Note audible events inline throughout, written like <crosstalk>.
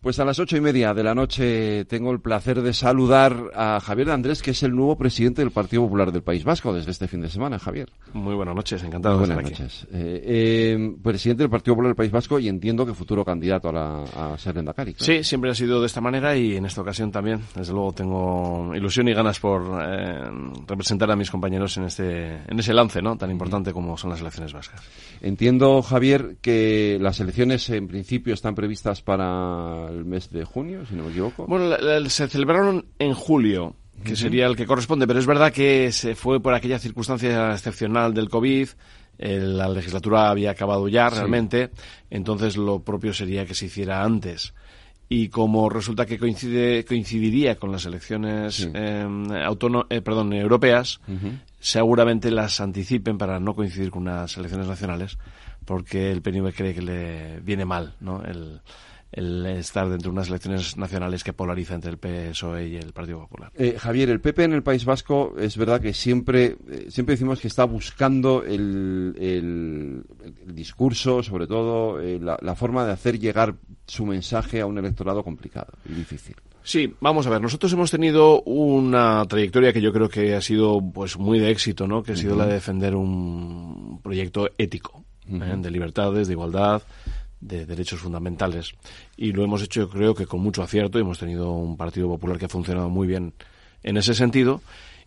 Pues a las ocho y media de la noche tengo el placer de saludar a Javier de Andrés, que es el nuevo presidente del Partido Popular del País Vasco desde este fin de semana, Javier. Muy buenas noches, encantado de estar aquí. noches. Eh, eh, presidente del Partido Popular del País Vasco y entiendo que futuro candidato a, la, a ser Endacari. Sí, siempre ha sido de esta manera y en esta ocasión también, desde luego, tengo ilusión y ganas por eh, representar a mis compañeros en este en ese lance no tan importante como son las elecciones vascas. Entiendo, Javier, que las elecciones en principio están previstas para el mes de junio si no me equivoco. Bueno, se celebraron en julio, que sería el que corresponde, pero es verdad que se fue por aquella circunstancia excepcional del COVID, la legislatura había acabado ya realmente, entonces lo propio sería que se hiciera antes. Y como resulta que coincide, coincidiría con las elecciones em, eh, perdón, europeas, seguramente las anticipen para no coincidir con unas elecciones nacionales, porque el PNV cree que le viene mal ¿no? el, el estar dentro de unas elecciones nacionales que polariza entre el PSOE y el Partido Popular. Eh, Javier, el PP en el País Vasco es verdad que siempre, eh, siempre decimos que está buscando el, el, discurso, sobre todo eh, la, la, forma de hacer llegar su mensaje a un electorado complicado y difícil. Sí, vamos a ver, nosotros hemos tenido una trayectoria que yo creo que ha sido pues muy de éxito, ¿no? Que ha sido la de defender un proyecto ético, de libertades, de igualdad, de derechos fundamentales. Y lo hemos hecho, yo creo que con mucho acierto, y hemos tenido un Partido Popular que ha funcionado muy bien en ese sentido.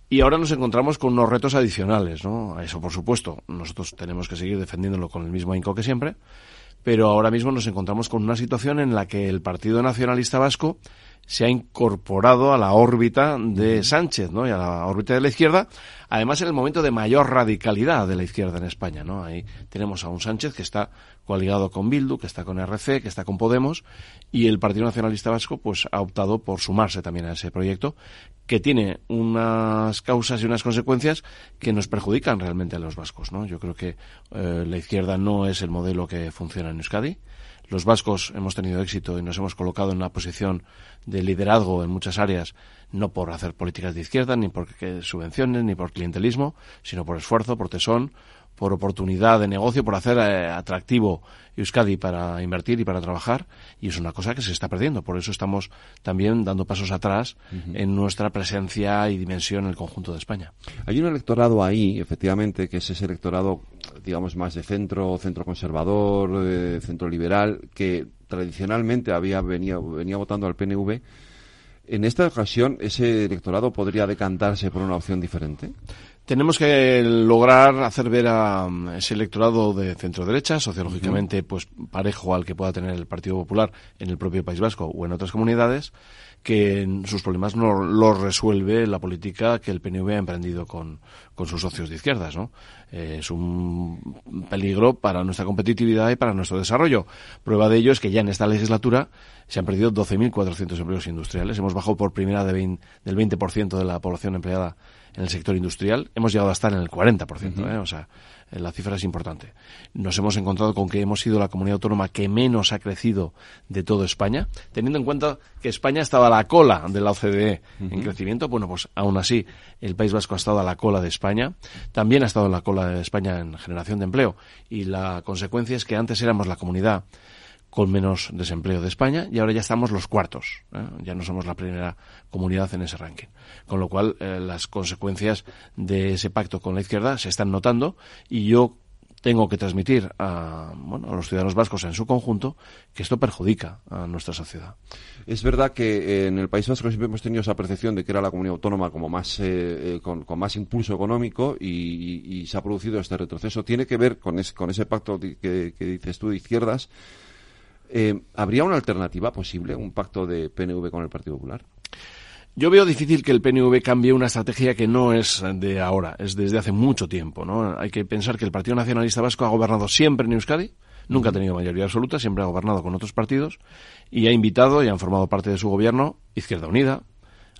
Y ahora nos encontramos con unos retos adicionales, ¿no? A eso, por supuesto, nosotros tenemos que seguir defendiéndolo con el mismo ahínco que siempre, pero ahora mismo nos encontramos con una situación en la que el Partido Nacionalista Vasco se ha incorporado a la órbita de Sánchez, ¿no? Y a la órbita de la izquierda, además en el momento de mayor radicalidad de la izquierda en España, ¿no? Ahí tenemos a un Sánchez que está coaligado con Bildu, que está con RC, que está con Podemos, y el Partido Nacionalista Vasco, pues, ha optado por sumarse también a ese proyecto, que tiene unas causas y unas consecuencias que nos perjudican realmente a los vascos, ¿no? Yo creo que eh, la izquierda no es el modelo que funciona en Euskadi, los vascos hemos tenido éxito y nos hemos colocado en una posición de liderazgo en muchas áreas, no por hacer políticas de izquierda, ni por subvenciones, ni por clientelismo, sino por esfuerzo, por tesón, por oportunidad de negocio, por hacer eh, atractivo Euskadi para invertir y para trabajar, y es una cosa que se está perdiendo. Por eso estamos también dando pasos atrás en nuestra presencia y dimensión en el conjunto de España. Hay un electorado ahí, efectivamente, que es ese electorado, digamos, más de centro, centro conservador, de centro liberal, que tradicionalmente había venía, venía votando al PNV. En esta ocasión, ¿ese electorado podría decantarse por una opción diferente? Tenemos que lograr hacer ver a um, ese electorado de centro derecha, sociológicamente pues parejo al que pueda tener el Partido Popular en el propio País Vasco o en otras comunidades, que sus problemas no los resuelve la política que el PNV ha emprendido con, con sus socios de izquierdas, ¿no? Eh, es un peligro para nuestra competitividad y para nuestro desarrollo. Prueba de ello es que ya en esta legislatura se han perdido 12.400 empleos industriales. Hemos bajado por primera de del 20% de la población empleada en el sector industrial. Hemos llegado a estar en el 40%, ¿eh? o sea, la cifra es importante. Nos hemos encontrado con que hemos sido la comunidad autónoma que menos ha crecido de toda España, teniendo en cuenta que España estaba a la cola de la OCDE en crecimiento. Bueno, pues aún así el País Vasco ha estado a la cola de España, también ha estado en la cola de España en generación de empleo y la consecuencia es que antes éramos la comunidad con menos desempleo de España y ahora ya estamos los cuartos. ¿eh? Ya no somos la primera comunidad en ese ranking. Con lo cual, eh, las consecuencias de ese pacto con la izquierda se están notando y yo tengo que transmitir a, bueno, a los ciudadanos vascos en su conjunto que esto perjudica a nuestra sociedad. Es verdad que en el País Vasco siempre hemos tenido esa percepción de que era la comunidad autónoma como más eh, con, más impulso económico y, se ha producido este retroceso. Tiene que ver con, con ese pacto que dices tú de izquierdas eh, ¿Habría una alternativa posible, un pacto de PNV con el Partido Popular? Yo veo difícil que el PNV cambie una estrategia que no es de ahora, es desde hace mucho tiempo. ¿no? Hay que pensar que el Partido Nacionalista Vasco ha gobernado siempre en Euskadi, nunca ha tenido mayoría absoluta, siempre ha gobernado con otros partidos y ha invitado y han formado parte de su gobierno Izquierda Unida,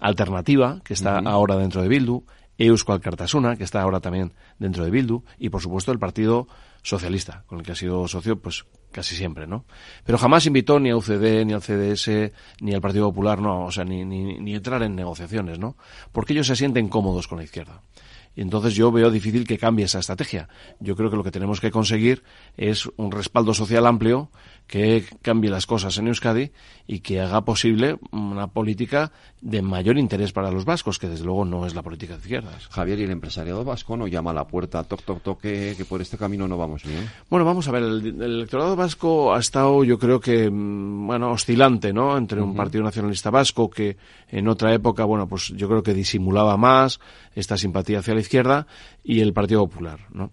Alternativa, que está ahora dentro de Bildu, Eusko Alcartasuna, que está ahora también dentro de Bildu, y por supuesto el Partido Socialista, con el que ha sido socio pues casi siempre, ¿no? Pero jamás invitó ni a UCD, ni al CDS, ni al Partido Popular, no, o sea, ni, ni, ni entrar en negociaciones, ¿no? Porque ellos se sienten cómodos con la izquierda. Y entonces yo veo difícil que cambie esa estrategia. Yo creo que lo que tenemos que conseguir es un respaldo social amplio que cambie las cosas en Euskadi y que haga posible una política de mayor interés para los vascos, que desde luego no es la política de izquierdas. Javier, ¿y el empresariado vasco no llama a la puerta, toc, toc, toc, que, por este camino no vamos bien? Bueno, vamos a ver, el, electorado vasco ha estado, yo creo que, mm, bueno, oscilante, ¿no? Entre un partido nacionalista vasco que en otra época, bueno, pues yo creo que disimulaba más esta simpatía hacia la izquierda y el Partido Popular, ¿no?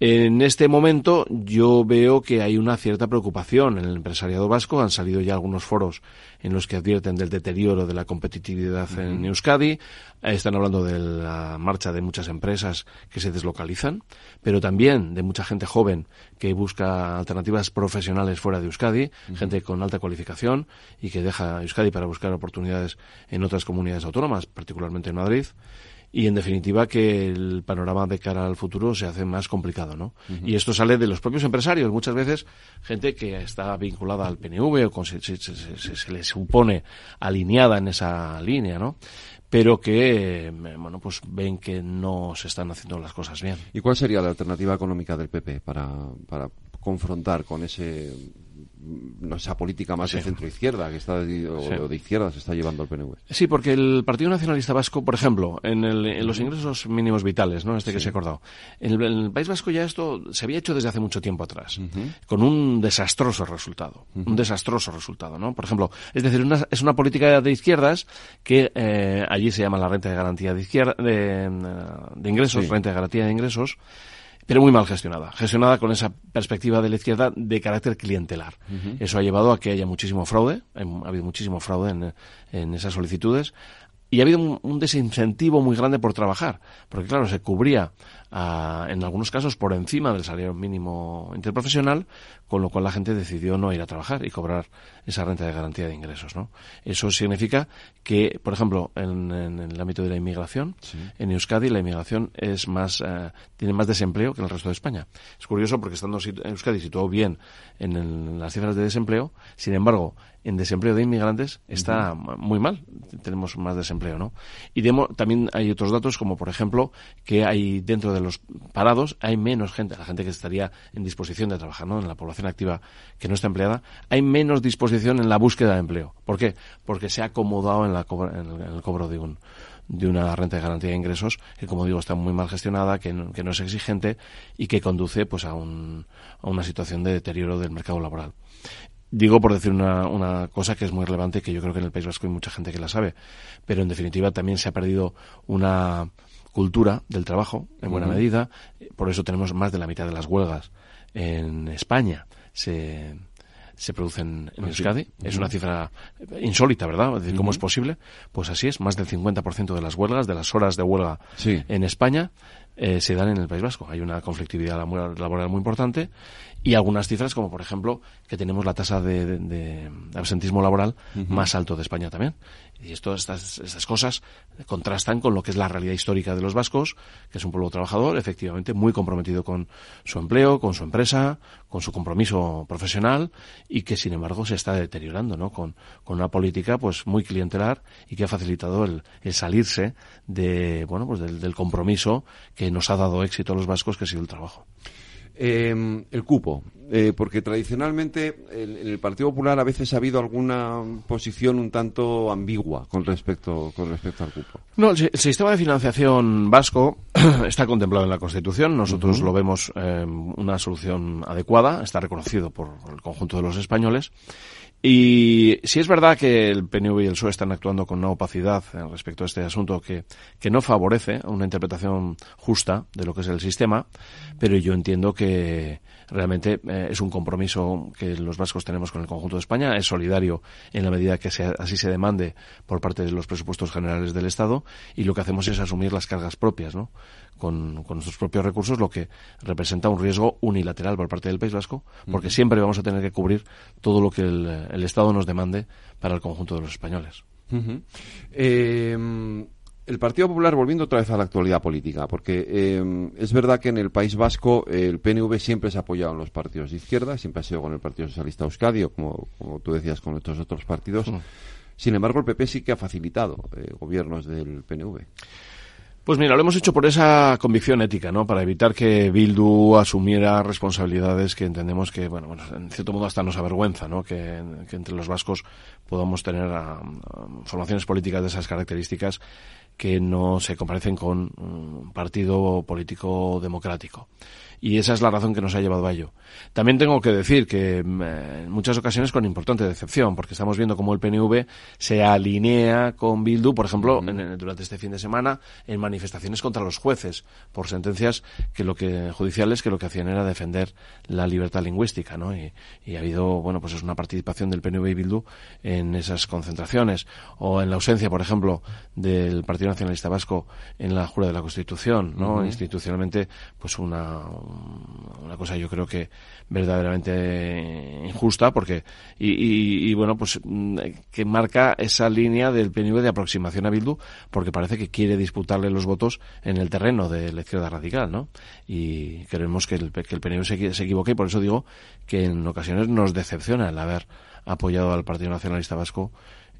En este momento yo veo que hay una cierta preocupación en el empresariado vasco. Han salido ya algunos foros en los que advierten del deterioro de la competitividad en Euskadi. Están hablando de la marcha de muchas empresas que se deslocalizan, pero también de mucha gente joven que busca alternativas profesionales fuera de Euskadi, gente con alta cualificación y que deja Euskadi para buscar oportunidades en otras comunidades autónomas, particularmente en Madrid y en definitiva que el panorama de cara al futuro se hace más complicado, ¿no? Y esto sale de los propios empresarios, muchas veces gente que está vinculada al PNV o se, se, se, le supone alineada en esa línea, ¿no? pero que bueno pues ven que no se están haciendo las cosas bien. ¿Y cuál sería la alternativa económica del PP para, para confrontar con ese esa política más de centro izquierda que está de, o de izquierda se está llevando el PNV. Sí, porque el Partido Nacionalista Vasco, por ejemplo, en, el, los ingresos mínimos vitales, ¿no? Este que se ha acordado. En el, País Vasco ya esto se había hecho desde hace mucho tiempo atrás, con un desastroso resultado, un desastroso resultado, ¿no? Por ejemplo, es decir, una, es una política de izquierdas que eh, allí se llama la renta de garantía de izquierda de, de ingresos, renta de garantía de ingresos pero muy mal gestionada. Gestionada con esa perspectiva de la izquierda de carácter clientelar. Eso ha llevado a que haya muchísimo fraude, ha habido muchísimo fraude en, en esas solicitudes, y ha habido un, desincentivo muy grande por trabajar, porque claro, se cubría en algunos casos por encima del salario mínimo interprofesional, con lo cual la gente decidió no ir a trabajar y cobrar esa renta de garantía de ingresos. ¿no? Eso significa que, por ejemplo, en, el ámbito de la inmigración, en Euskadi la inmigración es más, eh, tiene más desempleo que en el resto de España. Es curioso porque estando Euskadi situado bien en las cifras de desempleo, sin embargo, en desempleo de inmigrantes está muy mal. Tenemos más desempleo, ¿no? Y también hay otros datos, como por ejemplo, que hay dentro de los parados, hay menos gente, la gente que estaría en disposición de trabajar, ¿no? En la población activa que no está empleada, hay menos disposición en la búsqueda de empleo. ¿Por qué? Porque se ha acomodado en, la en el cobro de un de una renta de garantía de ingresos que, como digo, está muy mal gestionada, que no, que no es exigente y que conduce pues a, un, a una situación de deterioro del mercado laboral. Digo por decir una, una, cosa que es muy relevante, que yo creo que en el País Vasco hay mucha gente que la sabe, pero en definitiva también se ha perdido una cultura del trabajo, en buena medida, por eso tenemos más de la mitad de las huelgas en España. Se, se producen en Euskadi. Es una cifra insólita, ¿verdad? ¿Cómo es posible? Pues así es, más del 50% de las huelgas, de las horas de huelga en España, eh, se dan en el País Vasco. Hay una conflictividad laboral muy importante y algunas cifras como por ejemplo que tenemos la tasa de, absentismo laboral más alto de España también. Y esto, estas, estas cosas contrastan con lo que es la realidad histórica de los vascos, que es un pueblo trabajador, efectivamente muy comprometido con su empleo, con su empresa, con su compromiso profesional y que sin embargo se está deteriorando, ¿no? Con, con una política pues muy clientelar y que ha facilitado el, el salirse de, bueno, pues del, del compromiso que nos ha dado éxito a los vascos, que ha sido el trabajo. Eh, el cupo, eh, porque tradicionalmente en, el Partido Popular a veces ha habido alguna posición un tanto ambigua con respecto, con respecto al cupo. No, el, sistema de financiación vasco <clears throat> está contemplado en la Constitución. Nosotros lo vemos eh, una solución adecuada, está reconocido por el conjunto de los españoles. Y si es verdad que el PNV y el PSOE están actuando con una opacidad respecto a este asunto que, que no favorece una interpretación justa de lo que es el sistema, pero yo entiendo que realmente eh, es un compromiso que los vascos tenemos con el conjunto de España, es solidario en la medida que así se demande por parte de los presupuestos generales del Estado y lo que hacemos es asumir las cargas propias, ¿no? Con, nuestros propios recursos, lo que representa un riesgo unilateral por parte del País Vasco, porque siempre vamos a tener que cubrir todo lo que el, Estado nos demande para el conjunto de los españoles. Eh, el Partido Popular, volviendo otra vez a la actualidad política, porque eh, es verdad que en el País Vasco el PNV siempre se ha apoyado en los partidos de izquierda, siempre ha sido con el Partido Socialista Euskadi, o como, tú decías, con estos otros partidos. Sin embargo, el PP sí que ha facilitado eh, gobiernos del PNV. Pues mira, lo hemos hecho por esa convicción ética, ¿no? Para evitar que Bildu asumiera responsabilidades que entendemos que, bueno, bueno en cierto modo hasta nos avergüenza, ¿no? Que, entre los vascos podamos tener formaciones políticas de esas características que no se comparecen con un partido político democrático y esa es la razón que nos ha llevado a ello. También tengo que decir que mm, en muchas ocasiones con importante decepción, porque estamos viendo cómo el PNV se alinea con Bildu, por ejemplo, durante este fin de semana, en manifestaciones contra los jueces por sentencias que lo que judiciales que lo que hacían era defender la libertad lingüística, ¿no? Y, ha habido, bueno, pues es una participación del PNV y Bildu en esas concentraciones o en la ausencia, por ejemplo, del Partido Nacionalista Vasco en la jura de la Constitución, ¿no? Institucionalmente, pues una una cosa yo creo que verdaderamente injusta porque y, bueno pues mm, que marca esa línea del PNV de aproximación a Bildu porque parece que quiere disputarle los votos en el terreno de la izquierda radical ¿no? y queremos que el, que el PNV se, se equivoque y por eso digo que en ocasiones nos decepciona el haber apoyado al Partido Nacionalista Vasco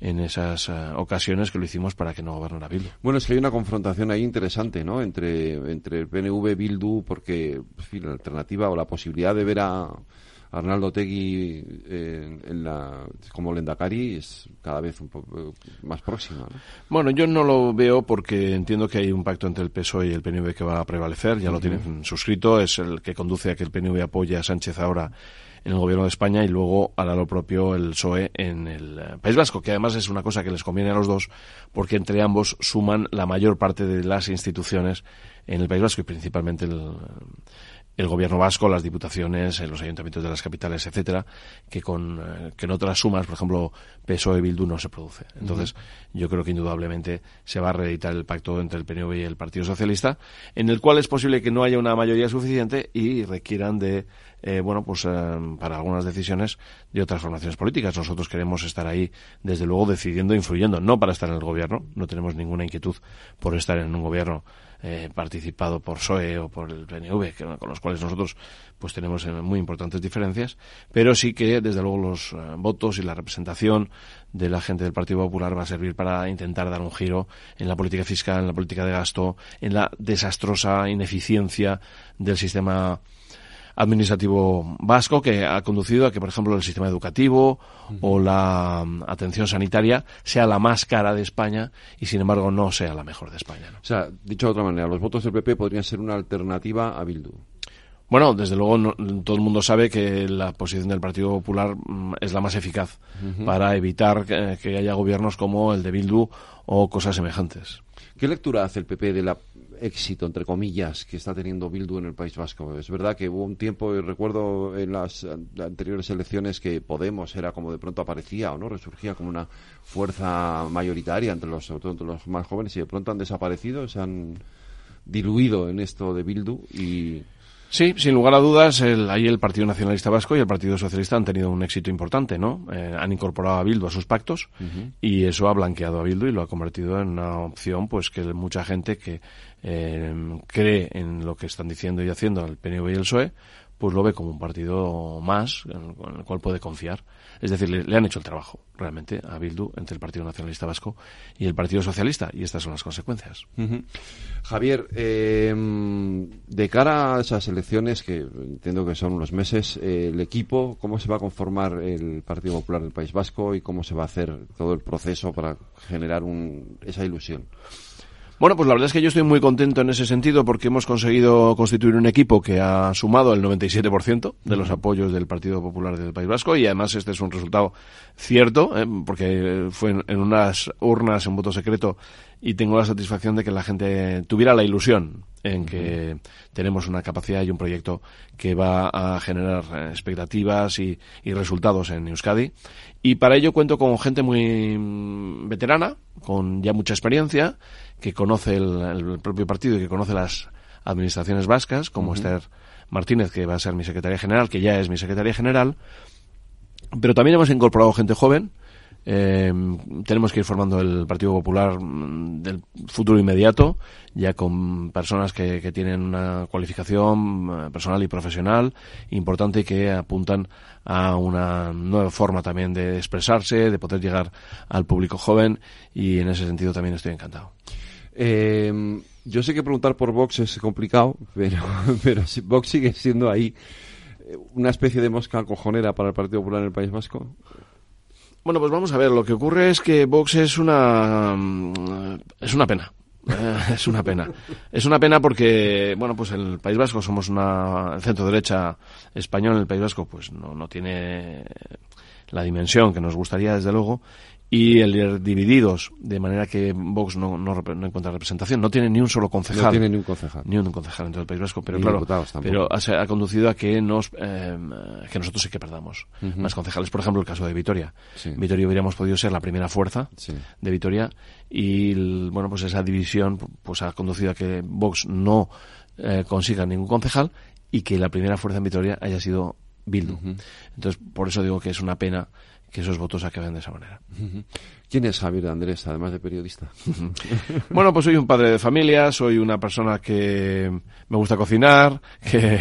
en esas eh, ocasiones que lo hicimos para que no gobernara Bildu. Bueno, es que hay una confrontación ahí interesante, ¿no? Entre, entre el PNV Bildu, porque la alternativa o la posibilidad de ver a Arnaldo Tegui eh, en la, como Lendakari es cada vez un poco más próxima. ¿no? Bueno, yo no lo veo porque entiendo que hay un pacto entre el PSOE y el PNV que va a prevalecer, ya lo tienen suscrito, es el que conduce a que el PNV apoye a Sánchez ahora en el gobierno de España y luego hará lo propio el PSOE en el eh, País Vasco, que además es una cosa que les conviene a los dos porque entre ambos suman la mayor parte de las instituciones en el País Vasco y principalmente el, el gobierno vasco, las diputaciones, los ayuntamientos de las capitales, etcétera, que con eh, que en otras sumas, por ejemplo, PSOE Bildu no se produce. Entonces, yo creo que indudablemente se va a reeditar el pacto entre el PNV y el Partido Socialista, en el cual es posible que no haya una mayoría suficiente y requieran de eh, bueno, pues eh, para algunas decisiones de otras formaciones políticas. Nosotros queremos estar ahí, desde luego, decidiendo, influyendo, no para estar en el gobierno, no tenemos ninguna inquietud por estar en un gobierno eh, participado por PSOE o por el PNV, con los cuales nosotros pues tenemos muy importantes diferencias, pero sí que desde luego los votos y la representación de la gente del Partido Popular va a servir para intentar dar un giro en la política fiscal, en la política de gasto, en la desastrosa ineficiencia del sistema administrativo vasco que ha conducido a que, por ejemplo, el sistema educativo o la mm, atención sanitaria sea la más cara de España y, sin embargo, no sea la mejor de España. O sea, dicho de otra manera, los votos del PP podrían ser una alternativa a Bildu. Bueno, desde luego todo el mundo sabe que la posición del Partido Popular mm, es la más eficaz para evitar que, haya gobiernos como el de Bildu o cosas semejantes. ¿Qué lectura hace el PP de la éxito, entre comillas, que está teniendo Bildu en el País Vasco. Es verdad que hubo un tiempo, y recuerdo en las anteriores elecciones, que Podemos era como de pronto aparecía o no resurgía como una fuerza mayoritaria entre los, sobre todo entre los más jóvenes y de pronto han desaparecido, se han diluido en esto de Bildu y Sí, sin lugar a dudas, el, ahí el Partido Nacionalista Vasco y el Partido Socialista han tenido un éxito importante, ¿no? Eh, han incorporado a Bildu a sus pactos y eso ha blanqueado a Bildu y lo ha convertido en una opción, pues que mucha gente que eh, cree en lo que están diciendo y haciendo el PNV y el PSOE, pues lo ve como un partido más en el cual puede confiar. Es decir, le, han hecho el trabajo realmente a Bildu entre el Partido Nacionalista Vasco y el Partido Socialista y estas son las consecuencias. Javier, em, de cara a esas elecciones, que entiendo que son unos meses, eh, el equipo, ¿cómo se va a conformar el Partido Popular del País Vasco y cómo se va a hacer todo el proceso para generar esa ilusión? Bueno, pues la verdad es que yo estoy muy contento en ese sentido porque hemos conseguido constituir un equipo que ha sumado el 97% de los apoyos del Partido Popular del País Vasco y además este es un resultado cierto ¿eh? porque fue en, unas urnas en voto secreto y tengo la satisfacción de que la gente tuviera la ilusión en que tenemos una capacidad y un proyecto que va a generar eh, expectativas y, resultados en Euskadi. Y para ello cuento con gente muy mm, veterana, con ya mucha experiencia, que conoce el, propio partido y que conoce las administraciones vascas, como Esther Martínez, que va a ser mi secretaria general, que ya es mi secretaria general. Pero también hemos incorporado gente joven, eh, tenemos que ir formando el Partido Popular mm, del futuro inmediato, ya con personas que, que tienen una cualificación eh, personal y profesional importante y que apuntan a una nueva forma también de expresarse, de poder llegar al público joven y en ese sentido también estoy encantado. Eh, Yo sé que preguntar por Vox es complicado, pero, <laughs> pero Vox sigue siendo ahí eh, una especie de mosca cojonera para el Partido Popular en el País Vasco. Bueno, pues vamos a ver. Lo que ocurre es que Vox es una mm, es una pena. Eh, <laughs> es una pena. Es una pena porque, bueno, pues el País Vasco somos una el centro derecha español en el País Vasco, pues no, no tiene la dimensión que nos gustaría, desde luego, y el divididos, de manera que Vox no, no, encuentra representación. No tiene ni un solo concejal. No tiene ni un concejal. Ni un concejal dentro del País Vasco, pero claro, pero ha, ha, conducido a que nos eh, que nosotros sí que perdamos más concejales. Por ejemplo, el caso de Vitoria. Vitoria hubiéramos podido ser la primera fuerza de Vitoria y, bueno, pues esa división pues ha conducido a que Vox no eh, consiga ningún concejal y que la primera fuerza en Vitoria haya sido Bildu. Entonces, por eso digo que es una pena que esos votos acaben de esa manera. ¿Quién es Javier Andrés, además de periodista? <laughs> bueno, pues soy un padre de familia, soy una persona que me gusta cocinar, que,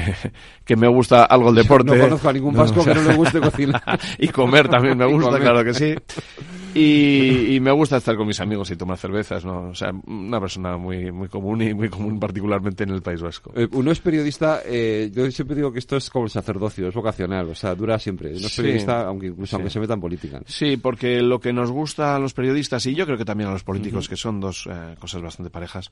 que me gusta algo el deporte. No conozco a ningún vasco que no le guste cocinar. <laughs> y comer también me gusta, claro que sí. Y, me gusta estar con mis amigos y tomar cervezas, ¿no? O sea, una persona muy, muy común y muy común particularmente en el País Vasco. Eh, uno es periodista, eh, yo siempre digo que esto es como el sacerdocio, es vocacional, o sea, dura siempre. Uno es periodista, aunque incluso aunque se meta en política. Sí, porque lo que nos gusta los periodistas, y yo creo que también a los políticos, que son dos eh, cosas bastante parejas,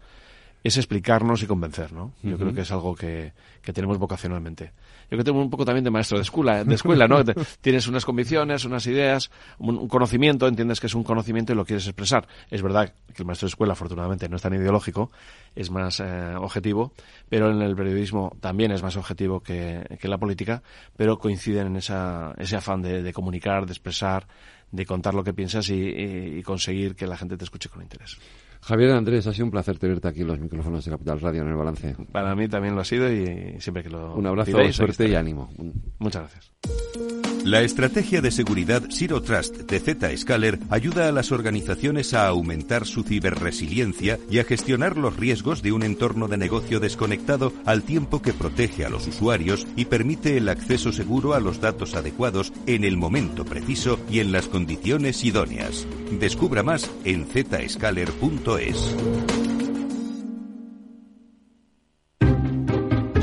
es explicarnos y convencer, ¿no? Yo creo que es algo que, que, tenemos vocacionalmente. Yo creo que tengo un poco también de maestro de escuela, de escuela ¿no? <laughs> Tienes unas convicciones, unas ideas, un, conocimiento, entiendes que es un conocimiento y lo quieres expresar. Es verdad que el maestro de escuela, afortunadamente, no es tan ideológico, es más eh, objetivo, pero en el periodismo también es más objetivo que, que la política, pero coinciden en esa, ese afán de, de comunicar, de expresar, de contar lo que piensas y, y conseguir que la gente te escuche con interés. Javier Andrés, ha sido un placer tenerte aquí en los micrófonos de Capital Radio en el balance. Para mí también lo ha sido y siempre que lo. Un abrazo, suerte y ánimo. Muchas gracias. La estrategia de seguridad Zero Trust de Zscaler ayuda a las organizaciones a aumentar su ciberresiliencia y a gestionar los riesgos de un entorno de negocio desconectado al tiempo que protege a los usuarios y permite el acceso seguro a los datos adecuados en el momento preciso y en las condiciones idóneas. Descubra más en zscaler.es.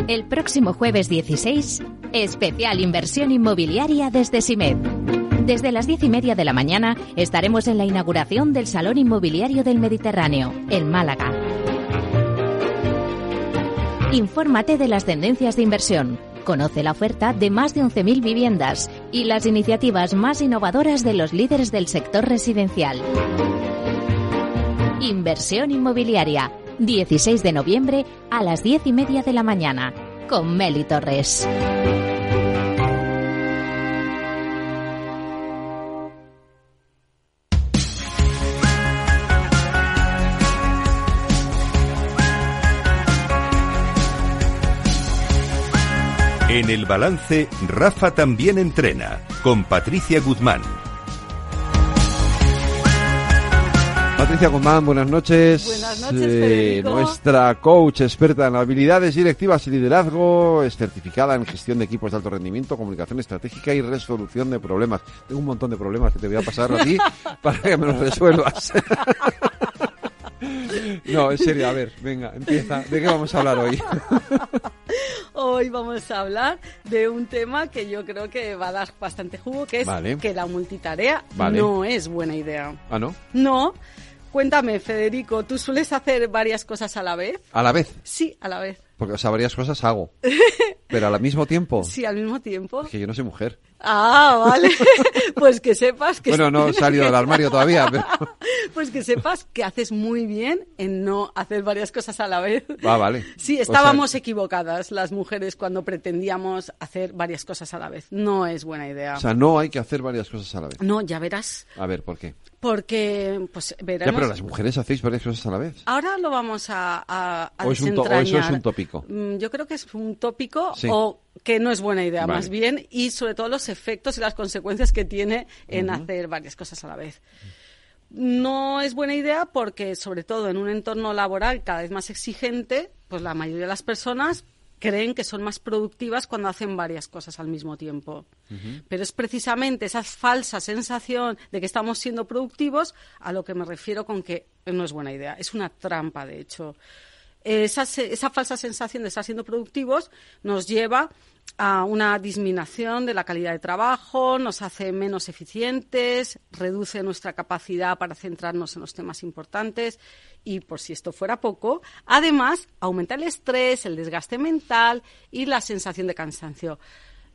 El próximo jueves 16, especial inversión inmobiliaria desde SIMED. Desde las diez y media de la mañana estaremos en la inauguración del Salón Inmobiliario del Mediterráneo, en Málaga. Infórmate de las tendencias de inversión. Conoce la oferta de más de 11.000 viviendas y las iniciativas más innovadoras de los líderes del sector residencial. Inversión inmobiliaria, 16 de noviembre a las 10 y media de la mañana, con Meli Torres. En el balance, Rafa también entrena, con Patricia Guzmán. Patricia Guzmán, buenas noches. Buenas noches, eh, nuestra coach experta en habilidades directivas y liderazgo, es certificada en gestión de equipos de alto rendimiento, comunicación estratégica y resolución de problemas. Tengo un montón de problemas que te voy a pasar a ti <laughs> para que me los resuelvas. <laughs> No, en serio, a ver, venga, empieza. ¿De qué vamos a hablar hoy? <laughs> Hoy vamos a hablar de un tema que yo creo que va a dar bastante jugo, que es que la multitarea no es buena idea. ¿Ah, no? No. Cuéntame, Federico, ¿tú sueles hacer varias cosas a la vez? ¿A la vez? Sí, a la vez. Porque, o sea, varias cosas hago. <laughs> Pero al mismo tiempo. Sí, al mismo tiempo. Es que yo no soy mujer. Ah, vale. <laughs> pues que sepas que... Bueno, no <laughs> he salido del armario todavía, pero... <laughs> pues que sepas que haces muy bien en no hacer varias cosas a la vez. Ah, vale. Sí, estábamos equivocadas las mujeres cuando pretendíamos hacer varias cosas a la vez. No es buena idea. O sea, no hay que hacer varias cosas a la vez. No, ya verás. A ver, ¿por qué? Porque, pues, veremos... Ya, pero las mujeres hacéis varias cosas a la vez. Ahora lo vamos a, a, o, es un o eso es un tópico. Mm, yo creo que es un tópico o que no es buena idea, más bien, y sobre todo los efectos y las consecuencias que tiene en hacer varias cosas a la vez. No es buena idea porque, sobre todo en un entorno laboral cada vez más exigente, pues la mayoría de las personas creen que son más productivas cuando hacen varias cosas al mismo tiempo. Pero es precisamente esa falsa sensación de que estamos siendo productivos a lo que me refiero con que no es buena idea. Es una trampa, de hecho. esa, esa falsa sensación de estar siendo productivos nos lleva a una disminución de la calidad de trabajo, nos hace menos eficientes, reduce nuestra capacidad para centrarnos en los temas importantes y, por si esto fuera poco, además aumenta el estrés, el desgaste mental y la sensación de cansancio.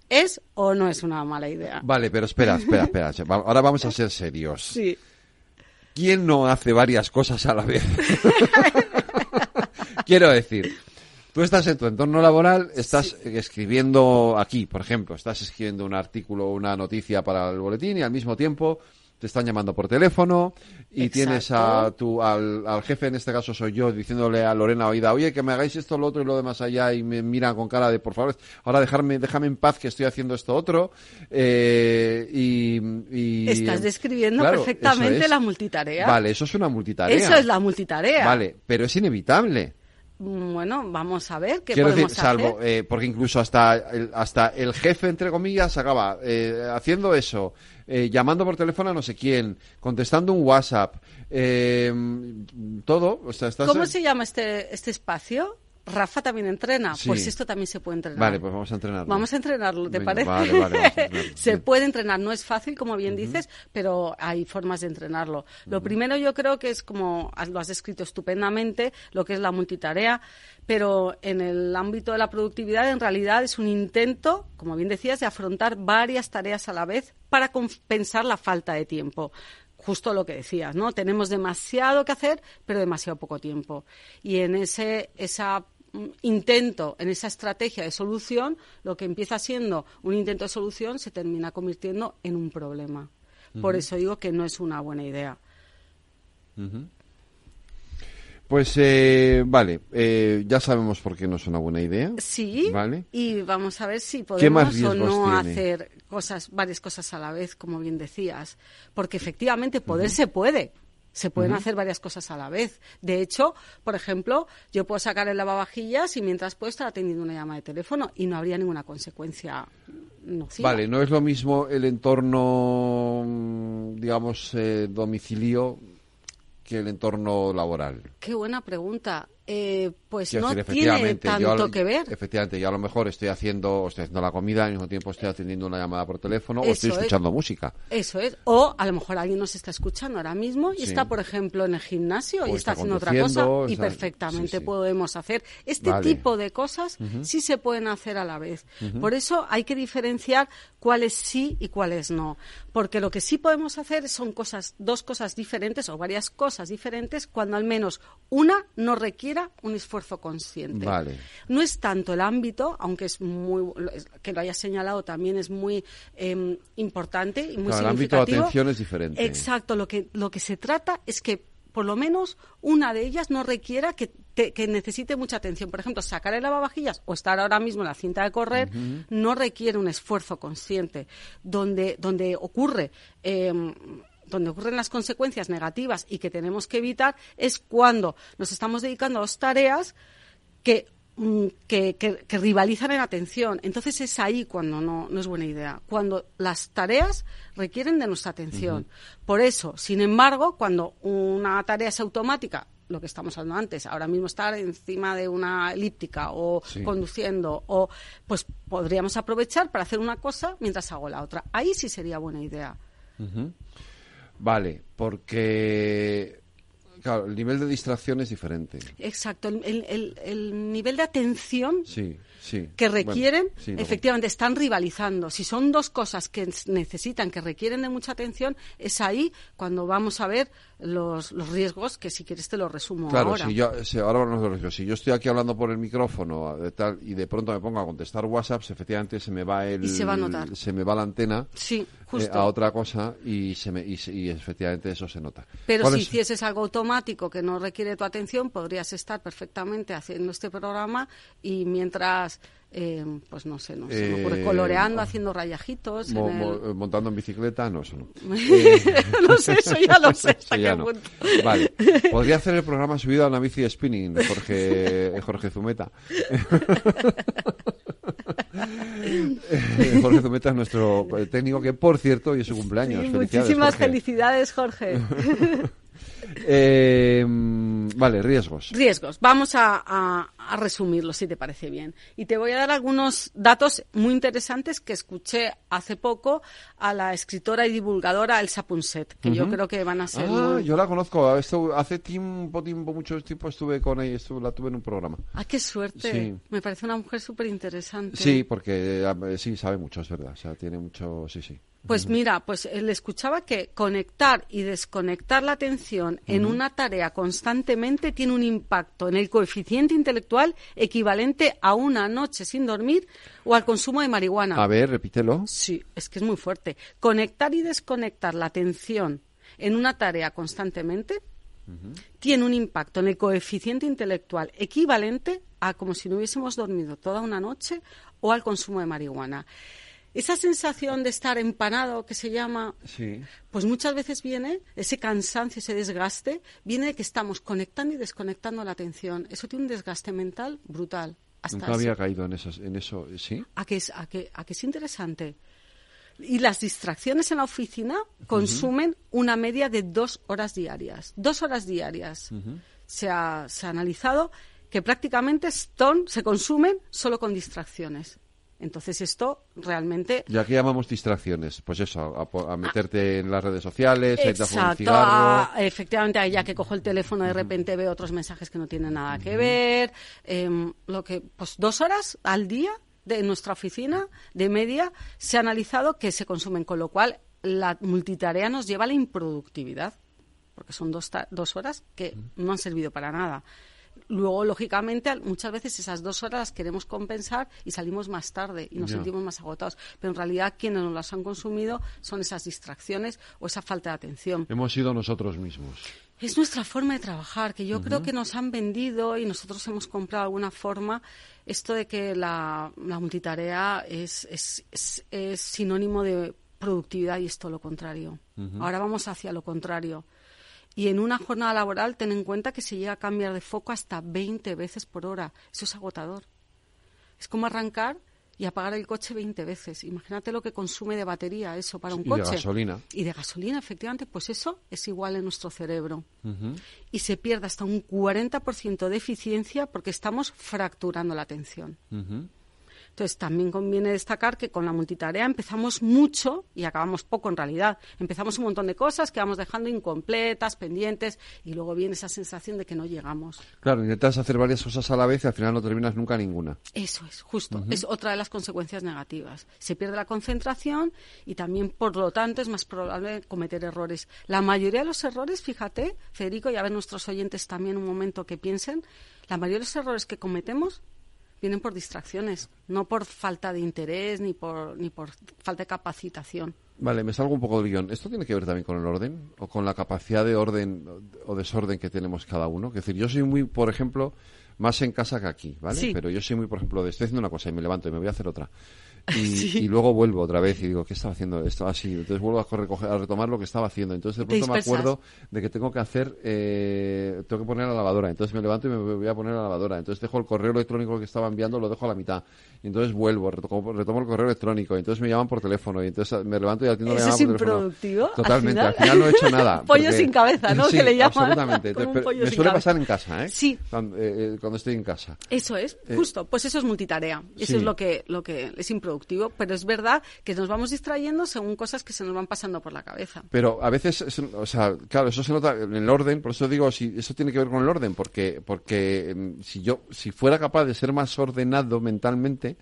¿Es o no es una mala idea? Vale, pero espera, espera, espera. <laughs> Ahora vamos a ser serios. Sí. ¿Quién no hace varias cosas a la vez? <laughs> Quiero decir, tú estás en tu entorno laboral, estás escribiendo aquí, por ejemplo, estás escribiendo un artículo una noticia para el boletín y al mismo tiempo te están llamando por teléfono y tienes a tu, al, jefe, en este caso soy yo, diciéndole a Lorena Oida, oye, que me hagáis esto, lo otro y lo demás allá y me miran con cara de, por favor, ahora dejarme, déjame en paz que estoy haciendo esto otro. Eh, y, Estás describiendo perfectamente la multitarea. Vale, eso es una multitarea. Eso es la multitarea. Vale, pero es inevitable. Bueno, vamos a ver qué podemos decir, salvo, Eh, porque incluso hasta el, hasta el jefe, entre comillas, acaba eh, haciendo eso, eh, llamando por teléfono a no sé quién, contestando un WhatsApp, eh, todo. O sea, ¿Cómo se llama este, este espacio? Rafa también entrena, pues esto también se puede entrenar. Vale, pues vamos a entrenarlo. Vamos a entrenarlo, ¿te parece? Vale, vale, <laughs> se puede entrenar, no es fácil, como bien dices, pero hay formas de entrenarlo. Lo primero yo creo que es como lo has descrito estupendamente, lo que es la multitarea, pero en el ámbito de la productividad en realidad es un intento, como bien decías, de afrontar varias tareas a la vez para compensar la falta de tiempo justo lo que decías, ¿no? Tenemos demasiado que hacer, pero demasiado poco tiempo. Y en ese, esa intento en esa estrategia de solución, lo que empieza siendo un intento de solución se termina convirtiendo en un problema. Por eso digo que no es una buena idea. Pues eh, vale, eh, ya sabemos por qué no es una buena idea. Sí. Vale. Y vamos a ver si podemos o no hacer cosas, varias cosas a la vez, como bien decías, porque efectivamente poder se puede. Se pueden hacer varias cosas a la vez. De hecho, por ejemplo, yo puedo sacar el lavavajillas y mientras puedo estar atendiendo una llamada de teléfono y no habría ninguna consecuencia nociva. Vale, no es lo mismo el entorno, digamos, eh, domicilio que el entorno laboral. Qué buena pregunta. Eh, pues no tiene tanto que ver. Efectivamente, yo a lo mejor estoy haciendo, estoy haciendo la comida, al mismo tiempo estoy atendiendo una llamada por teléfono o estoy escuchando música. Eso es. O a lo mejor alguien nos está escuchando ahora mismo y está, por ejemplo, en el gimnasio y está, haciendo otra cosa y perfectamente podemos hacer. Este tipo de cosas sí se pueden hacer a la vez. Por eso hay que diferenciar cuáles sí y cuáles no. Porque lo que sí podemos hacer son cosas, dos cosas diferentes o varias cosas diferentes cuando al menos una no requiere un esfuerzo consciente. No es tanto el ámbito, aunque es muy que lo hayas señalado también es muy em, importante y muy significativo. El ámbito de atención es diferente. Exacto, lo que lo que se trata es que por lo menos una de ellas no requiera que, que, necesite mucha atención. Por ejemplo, sacar el lavavajillas o estar ahora mismo en la cinta de correr no requiere un esfuerzo consciente. Donde, donde ocurre em, donde ocurren las consecuencias negativas y que tenemos que evitar es cuando nos estamos dedicando a dos tareas que, mm, que, rivalizan en atención. Entonces es ahí cuando no, es buena idea, cuando las tareas requieren de nuestra atención. Por eso, sin embargo, cuando una tarea es automática, lo que estamos hablando antes, ahora mismo estar encima de una elíptica o conduciendo, o pues podríamos aprovechar para hacer una cosa mientras hago la otra. Ahí sí sería buena idea. Vale, porque claro, el nivel de distracción es diferente. Exacto, el, el, el nivel de atención sí que requieren, efectivamente, están rivalizando. Si son dos cosas que necesitan, que requieren de mucha atención, es ahí cuando vamos a ver los, los riesgos, que si quieres te lo resumo claro, ahora. Si yo, ahora Si yo estoy aquí hablando por el micrófono de tal, y de pronto me pongo a contestar WhatsApp, efectivamente se me va el... se va a notar. Se me va la antena sí, eh, a otra cosa y, se me, y, efectivamente eso se nota. Pero si hicieses algo automático que no requiere tu atención, podrías estar perfectamente haciendo este programa y mientras eh, pues no sé, no sé, eh, coloreando, haciendo rayajitos. Montando en bicicleta, no, eso no. <laughs> no sé, eso ya lo <laughs> sé. Vale, <laughs> podría hacer el programa subido a una bici de spinning, Jorge, Jorge Zumeta. Jorge Zumeta es nuestro técnico que, por cierto, hoy es su cumpleaños. muchísimas felicidades, Jorge. Eh, vale, riesgos. Riesgos. Vamos a, resumirlo, si te parece bien. Y te voy a dar algunos datos muy interesantes que escuché hace poco a la escritora y divulgadora Elsa Punset, que yo creo que van a ser. Ah, yo la conozco. hace tiempo, tiempo, mucho tiempo estuve con ella, estuve, la tuve en un programa. Ah, qué suerte. Me parece una mujer súper interesante. Sí, porque eh, sí, sabe mucho, es verdad. O sea, tiene mucho. Sí, sí. Pues mira, pues él escuchaba que conectar y desconectar la atención en una tarea constantemente tiene un impacto en el coeficiente intelectual equivalente a una noche sin dormir o al consumo de marihuana. A ver, repítelo. Sí, es que es muy fuerte. Conectar y desconectar la atención en una tarea constantemente tiene un impacto en el coeficiente intelectual equivalente a como si no hubiésemos dormido toda una noche o al consumo de marihuana. Esa sensación de estar empanado, que se llama, pues muchas veces viene, ese cansancio, ese desgaste, viene de que estamos conectando y desconectando la atención. Eso tiene un desgaste mental brutal. Nunca había caído en, en eso, ¿sí? ¿A que, es, a, que, a que es interesante. Y las distracciones en la oficina consumen una media de dos horas diarias. Dos horas diarias. se, ha, se ha analizado que prácticamente son, se consumen solo con distracciones. Entonces esto realmente... ¿Y aquí llamamos distracciones? Pues eso, a, meterte en las redes sociales, a un cigarro... efectivamente, ya que cojo el teléfono de repente veo otros mensajes que no tienen nada que ver. Em, lo que, pues dos horas al día de nuestra oficina de media se ha analizado que se consumen, con lo cual la multitarea nos lleva a la improductividad, porque son dos, dos horas que no han servido para nada. Luego, lógicamente, muchas veces esas dos horas las queremos compensar y salimos más tarde y nos sentimos más agotados. Pero en realidad quienes nos las han consumido son esas distracciones o esa falta de atención. Hemos sido nosotros mismos. Es nuestra forma de trabajar, que yo creo que nos han vendido y nosotros hemos comprado alguna forma esto de que la, multitarea es, es, sinónimo de productividad y esto lo contrario. Ahora vamos hacia lo contrario. Y en una jornada laboral ten en cuenta que se llega a cambiar de foco hasta 20 veces por hora. Eso es agotador. Es como arrancar y apagar el coche 20 veces. Imagínate lo que consume de batería eso para un coche. Y de gasolina. Y de gasolina, efectivamente. Pues eso es igual en nuestro cerebro. Y se pierde hasta un 40% de eficiencia porque estamos fracturando la atención. Entonces, también conviene destacar que con la multitarea empezamos mucho y acabamos poco en realidad. Empezamos un montón de cosas que vamos dejando incompletas, pendientes, y luego viene esa sensación de que no llegamos. Claro, intentas hacer varias cosas a la vez y al final no terminas nunca ninguna. Eso es, justo. Es otra de las consecuencias negativas. Se pierde la concentración y también, por lo tanto, es más probable cometer errores. La mayoría de los errores, fíjate, Federico, y a ver nuestros oyentes también un momento que piensen, la mayoría de los errores que cometemos vienen por distracciones, no por falta de interés ni por, ni por falta de capacitación. Vale, me salgo un poco del guion. ¿Esto tiene que ver también con el orden o con la capacidad de orden o desorden que tenemos cada uno? Es decir, yo soy muy, por ejemplo, más en casa que aquí, ¿vale? Pero yo soy muy, por ejemplo, de estoy haciendo una cosa y me levanto y me voy a hacer otra. <laughs> Y, luego vuelvo otra vez y digo, ¿qué estaba haciendo? Esto así. Entonces vuelvo a, a retomar lo que estaba haciendo. Entonces de pronto me acuerdo de que tengo que hacer, eh, tengo que poner la lavadora. Entonces me levanto y me voy a poner la lavadora. Entonces dejo el correo electrónico que estaba enviando, lo dejo a la mitad. Y entonces vuelvo, retomo, el correo electrónico. Y entonces me llaman por teléfono. Y entonces me levanto y atiendo la llamada por improductivo? Totalmente. Al final? no he hecho nada. <laughs> pollo sin cabeza, ¿no? Sí, que le llaman. Absolutamente. me suele pasar en casa, ¿eh? Sí. Cuando, eh, cuando, estoy en casa. Eso es, eh, justo. Pues eso es multitarea. Eso es lo que, lo que es improductivo. Pero es verdad que nos vamos distrayendo según cosas que se nos van pasando por la cabeza. Pero a veces, o sea, claro, eso se nota en el orden, por eso digo, si eso tiene que ver con el orden, porque, porque em, si yo, si fuera capaz de ser más ordenado mentalmente,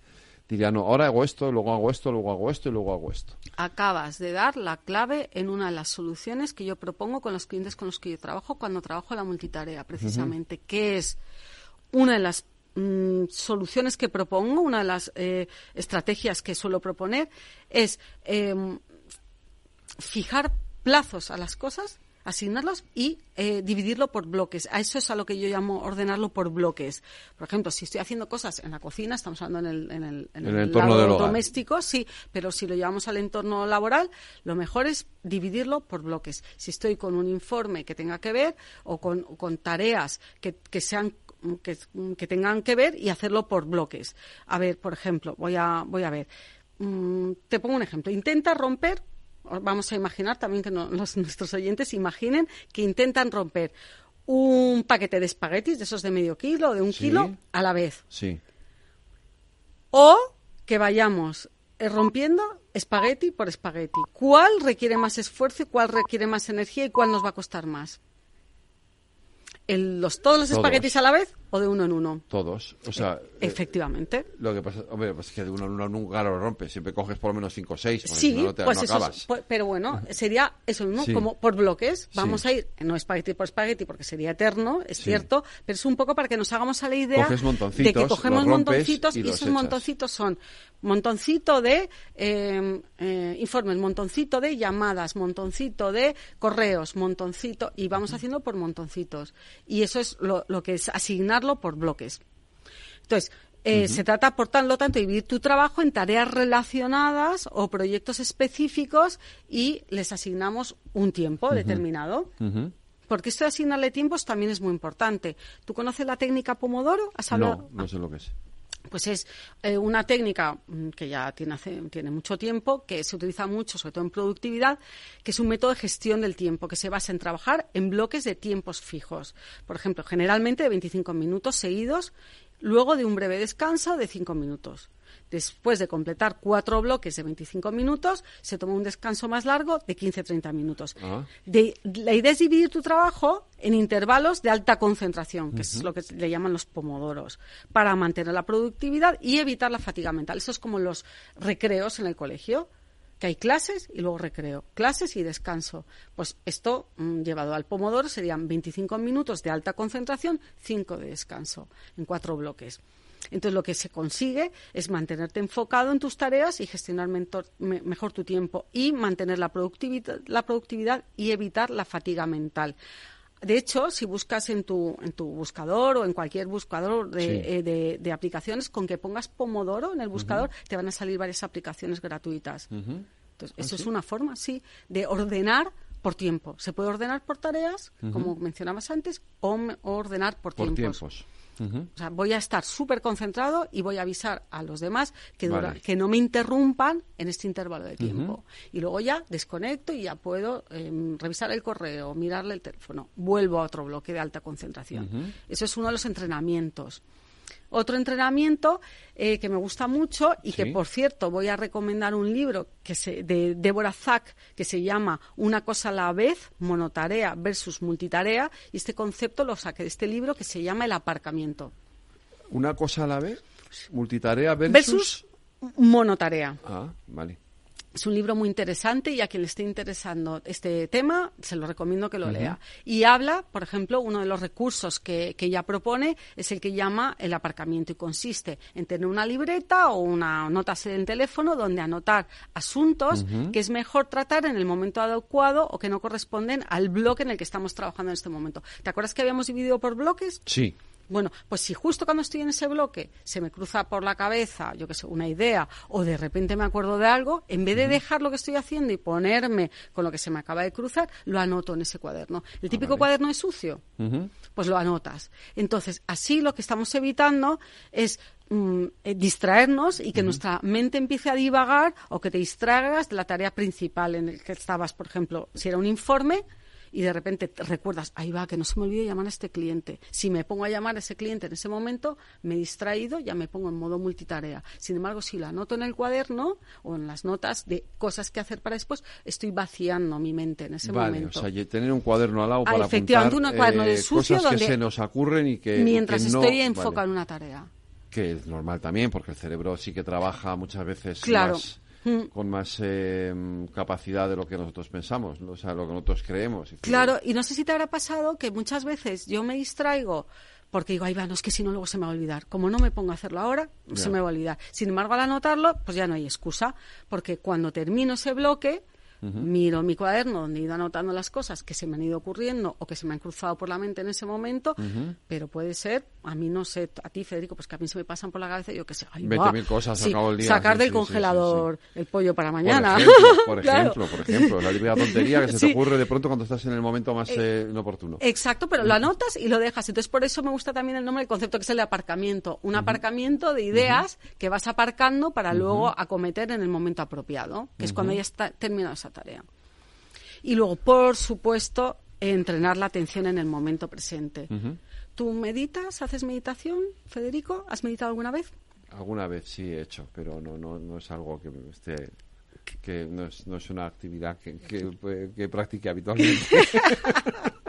diría, no, ahora hago esto, luego hago esto, luego hago esto y luego hago esto. Acabas de dar la clave en una de las soluciones que yo propongo con los clientes con los que yo trabajo cuando trabajo la multitarea, precisamente, que es una de las Mm, soluciones que propongo, una de las eh, estrategias que suelo proponer es em, fijar plazos a las cosas, asignarlos y eh, dividirlo por bloques. A eso es a lo que yo llamo ordenarlo por bloques. Por ejemplo, si estoy haciendo cosas en la cocina, estamos hablando en el, en el, en el, entorno doméstico, sí, pero si lo llevamos al entorno laboral, lo mejor es dividirlo por bloques. Si estoy con un informe que tenga que ver o con, con tareas que, que sean que, tengan que ver y hacerlo por bloques. A ver, por ejemplo, voy a, voy a ver. Mm, te pongo un ejemplo. Intenta romper vamos a imaginar también que <laughs> nuestros oyentes imaginen que intentan romper un paquete de espaguetis, de esos de medio kilo o de un kilo, a la vez. Sí. O que vayamos eh, rompiendo espagueti por espagueti. ¿Cuál requiere más esfuerzo y cuál requiere más energía y cuál nos va a costar más? los, todos los espaguetis a la vez o de uno en uno? Todos. O sea, e, efectivamente. lo que pasa, hombre, pues es que de uno en uno nunca lo rompes. Siempre coges por lo menos cinco o seis. Sí, no te, pues eso pues, pero bueno, <laughs> sería eso mismo, como por bloques. Vamos a ir, no espagueti por espagueti porque sería eterno, es cierto, pero es un poco para que nos hagamos a la idea de que cogemos montoncitos y, esos montoncitos son montoncito de eh, eh, informes, montoncito de llamadas, montoncito de correos, montoncito, y vamos haciendo por montoncitos. Y eso es lo, lo que es asignar por bloques. Entonces, eh, se trata, por tanto, de dividir tu trabajo en tareas relacionadas o proyectos específicos y les asignamos un tiempo determinado. Porque esto de asignarle tiempos también es muy importante. ¿Tú conoces la técnica Pomodoro? ¿Has No, no sé lo que es pues es eh, una técnica mm, que ya tiene, tiene mucho tiempo, que se utiliza mucho, sobre todo en productividad, que es un método de gestión del tiempo, que se basa en trabajar en bloques de tiempos fijos. Por ejemplo, generalmente de 25 minutos seguidos, luego de un breve descanso de 5 minutos. Después de completar cuatro bloques de 25 minutos, se toma un descanso más largo de 15-30 minutos. Ah. la idea es dividir tu trabajo en intervalos de alta concentración, que es lo que le llaman los pomodoros, para mantener la productividad y evitar la fatiga mental. Eso es como los recreos en el colegio que hay clases y luego recreo, clases y descanso. Pues esto mm, llevado al pomodoro serían 25 minutos de alta concentración, 5 de descanso en cuatro bloques. Entonces, lo que se consigue es mantenerte enfocado en tus tareas y gestionar mejor tu tiempo y mantener la productividad, la productividad y evitar la fatiga mental. De hecho, si buscas en tu, en tu buscador o en cualquier buscador de, eh, de, aplicaciones, con que pongas Pomodoro en el buscador, te van a salir varias aplicaciones gratuitas. Entonces, eso ¿Ah, es una forma, sí, de ordenar por tiempo. Se puede ordenar por tareas, como mencionabas antes, o, ordenar por, por tiempos. O sea, voy a estar súper concentrado y voy a avisar a los demás que, que no me interrumpan en este intervalo de tiempo. Y luego ya desconecto y ya puedo em, revisar el correo, mirarle el teléfono. Vuelvo a otro bloque de alta concentración. Eso es uno de los entrenamientos. Otro entrenamiento eh, que me gusta mucho y que, por cierto, voy a recomendar un libro que se, de Deborah Zack que se llama Una cosa a la vez, monotarea versus multitarea. Y este concepto lo saqué de este libro que se llama El aparcamiento. ¿Una cosa a la vez? ¿Multitarea versus...? Versus monotarea. Ah, vale. Es un libro muy interesante y a quien le esté interesando este tema, se lo recomiendo que lo lea. Y habla, por ejemplo, uno de los recursos que, que, ella propone es el que llama el aparcamiento y consiste en tener una libreta o una nota en teléfono donde anotar asuntos que es mejor tratar en el momento adecuado o que no corresponden al bloque en el que estamos trabajando en este momento. ¿Te acuerdas que habíamos dividido por bloques? Sí. Bueno, pues si justo cuando estoy en ese bloque se me cruza por la cabeza, yo qué sé, una idea, o de repente me acuerdo de algo, en vez de dejar lo que estoy haciendo y ponerme con lo que se me acaba de cruzar, lo anoto en ese cuaderno. El ah, típico cuaderno es sucio, pues lo anotas. Entonces, así lo que estamos evitando es mm, eh, distraernos y que nuestra mente empiece a divagar o que te distraigas de la tarea principal en el que estabas, por ejemplo, si era un informe, y de repente recuerdas, ahí va, que no se me olvide llamar a este cliente. Si me pongo a llamar a ese cliente en ese momento, me he distraído, ya me pongo en modo multitarea. Sin embargo, si la anoto en el cuaderno o en las notas de cosas que hacer para después, estoy vaciando mi mente en ese momento. O sea, tener un cuaderno al lado ah, para efectivamente, un cuaderno de eh, sucio cosas que se nos ocurren y que mientras estoy enfocado en una tarea que es normal también porque el cerebro sí que trabaja muchas veces claro. Mm. con más eh, capacidad de lo que nosotros pensamos, o sea, lo que nosotros creemos. Claro, y no sé si te habrá pasado que muchas veces yo me distraigo porque digo, ay, va, no es que si no luego se me va a olvidar. Como no me pongo a hacerlo ahora, se me va a olvidar. Sin embargo, al anotarlo, pues ya no hay excusa, porque cuando termino ese bloque, miro mi cuaderno donde he ido anotando las cosas que se me han ido ocurriendo o que se me han cruzado por la mente en ese momento, pero puede ser, a mí no sé, a ti Federico, pues que a mí se me pasan por la cabeza, yo que sé, ay, cosas el día. Sacar del congelador el pollo para mañana. <laughs> Por ejemplo, por ejemplo, la típica tontería que se te ocurre de pronto cuando estás en el momento más eh, inoportuno. Exacto, pero lo anotas y lo dejas. Entonces, por eso me gusta también el nombre del concepto que es el de aparcamiento. Un aparcamiento de ideas que vas aparcando para luego acometer en el momento apropiado, que es cuando ya está terminado esa tarea. Y luego, por supuesto, entrenar la atención en el momento presente. ¿Tú meditas? ¿Haces meditación, Federico? ¿Has meditado alguna vez? Alguna vez sí he hecho, pero no, no, no es algo que esté que no es, no es una actividad que, que, que practique habitualmente. <laughs>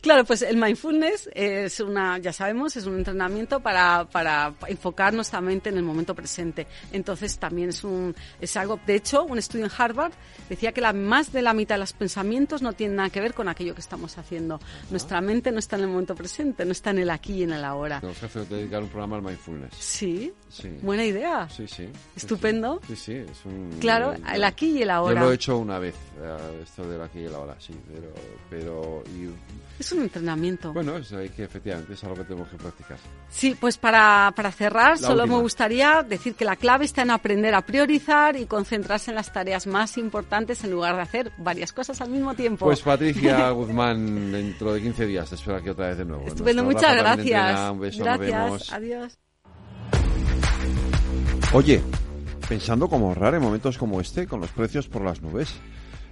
Claro, pues el mindfulness es una, ya sabemos, es un entrenamiento para, para enfocar nuestra mente en el momento presente. Entonces también es un, es algo, de hecho, un estudio en Harvard decía que la, más de la mitad de los pensamientos no tienen nada que ver con aquello que estamos haciendo. Nuestra mente no está en el momento presente, no está en el aquí y en el ahora. Tenemos que dedicar un programa al mindfulness. Sí, sí. buena idea. Sí, sí. Estupendo. Sí, sí, es un... Claro, el aquí y el ahora. Yo lo he hecho una vez, eh, esto del aquí y el ahora, sí, pero... pero es un entrenamiento. Bueno, es que efectivamente es algo que tenemos que practicar. Sí, pues para, para cerrar, solo me gustaría decir que la clave está en aprender a priorizar y concentrarse en las tareas más importantes en lugar de hacer varias cosas al mismo tiempo. Pues Patricia <laughs> Guzmán, dentro de 15 días te espero aquí otra vez de nuevo. Estupendo, muchas gracias. Un beso, gracias, adiós. Oye, pensando cómo ahorrar en momentos como este con los precios por las nubes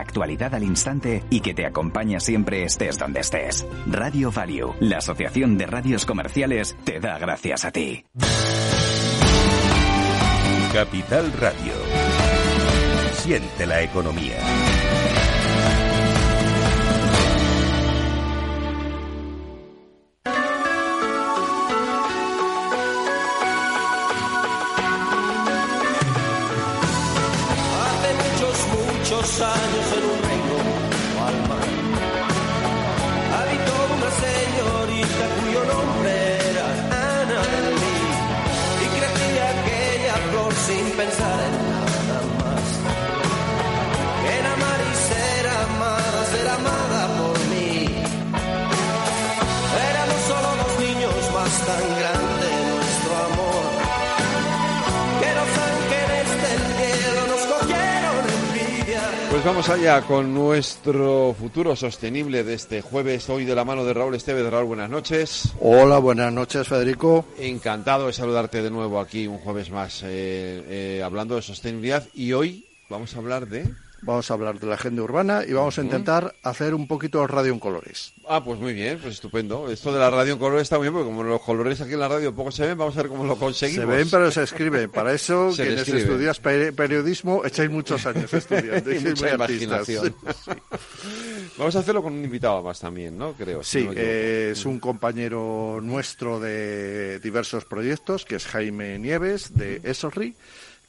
actualidad al instante y que te acompaña siempre estés donde estés. Radio Value, la Asociación de Radios Comerciales, te da gracias a ti. Capital Radio. Siente la economía. Vamos allá con nuestro futuro sostenible de este jueves, hoy de la mano de Raúl Esteves. Raúl, buenas noches. Hola, buenas noches, Federico. Encantado de saludarte de nuevo aquí un jueves más eh, eh, hablando de sostenibilidad y hoy vamos a hablar de... Vamos a hablar de la agenda urbana y vamos a intentar hacer un poquito radio en colores. Ah, pues muy bien, pues estupendo. Esto de la radio en colores está muy bien, porque como los colores aquí en la radio poco se ven, vamos a ver cómo lo conseguimos. Se ven, pero se escriben. Para eso, <laughs> quienes estudias periodismo, echáis muchos años estudiando. <laughs> mucha imaginación. <laughs> Vamos a hacerlo con un invitado más también, ¿no? Creo. Sí, es un compañero nuestro de diversos proyectos, que es Jaime Nieves, de Esorri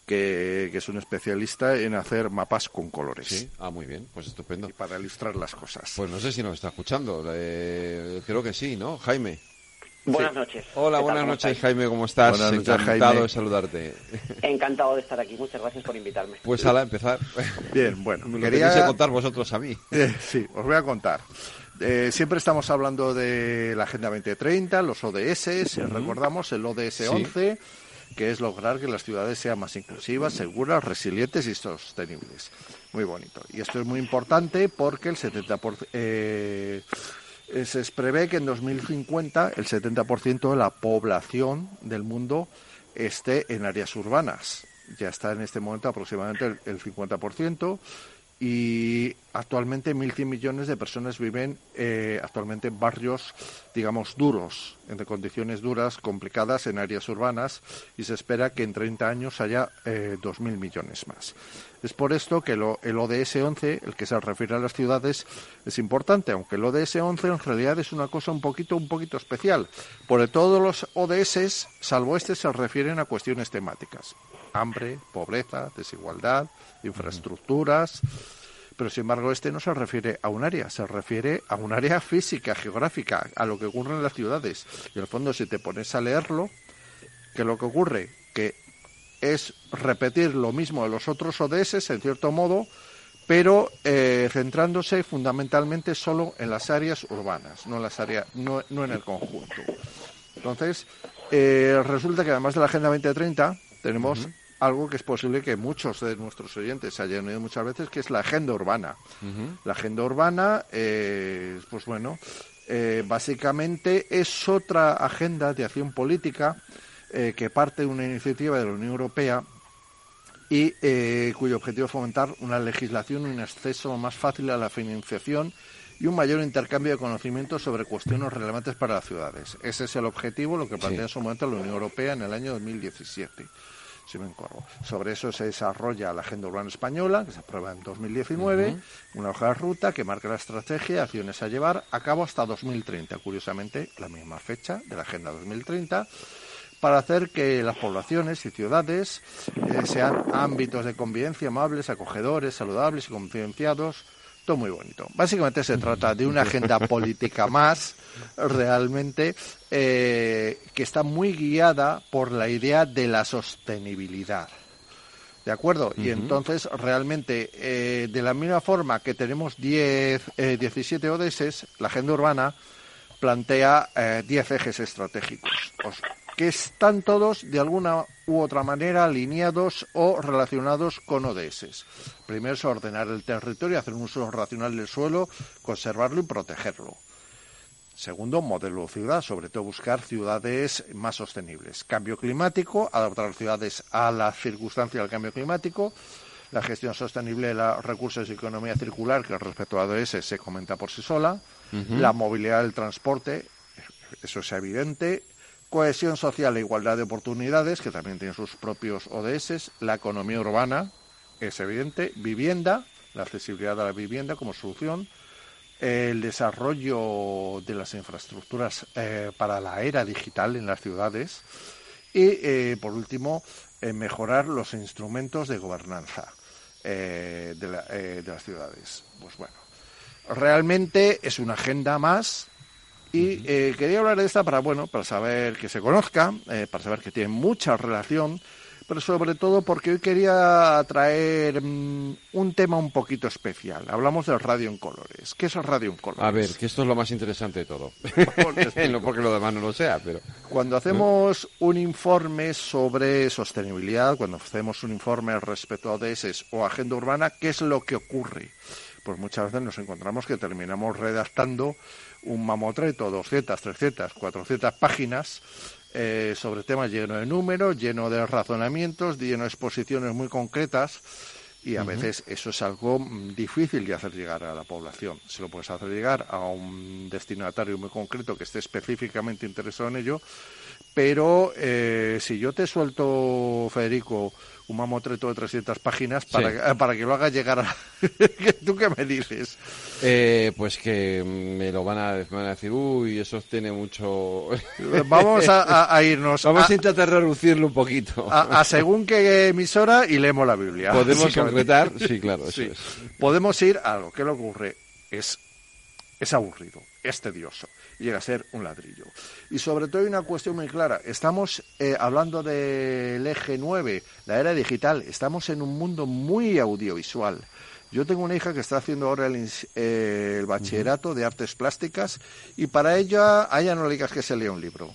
que, es un especialista en hacer mapas con colores. Sí, ah, muy bien, pues estupendo. para ilustrar las cosas. Pues no sé si nos está escuchando, eh, creo que sí, ¿no? Jaime. Buenas noches. Hola, buenas noches, Jaime, ¿cómo estás? Encantado de saludarte. <laughs> Encantado de estar aquí, muchas gracias por invitarme. Pues a empezar. <laughs> Bien, bueno. Me quería contar vosotros a mí. <laughs> Eh, sí, os voy a contar. Eh, siempre estamos hablando de la Agenda 2030, los ODS, recordamos el ODS 11, que es lograr que las ciudades sean más inclusivas, seguras, resilientes y sostenibles. Muy bonito. Y esto es muy importante porque el 70%... Eh, se prevé que en 2050 el 70% de la población del mundo esté en áreas urbanas. Ya está en este momento aproximadamente el, el 50% y actualmente 1.100 millones de personas viven eh, actualmente en barrios, digamos, duros, en condiciones duras, complicadas, en áreas urbanas, y se espera que en 30 años haya eh, 2.000 millones más. Es por esto que el ODS 11, el que se refiere a las ciudades, es importante, aunque el ODS 11 en realidad es una cosa un poquito, un poquito especial, porque todos los ODS, salvo este, se refieren a cuestiones temáticas hambre, pobreza, desigualdad, infraestructuras. Pero sin embargo, este no se refiere a un área, se refiere a un área <laughs> física, geográfica, a lo que ocurre en las ciudades. Y en el fondo, si te pones a leerlo, que lo que ocurre, que es repetir lo mismo de los otros ODS, en cierto modo, pero eh, centrándose fundamentalmente solo en las áreas urbanas, no en, las áreas, no, en el conjunto. Entonces, eh, resulta que además de la Agenda 2030, tenemos algo que es posible que muchos de nuestros oyentes hayan oído muchas veces, que es la agenda urbana. La agenda urbana, eh, pues bueno, eh, básicamente es otra agenda de acción política eh, que parte de una iniciativa de la Unión Europea y cuyo objetivo es fomentar una legislación un acceso más fácil a la financiación y un mayor intercambio de conocimientos sobre cuestiones relevantes para las ciudades. Ese es el objetivo, lo que plantea en su momento la Unión Europea en el año 2017 si me encorvo. Sobre eso se desarrolla la Agenda Urbana Española, que se aprueba en 2019, una hoja de ruta que marca la estrategia y acciones a llevar a cabo hasta 2030, curiosamente la misma fecha de la Agenda 2030 para hacer que las poblaciones y ciudades eh, sean ámbitos de convivencia amables, acogedores, saludables y concienciados muy bonito. Básicamente se trata de una agenda política más, realmente, eh, que está muy guiada por la idea de la sostenibilidad. ¿De acuerdo? Y entonces, realmente, eh, de la misma forma que tenemos 10, 17 ODS, la agenda urbana plantea 10 eh, ejes estratégicos que están todos de alguna u otra manera alineados o relacionados con ODS. Primero es ordenar el territorio, hacer un uso racional del suelo, conservarlo y protegerlo. Segundo, modelo ciudad, sobre todo buscar ciudades más sostenibles. Cambio climático, adaptar ciudades a la circunstancia del cambio climático. La gestión sostenible de los recursos y economía circular, que respecto a ODS se comenta por sí sola. La movilidad del transporte, eso es evidente cohesión social e igualdad de oportunidades, que también tiene sus propios ODS, la economía urbana, es evidente, vivienda, la accesibilidad a la vivienda como solución, el desarrollo de las infraestructuras eh, para la era digital en las ciudades y, eh, por último, eh, mejorar los instrumentos de gobernanza de, de las ciudades. Pues bueno, realmente es una agenda más y eh, quería hablar de esta para, bueno, para saber que se conozca, eh, para saber que tiene mucha relación, pero sobre todo porque hoy quería traer mm, un tema un poquito especial. Hablamos del radio en colores. ¿Qué es el radio en colores? A ver, que esto es lo más interesante de todo. <laughs> <laughs> no porque lo demás no lo sea, pero... Cuando hacemos un informe sobre sostenibilidad, cuando hacemos un informe respecto a ODS o agenda urbana, ¿qué es lo que ocurre? Pues muchas veces nos encontramos que terminamos redactando un mamotreto, 200, 300, 400 páginas eh, sobre temas lleno de números, lleno de razonamientos, lleno de exposiciones muy concretas y a veces eso es algo mm, difícil de hacer llegar a la población. Si lo puedes hacer llegar a un destinatario muy concreto que esté específicamente interesado en ello, pero eh, si yo te suelto, Federico, un mamotreto de 300 páginas para, para que lo haga llegar a... <laughs> ¿Tú qué me dices? Eh, pues que me lo van a, decir, uy, eso tiene mucho... <laughs> Vamos a, irnos... Vamos a, intentar reducirlo un poquito. A, según qué emisora y leemos la Biblia. ¿Podemos concretar? Sí, claro, Podemos ir a algo. ¿Qué le ocurre? Es es aburrido, es tedioso, llega a ser un ladrillo. Y sobre todo hay una cuestión muy clara, estamos eh, hablando del eje 9, la era digital, estamos en un mundo muy audiovisual. Yo tengo una hija que está haciendo ahora el, eh, bachillerato de artes plásticas y para ella, a ella no le digas que se lea un libro.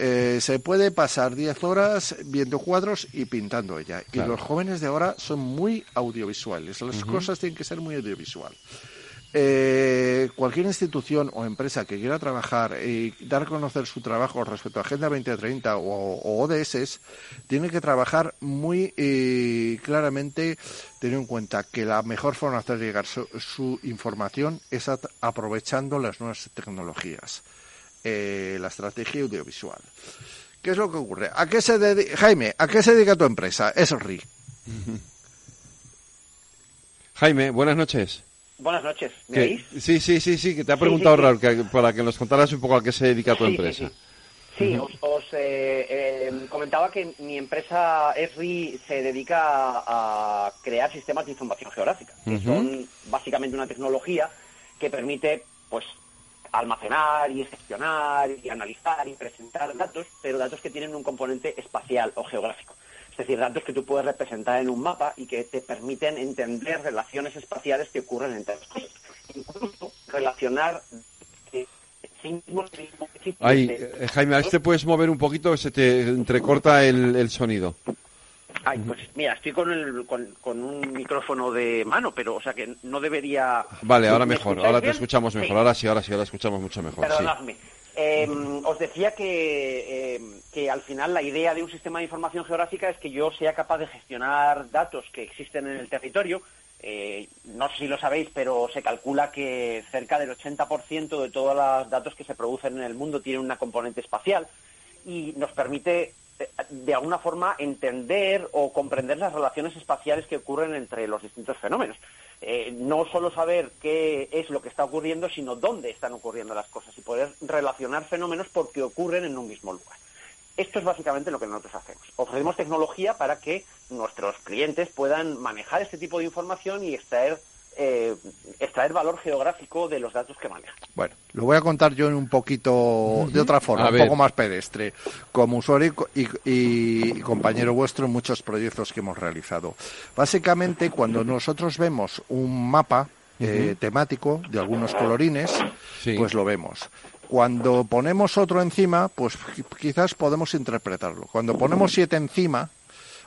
Eh, se puede pasar 10 horas viendo cuadros y pintando ella. Y los jóvenes de ahora son muy audiovisuales. Las cosas tienen que ser muy audiovisual. Eh, cualquier institución o empresa que quiera trabajar y dar a conocer su trabajo respecto a Agenda 2030 o, o ODS tiene que trabajar muy eh, claramente teniendo en cuenta que la mejor forma de hacer llegar su, información es aprovechando las nuevas tecnologías, eh, la estrategia audiovisual. ¿Qué es lo que ocurre? ¿A qué se dedica, Jaime, ¿a qué se dedica tu empresa? Es RI. <laughs> Jaime, buenas noches. Buenas noches, ¿me veis? Sí, sí, sí, sí, que te ha preguntado Raúl, para que nos contaras un poco a qué se dedica tu empresa. Sí, os, eh, eh, comentaba que mi empresa ESRI se dedica a, crear sistemas de información geográfica, que son básicamente una tecnología que permite pues almacenar y gestionar y analizar y presentar datos, pero datos que tienen un componente espacial o geográfico. Es decir, datos que tú puedes representar en un mapa y que te permiten entender relaciones espaciales que ocurren entre las cosas. Incluso relacionar eh, Ay, eh, Jaime, a este puedes mover un poquito, se te entrecorta el, sonido. Ay, pues mira, estoy con, el, con, un micrófono de mano, pero o sea que no debería... Vale, ahora mejor, ahora te escuchamos mejor, ahora sí, ahora sí, ahora escuchamos mucho mejor. Perdonadme. Em, os decía em, que, al final la idea de un sistema de información geográfica es que yo sea capaz de gestionar datos que existen en el territorio. Eh, no sé si lo sabéis, pero se calcula que cerca del 80% de todos los datos que se producen en el mundo tienen una componente espacial y nos permite eh, de alguna forma entender o comprender las relaciones espaciales que ocurren entre los distintos fenómenos. Eh, no solo saber qué es lo que está ocurriendo, sino dónde están ocurriendo las cosas y poder relacionar fenómenos porque ocurren en un mismo lugar. Esto es básicamente lo que nosotros hacemos. Ofrecemos tecnología para que nuestros clientes puedan manejar este tipo de información y extraer eh, extraer valor geográfico de los datos que manejan. Bueno, lo voy a contar yo en un poquito de otra forma, un poco más pedestre, como usuario y, compañero vuestro en muchos proyectos que hemos realizado. Básicamente, cuando nosotros vemos un mapa eh, temático de algunos colorines, pues lo vemos. Cuando ponemos otro encima, pues quizás podemos interpretarlo. Cuando ponemos siete encima,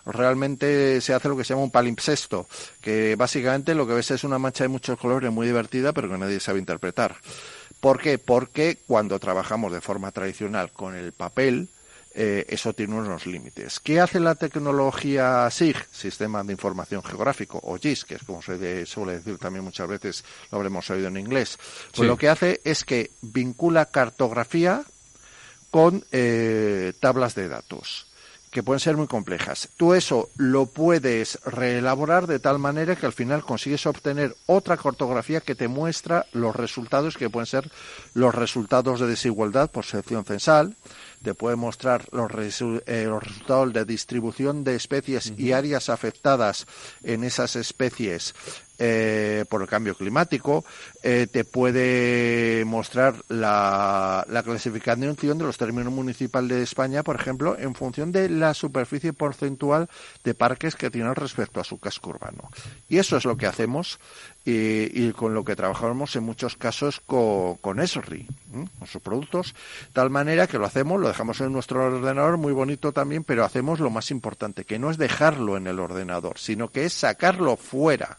realmente se hace lo que se llama un palimpsesto, que básicamente lo que ves es una mancha de muchos colores muy divertida, pero que nadie sabe interpretar. ¿Por qué? Porque cuando trabajamos de forma tradicional con el papel, eh, eso tiene unos límites. ¿Qué hace la tecnología SIG, Sistema de Información Geográfico, o GIS, que es como se suele decir también muchas veces, lo habremos oído en inglés? Pues lo que hace es que vincula cartografía con eh, tablas de datos que pueden ser muy complejas. Tú eso lo puedes reelaborar de tal manera que al final consigues obtener otra cartografía que te muestra los resultados que pueden ser los resultados de desigualdad por sección censal, te puede mostrar los, eh, los resultados de distribución de especies y áreas afectadas en esas especies eh, por el cambio climático, eh, te puede mostrar la, la, clasificación de los términos municipales de España, por ejemplo, en función de la superficie porcentual de parques que tienen respecto a su casco urbano. Y eso es lo que hacemos y, con lo que trabajamos en muchos casos con, con ESRI, con sus productos, tal manera que lo hacemos, lo dejamos en nuestro ordenador, muy bonito también, pero hacemos lo más importante, que no es dejarlo en el ordenador, sino que es sacarlo fuera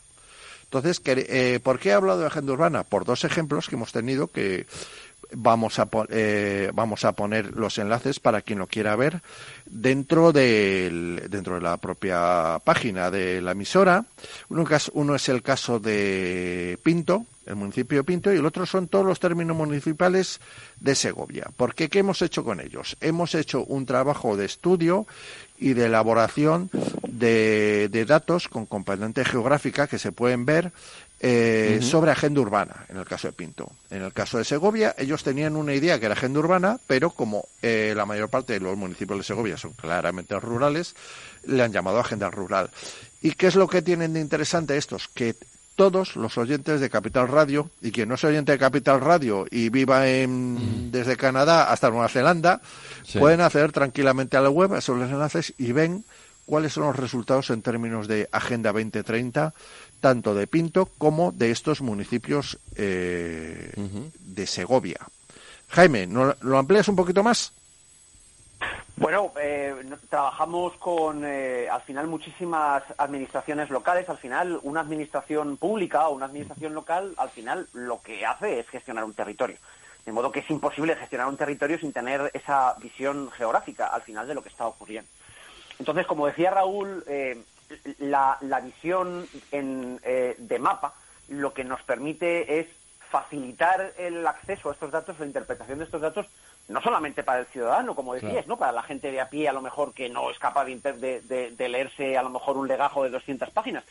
entonces, eh, ¿por qué he hablado de agenda urbana? Por dos ejemplos que hemos tenido que vamos a, eh, vamos a poner los enlaces para quien lo quiera ver dentro, del, dentro de la propia página de la emisora. Uno, uno es el caso de Pinto, el municipio de Pinto, y el otro son todos los términos municipales de Segovia. ¿Por qué? ¿Qué hemos hecho con ellos? Hemos hecho un trabajo de estudio y de elaboración de, datos con componente geográfica que se pueden ver eh, sobre agenda urbana, en el caso de Pinto. En el caso de Segovia, ellos tenían una idea que era agenda urbana, pero como eh, la mayor parte de los municipios de Segovia son claramente rurales, le han llamado agenda rural. ¿Y qué es lo que tienen de interesante estos? Que todos los oyentes de Capital Radio y quien no es oyente de Capital Radio y viva en, desde Canadá hasta Nueva Zelanda, pueden acceder tranquilamente a la web, a esos enlaces y ven cuáles son los resultados en términos de Agenda 2030, tanto de Pinto como de estos municipios eh, de Segovia. Jaime, ¿lo amplías un poquito más? Bueno, eh, trabajamos con, eh, al final, muchísimas administraciones locales. Al final, una administración pública o una administración local, al final, lo que hace es gestionar un territorio. De modo que es imposible gestionar un territorio sin tener esa visión geográfica, al final, de lo que está ocurriendo. Entonces, como decía Raúl, eh, la, visión de mapa lo que nos permite es facilitar el acceso a estos datos, la interpretación de estos datos no solamente para el ciudadano, como decías, ¿no? Para la gente de a pie, a lo mejor, que no es capaz de, leerse a lo mejor un legajo de 200 páginas,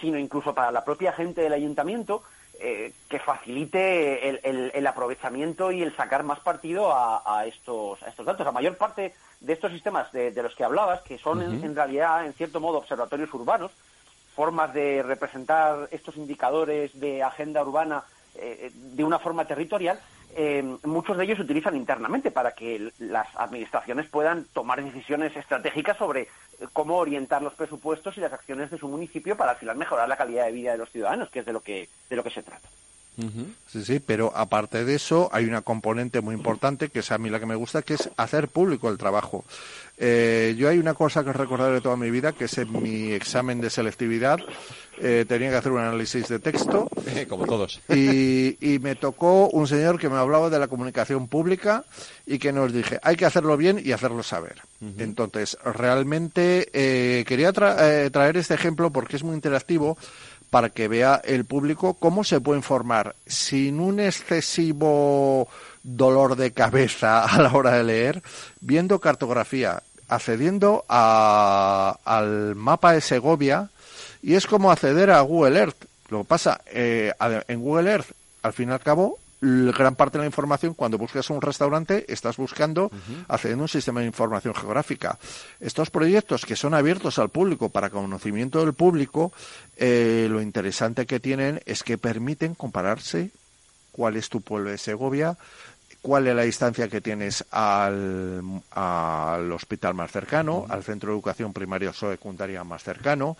sino incluso para la propia gente del ayuntamiento, eh, que facilite el, aprovechamiento y el sacar más partido a, estos, a estos datos. La mayor parte de estos sistemas de, los que hablabas, que son en, realidad, en cierto modo, observatorios urbanos, formas de representar estos indicadores de agenda urbana eh, de una forma territorial, eh, muchos de ellos se utilizan internamente para que las administraciones puedan tomar decisiones estratégicas sobre eh, cómo orientar los presupuestos y las acciones de su municipio para al final mejorar la calidad de vida de los ciudadanos, que es de lo que, de lo que se trata. Sí, sí, pero aparte de eso hay una componente muy importante que es a mí la que me gusta, que es hacer público el trabajo. Eh, yo hay una cosa que recordar de toda mi vida, que es en mi examen de selectividad, eh, tenía que hacer un análisis de texto. <laughs> Como todos. Y, me tocó un señor que me hablaba de la comunicación pública y que nos dije, hay que hacerlo bien y hacerlo saber. Entonces, realmente eh, quería traer este ejemplo porque es muy interactivo para que vea el público cómo se puede informar sin un excesivo dolor de cabeza <laughs> a la hora de leer, viendo cartografía, accediendo al mapa de Segovia y es como acceder a Google Earth. Lo que pasa, eh, en Google Earth, al fin y al cabo, gran parte de la información, cuando buscas un restaurante, estás buscando, accediendo a un sistema de información geográfica. Estos proyectos que son abiertos al público para conocimiento del público, eh, lo interesante que tienen es que permiten compararse cuál es tu pueblo de Segovia, cuál es la distancia que tienes al, al hospital más cercano, al centro de educación primaria o secundaria más cercano,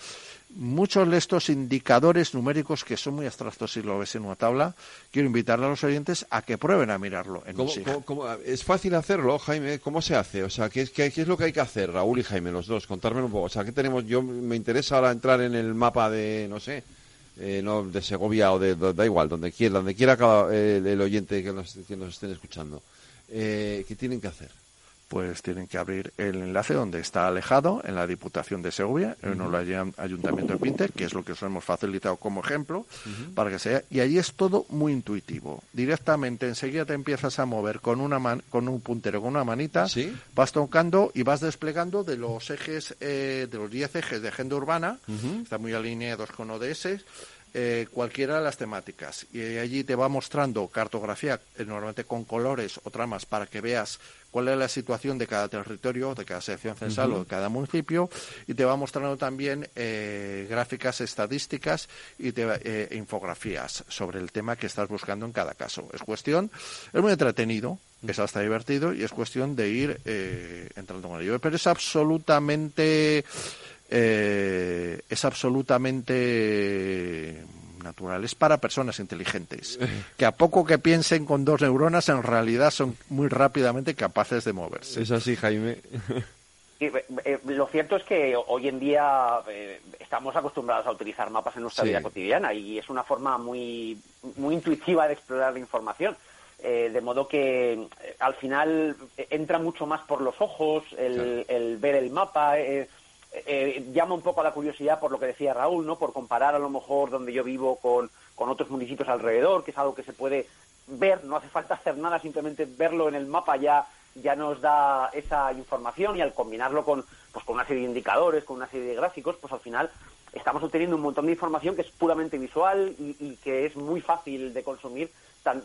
muchos de estos indicadores numéricos que son muy abstractos si lo ves en una tabla, quiero invitar a los oyentes a que prueben a mirarlo en es fácil hacerlo, Jaime? ¿Cómo se hace? O sea, ¿qué, es lo que hay que hacer, Raúl y Jaime, los dos? Contármelo un poco. O sea, ¿qué tenemos? Yo me interesa ahora entrar en el mapa de, no sé, eh, no, de Segovia o de, da igual, donde quiera, donde quiera cada, eh, el oyente que nos, que nos estén escuchando. Eh, ¿Qué tienen que hacer? Pues tienen que abrir el enlace donde está alejado en la Diputación de Segovia, en el Ayuntamiento de Pinter, que es lo que os hemos facilitado como ejemplo, para que sea. Y ahí es todo muy intuitivo. Directamente, enseguida te empiezas a mover con una con un puntero, con una manita, vas tocando y vas desplegando de los ejes, eh, de los 10 ejes de agenda urbana, están muy alineados con ODS, eh, cualquiera de las temáticas. Y allí te va mostrando cartografía, eh, normalmente con colores o tramas, para que veas cuál es la situación de cada territorio, de cada sección censal o de cada municipio, y te va mostrando también eh, gráficas estadísticas y te, infografías sobre el tema que estás buscando en cada caso. Es cuestión, es muy entretenido, es hasta divertido y es cuestión de ir entrando con ello. Pero es absolutamente eh, es absolutamente natural. Es para personas inteligentes, que a poco que piensen con dos neuronas, en realidad son muy rápidamente capaces de moverse. Es así, Jaime. Eh, eh, lo cierto es que hoy en día estamos acostumbrados a utilizar mapas en nuestra vida cotidiana y es una forma muy, muy intuitiva de explorar la información. de modo que al final entra mucho más por los ojos el, el ver el mapa. Eh, llama un poco a la curiosidad por lo que decía Raúl, ¿no? Por comparar a lo mejor donde yo vivo con, con otros municipios alrededor, que es algo que se puede ver, no hace falta hacer nada, simplemente verlo en el mapa ya, ya nos da esa información y al combinarlo con, pues, con una serie de indicadores, con una serie de gráficos, pues al final estamos obteniendo un montón de información que es puramente visual y que es muy fácil de consumir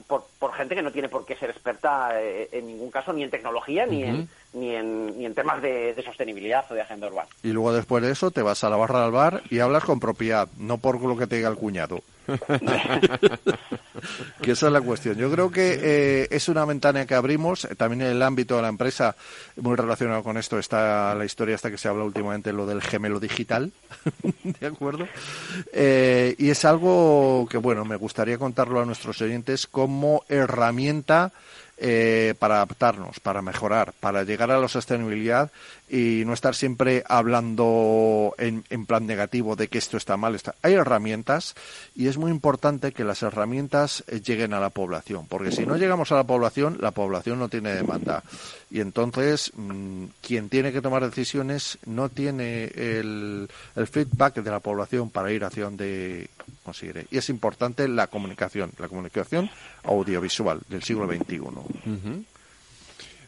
por, por, gente que no tiene por qué ser experta eh, en ningún caso ni en tecnología ni, en, ni, en, ni en temas de, sostenibilidad o de agenda urbana. Y luego después de eso te vas a la barra del bar y hablas con propiedad, no por lo que te diga el cuñado. <laughs> que esa es la cuestión. Yo creo que eh, es una ventana que abrimos. También en el ámbito de la empresa, muy relacionado con esto, está la historia hasta que se habla últimamente, lo del gemelo digital. <laughs> ¿De acuerdo? Eh, y es algo que, bueno, me gustaría contarlo a nuestros oyentes como herramienta eh, para adaptarnos, para mejorar, para llegar a la sostenibilidad y no estar siempre hablando en, plan negativo de que esto está mal. Está. Hay herramientas y es muy importante que las herramientas eh, lleguen a la población, porque si no llegamos a la población, la población no tiene demanda. Y entonces, mm, quien tiene que tomar decisiones no tiene el, feedback de la población para ir hacia donde consigue. Y es importante la comunicación, la comunicación audiovisual del siglo XXI.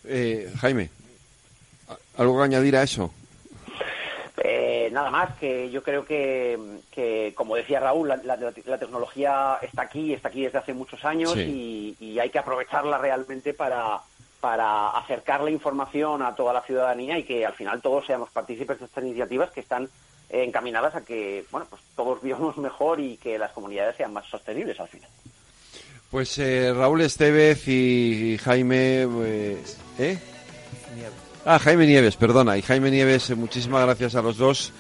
Eh, Jaime, ¿Algo que añadir a eso? Eh, nada más, que yo creo que, como decía Raúl, la, tecnología está aquí, está aquí desde hace muchos años y, hay que aprovecharla realmente para, para acercar la información a toda la ciudadanía y que al final todos seamos partícipes de estas iniciativas que están encaminadas a que bueno pues todos <laughs> vivamos mejor y que las comunidades sean más sostenibles al final. Pues eh, Raúl Estevez y Jaime, eh, ¿eh? Ah, Jaime Nieves, perdona. Y Jaime Nieves, eh, muchísimas gracias a los dos.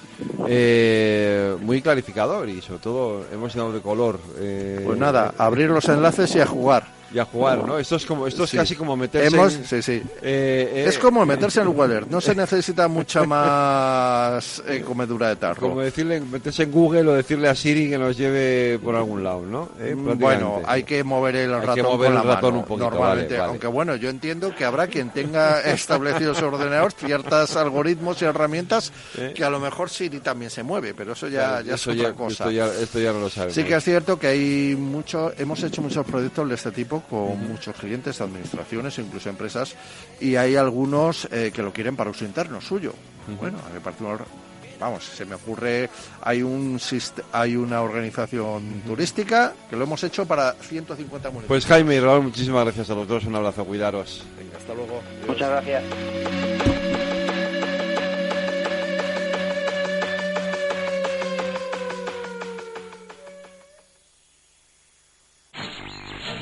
Eh, muy clarificador y sobre todo hemos dado de color. Eh, pues nada, abrir los enlaces y a jugar y a jugar, ¿no? Esto es como esto es casi como meterse en, sí, sí. Eh, eh, es como meterse en Google no se necesita <laughs> mucha más eh, comedura de tarro. Como decirle meterse en Google o decirle a Siri que nos lleve por algún lado, ¿no? Mm, bueno, hay que mover el ratón con la mano, un poquito, normalmente, aunque bueno, yo entiendo que habrá quien tenga <laughs> establecidos ordenadores ciertos algoritmos y herramientas que a lo mejor Siri también se mueve, pero eso ya, ya es otra cosa. Esto ya, no lo sabemos. Sí que es cierto que hay mucho, hemos hecho muchos proyectos de este tipo con muchos clientes, administraciones, incluso empresas, y hay algunos eh, que lo quieren para uso interno suyo. Bueno, a mí me vamos, se me ocurre, hay un hay una organización turística que lo hemos hecho para 150 municipios. Pues Jaime y Raúl, muchísimas gracias a los dos, un abrazo, cuidaros. Venga, hasta luego. Muchas gracias.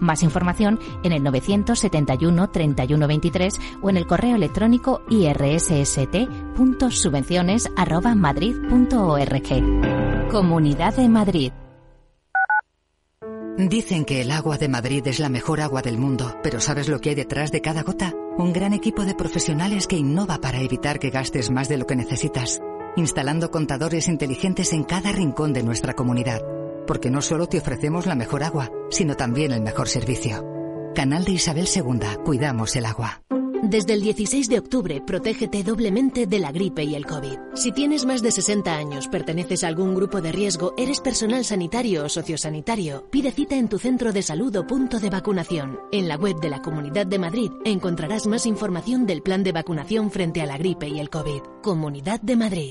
Más información en el 971 31 23 o en el correo electrónico irsst.subvenciones@madrid.org. Comunidad de Madrid. Dicen que el agua de Madrid es la mejor agua del mundo, pero ¿sabes lo que hay detrás de cada gota? Un gran equipo de profesionales que innova para evitar que gastes más de lo que necesitas, instalando contadores inteligentes en cada rincón de nuestra comunidad porque no solo te ofrecemos la mejor agua, sino también el mejor servicio. Canal de Isabel II, cuidamos el agua. Desde el 16 de octubre, protégete doblemente de la gripe y el COVID. Si tienes más de 60 años, perteneces a algún grupo de riesgo, eres personal sanitario o sociosanitario, pide cita en tu centro de salud o punto de vacunación. En la web de la Comunidad de Madrid encontrarás más información del plan de vacunación frente a la gripe y el COVID. Comunidad de Madrid.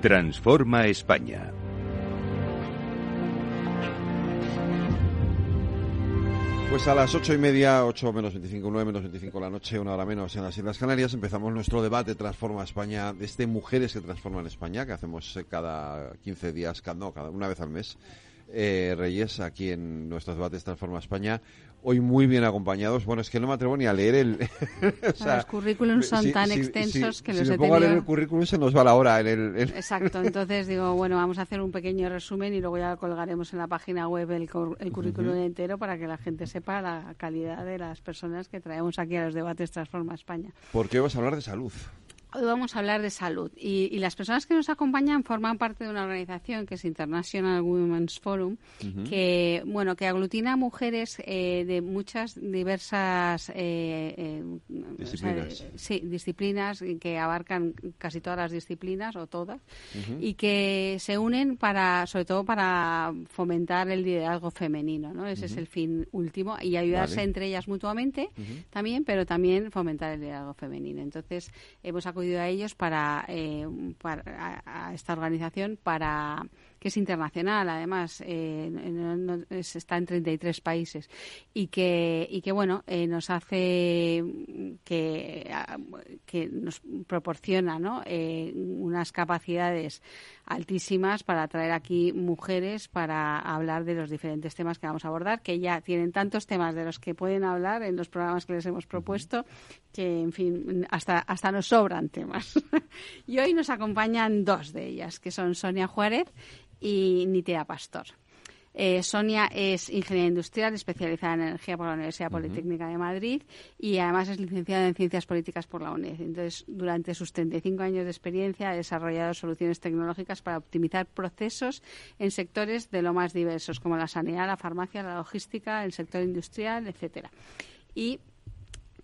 Transforma España. Pues a las ocho y media, ocho menos veinticinco, nueve menos veinticinco la noche, una hora menos en las Islas Canarias, empezamos nuestro debate Transforma España, desde Mujeres que Transforman España, que hacemos eh, cada quince días, no, cada una vez al mes. Eh, Reyes, aquí en nuestros debates Transforma España hoy muy bien acompañados. Bueno, es que no me atrevo ni a leer el... <laughs> los currículums son tan extensos que los si he pongo a leer el currículum se nos va la hora. En el, Exacto, <laughs> entonces digo, bueno, vamos a hacer un pequeño resumen y luego ya colgaremos en la página web el, el currículum entero para que la gente sepa la calidad de las personas que traemos aquí a los debates Transforma España. ¿Por qué vas a hablar de salud? Hoy vamos a hablar de salud. Y, las personas que nos acompañan forman parte de una organización que es International Women's Forum, que bueno que aglutina mujeres eh, de muchas diversas eh, eh, disciplinas, sí, disciplinas que abarcan casi todas las disciplinas o todas y que se unen para sobre todo para fomentar el liderazgo femenino, ¿no? Ese es el fin último y ayudarse entre ellas mutuamente también, pero también fomentar el liderazgo femenino. Entonces hemos a ellos para, eh, a, esta organización para que es internacional, además eh, está en 33 países y que y que bueno eh, nos hace que, que nos proporciona ¿no? unas capacidades altísimas para traer aquí mujeres para hablar de los diferentes temas que vamos a abordar, que ya tienen tantos temas de los que pueden hablar en los programas que les hemos propuesto que, en fin, hasta, hasta nos sobran temas. <laughs> y hoy nos acompañan dos de ellas, que son Sonia Juárez y Nitea Pastor. Eh, Sonia es ingeniera industrial especializada en energía por la Universidad Politécnica de Madrid y además es licenciada en ciencias políticas por la UNED. Entonces, durante sus 35 años de experiencia ha desarrollado soluciones tecnológicas para optimizar procesos en sectores de lo más diversos, como la sanidad, la farmacia, la logística, el sector industrial, etcétera. Y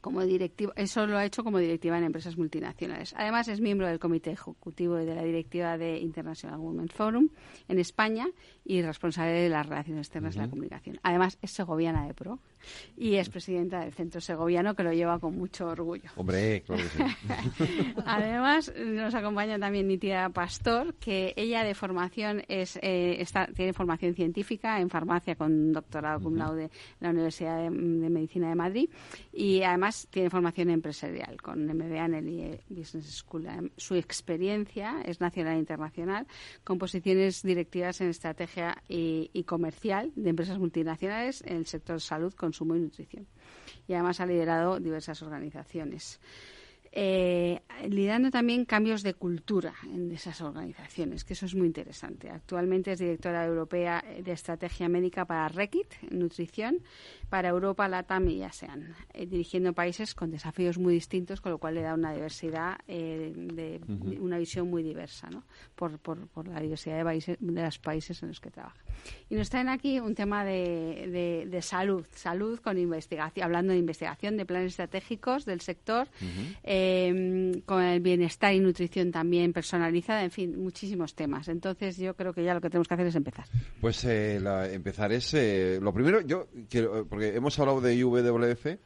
como directiva, eso lo ha hecho como directiva en empresas multinacionales. Además, es miembro del comité ejecutivo y de la directiva de International Women's Forum en España y responsable de las relaciones externas de la comunicación. Además, es segoviana de pro y es presidenta del Centro Segoviano, que lo lleva con mucho orgullo. Hombre, claro que sí. <laughs> Además, nos acompaña también Nitia Pastor, que ella de formación es, eh, está, tiene formación científica en farmacia con doctorado cum laude en la Universidad de, Medicina de Madrid y además tiene formación empresarial con MBA en el IE Business School. Su experiencia es nacional e internacional con posiciones directivas en estrategia y, y comercial de empresas multinacionales en el sector salud, y nutrición. Y además ha liderado diversas organizaciones eh, liderando también cambios de cultura en esas organizaciones, que eso es muy interesante. Actualmente es directora europea de estrategia médica para Rekit, nutrición, para Europa, LATAM y ASEAN, eh, dirigiendo países con desafíos muy distintos, con lo cual le da una diversidad, eh, de, una visión muy diversa, ¿no? por, por, por la diversidad de, países, de los países en los que trabaja. Y nos traen aquí un tema de, de, salud, salud con investigación, hablando de investigación, de planes estratégicos del sector. Em, con el bienestar y nutrición también personalizada, en fin, muchísimos temas. Entonces yo creo que ya lo que tenemos que hacer es empezar. Pues eh, empezar es, eh, lo primero, yo quiero, porque hemos hablado de IWF,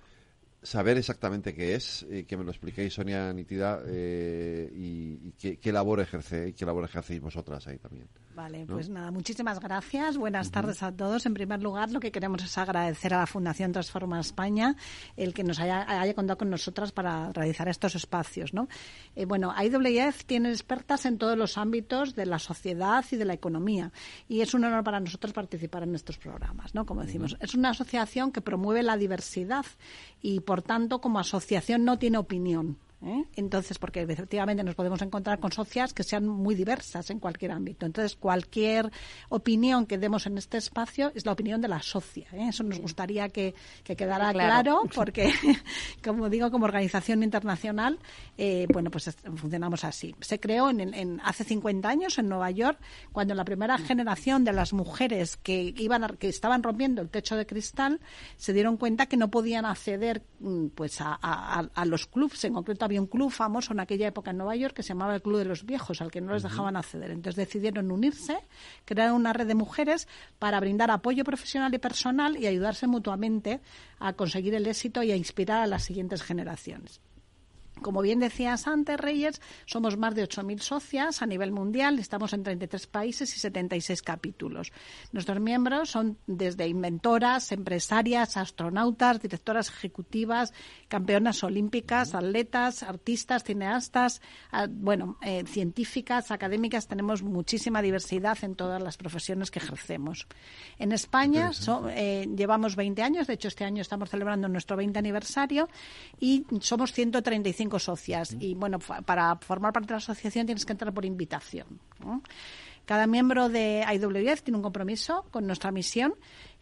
saber exactamente qué es, y que me lo expliquéis, Sonia Nitida, eh, y, qué, labor ejerce, y qué labor ejercéis vosotras ahí también. Vale, pues nada, muchísimas gracias. Buenas tardes a todos. En primer lugar, lo que queremos es agradecer a la Fundación Transforma España el que nos haya, haya contado con nosotras para realizar estos espacios. ¿no? Eh, bueno, IWF tiene expertas en todos los ámbitos de la sociedad y de la economía y es un honor para nosotros participar en estos programas. ¿no? Como decimos, es una asociación que promueve la diversidad y, por tanto, como asociación no tiene opinión ¿eh? Entonces, porque efectivamente nos podemos encontrar con socias que sean muy diversas en cualquier ámbito. Entonces, cualquier opinión que demos en este espacio es la opinión de la socia. ¿eh? Eso nos gustaría que, quedara claro. <laughs> porque, <laughs> como digo, como organización internacional, eh, bueno, pues funcionamos así. Se creó en, hace 50 años en Nueva York, cuando la primera generación de las mujeres que iban que estaban rompiendo el techo de cristal se dieron cuenta que no podían acceder mm, pues a, a los clubs, en concreto había un club famoso en aquella época en Nueva York que se llamaba el Club de los Viejos, al que no les dejaban acceder. Entonces decidieron unirse, crear una red de mujeres para brindar apoyo profesional y personal y ayudarse mutuamente a conseguir el éxito y a inspirar a las siguientes generaciones. Como bien decías antes, Reyes, somos más de 8.000 socias a nivel mundial, estamos en 33 países y 76 capítulos. Nuestros miembros son desde inventoras, empresarias, astronautas, directoras ejecutivas, campeonas olímpicas, atletas, artistas, cineastas, bueno, eh, científicas, académicas. Tenemos muchísima diversidad en todas las profesiones que ejercemos. En España eh, llevamos 20 años, de hecho este año estamos celebrando nuestro 20 aniversario y somos 135 socias. Y bueno, para formar parte de la asociación tienes que entrar por invitación. Cada miembro de IWF tiene un compromiso con nuestra misión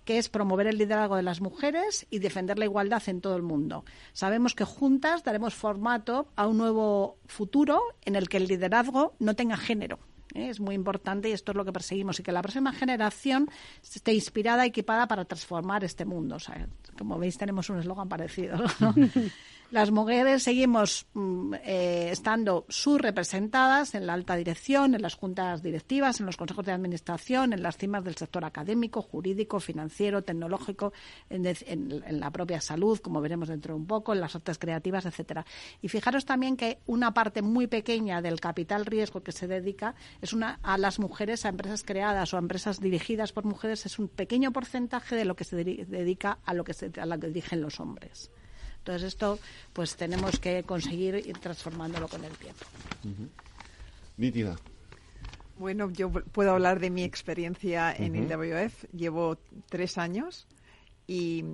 que es promover el liderazgo de las mujeres y defender la igualdad en todo el mundo. Sabemos que juntas daremos formato a un nuevo futuro en el que el liderazgo no tenga género. ¿eh? Es muy importante y esto es lo que perseguimos y que la próxima generación esté inspirada, y equipada para transformar este mundo. como veis, tenemos un eslogan parecido. <laughs> Las mujeres seguimos mm, eh, estando subrepresentadas en la alta dirección, en las juntas directivas, en los consejos de administración, en las cimas del sector académico, jurídico, financiero, tecnológico, en, la propia salud, como veremos dentro de un poco, en las artes creativas, etcétera. Y fijaros también que una parte muy pequeña del capital riesgo que se dedica es una a las mujeres, a empresas creadas o a empresas dirigidas por mujeres, es un pequeño porcentaje de lo que se dedica a lo que se, a lo que dirigen los hombres. Entonces esto pues tenemos que conseguir ir transformándolo con el tiempo. Nítida. Bueno, yo puedo hablar de mi experiencia en el WF. Llevo tres años y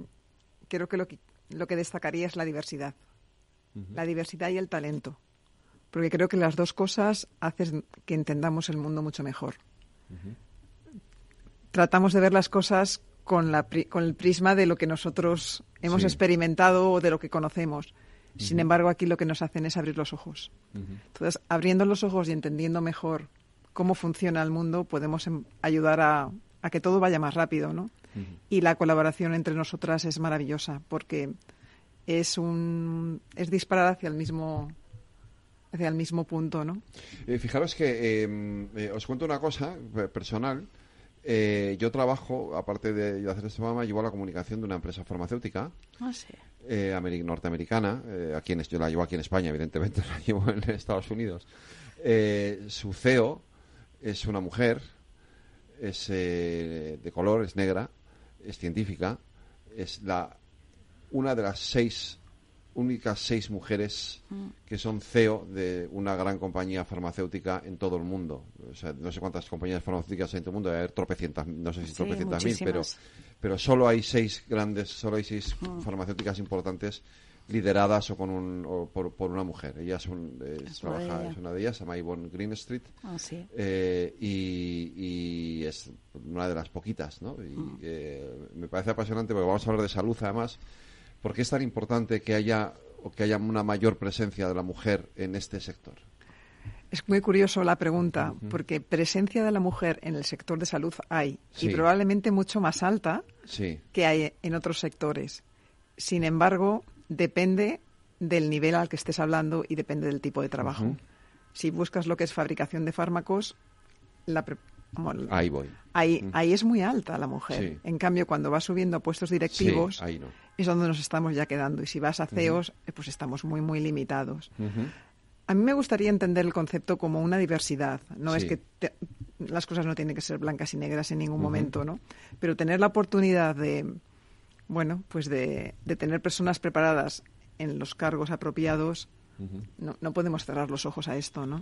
creo que lo que, lo que destacaría es la diversidad. La diversidad y el talento. Porque creo que las dos cosas hacen que entendamos el mundo mucho mejor. Tratamos de ver las cosas con, la, con el prisma de lo que nosotros hemos experimentado o de lo que conocemos. Sin embargo, aquí lo que nos hacen es abrir los ojos. Entonces, abriendo los ojos y entendiendo mejor cómo funciona el mundo, podemos em, ayudar a, a, que todo vaya más rápido, ¿no? Y la colaboración entre nosotras es maravillosa porque es un es disparar hacia el mismo hacia el mismo punto, ¿no? Eh, fijaros que em, eh, os cuento una cosa personal. Eh, yo trabajo, aparte de hacer este programa, llevo la comunicación de una empresa farmacéutica ah, sí. eh, norteamericana. Eh, aquí en, yo la llevo aquí en España, evidentemente, <laughs> la llevo en Estados Unidos. Eh, su CEO es una mujer, es eh, de color, es negra, es científica, es la una de las seis únicas seis mujeres mm. que son CEO de una gran compañía farmacéutica en todo el mundo. O sea, no sé cuántas compañías farmacéuticas hay en todo el mundo, hay tropecientas, no sé si tropecientas mil, pero, pero solo hay seis grandes, solo hay seis mm. farmacéuticas importantes lideradas o con un, por, una mujer. Ella es, un, es, una de ellas, se llama Yvonne Greenstreet. Ah, eh, y, es una de las poquitas, ¿no? Y mm. eh, me parece apasionante porque vamos a hablar de salud además ¿Por qué es tan importante que haya o que haya una mayor presencia de la mujer en este sector? Es muy curioso la pregunta, porque presencia de la mujer en el sector de salud hay, y probablemente mucho más alta que hay en otros sectores. Sin embargo, depende del nivel al que estés hablando y depende del tipo de trabajo. Si buscas lo que es fabricación de fármacos, la, ahí voy. Ahí, mm. ahí es muy alta la mujer. En cambio, cuando va subiendo a puestos directivos, es donde nos estamos ya quedando. Y si vas a CEOs, eh, pues estamos muy, muy limitados. A mí me gustaría entender el concepto como una diversidad. No es que las cosas no tienen que ser blancas y negras en ningún momento, ¿no? Pero tener la oportunidad de, bueno, pues de, de tener personas preparadas en los cargos apropiados, no, no podemos cerrar los ojos a esto, ¿no?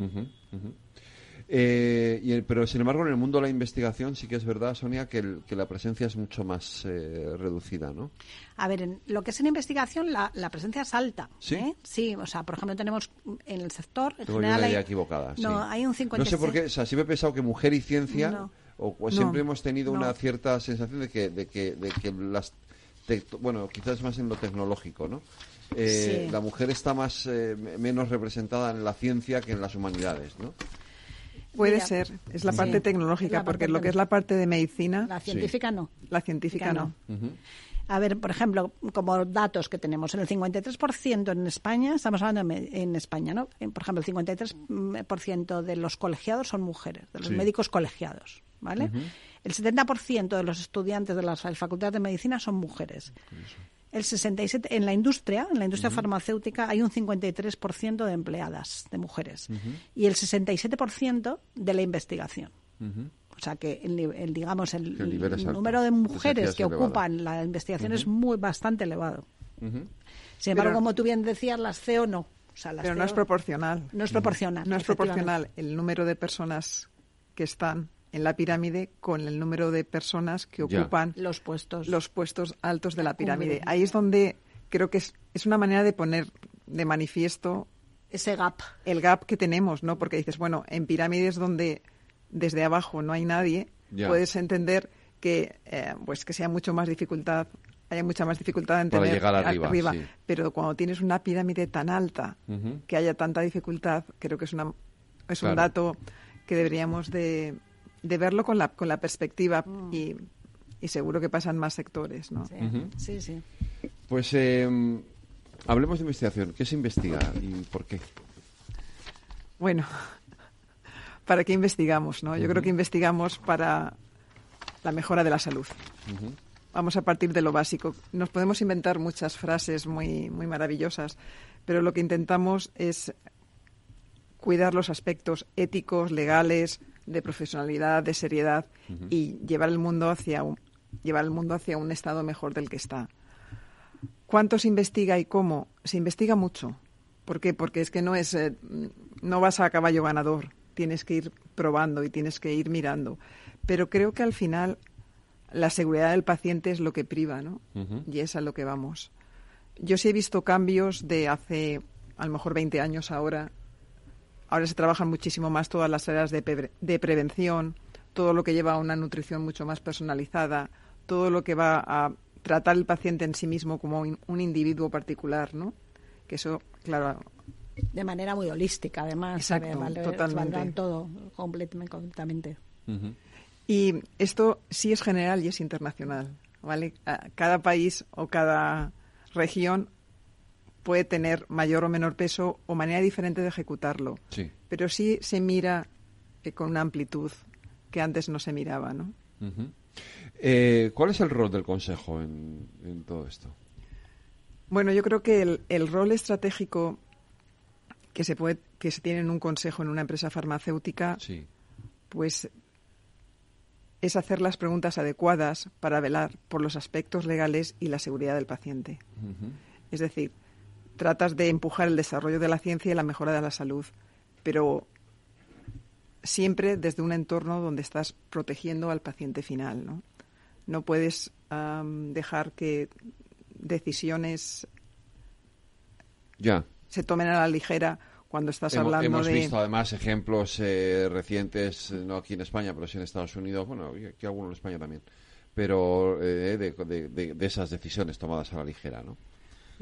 Eh, pero sin embargo, en el mundo de la investigación sí que es verdad, Sonia, que, la presencia es mucho más eh, reducida, ¿no? A ver, en lo que es en investigación, la, presencia es alta. ¿Sí? ¿eh? Sí, o sea, por ejemplo, tenemos en el sector. En general, una idea equivocada. No, hay un 50%. No sé por qué, o sea, siempre he pensado que mujer y ciencia. O, siempre hemos tenido una cierta sensación de que, de que, de que las. bueno, quizás más en lo tecnológico, ¿no? La mujer está más menos representada en la ciencia que en las humanidades, ¿no? Puede ser, es la parte tecnológica, porque lo que es la parte de medicina. La científica no. La científica no. A ver, por ejemplo, como datos que tenemos, en el 53% en España, estamos hablando en España, ¿no? Por ejemplo, el 53% de los colegiados son mujeres, de los médicos colegiados, ¿vale? El 70% de los estudiantes de las facultades de medicina son mujeres el 67 en la industria, en la industria farmacéutica hay un 53% de empleadas de mujeres y el 67% de la investigación. O sea que el, digamos el, número de mujeres que ocupan la investigación es muy bastante elevado. Sin embargo, como tú bien decías, las CEO no. Pero no es proporcional. No es proporcional. No es proporcional el número de personas que están en la pirámide con el número de personas que ocupan los puestos. los puestos altos de la pirámide. Ahí es donde creo que es, es una manera de poner de manifiesto ese gap. El gap que tenemos, ¿no? Porque dices, bueno, en pirámides donde desde abajo no hay nadie, puedes entender que eh, pues que sea mucho más dificultad haya mucha más dificultad en Para tener llegar arriba, pero cuando tienes una pirámide tan alta que haya tanta dificultad creo que es una es un dato que deberíamos de, de verlo con la, con la perspectiva mm. y, y, seguro que pasan más sectores, ¿no? Sí, sí. Pues em, hablemos de investigación. ¿Qué se investiga y por qué? Bueno, <laughs> ¿para qué investigamos, no? Yo creo que investigamos para la mejora de la salud. Vamos a partir de lo básico. Nos podemos inventar muchas frases muy, muy maravillosas, pero lo que intentamos es cuidar los aspectos éticos, legales, de profesionalidad, de seriedad y llevar el mundo hacia un, llevar el mundo hacia un estado mejor del que está. ¿Cuánto se investiga y cómo? Se investiga mucho. ¿Por qué? Porque es que no es eh, no vas a caballo ganador, tienes que ir probando y tienes que ir mirando. Pero creo que al final la seguridad del paciente es lo que priva, ¿no? Y es a lo que vamos. Yo sí he visto cambios de hace a lo mejor 20 años ahora Ahora se trabajan muchísimo más todas las áreas de, de prevención, todo lo que lleva a una nutrición mucho más personalizada, todo lo que va a tratar el paciente en sí mismo como un individuo particular, ¿no? Que eso, claro. De manera muy holística, además. Exacto, totalmente. todo completamente. Y esto sí es general y es internacional, ¿vale? Cada país o cada región puede tener mayor o menor peso o manera diferente de ejecutarlo. Sí. Pero sí se mira eh, con una amplitud que antes no se miraba, ¿no? Eh, ¿Cuál es el rol del Consejo en, todo esto? Bueno, yo creo que el, rol estratégico que se puede que se tiene en un consejo en una empresa farmacéutica, pues es hacer las preguntas adecuadas para velar por los aspectos legales y la seguridad del paciente. Es decir, tratas de empujar el desarrollo de la ciencia y la mejora de la salud, pero siempre desde un entorno donde estás protegiendo al paciente final, ¿no? No puedes dejar que decisiones ya. se tomen a la ligera cuando estás hablando hemos de... Hemos visto además ejemplos eh, recientes, no aquí en España, pero sí en Estados Unidos, bueno, aquí algunos en España también, pero eh, de, de, esas decisiones tomadas a la ligera, ¿no?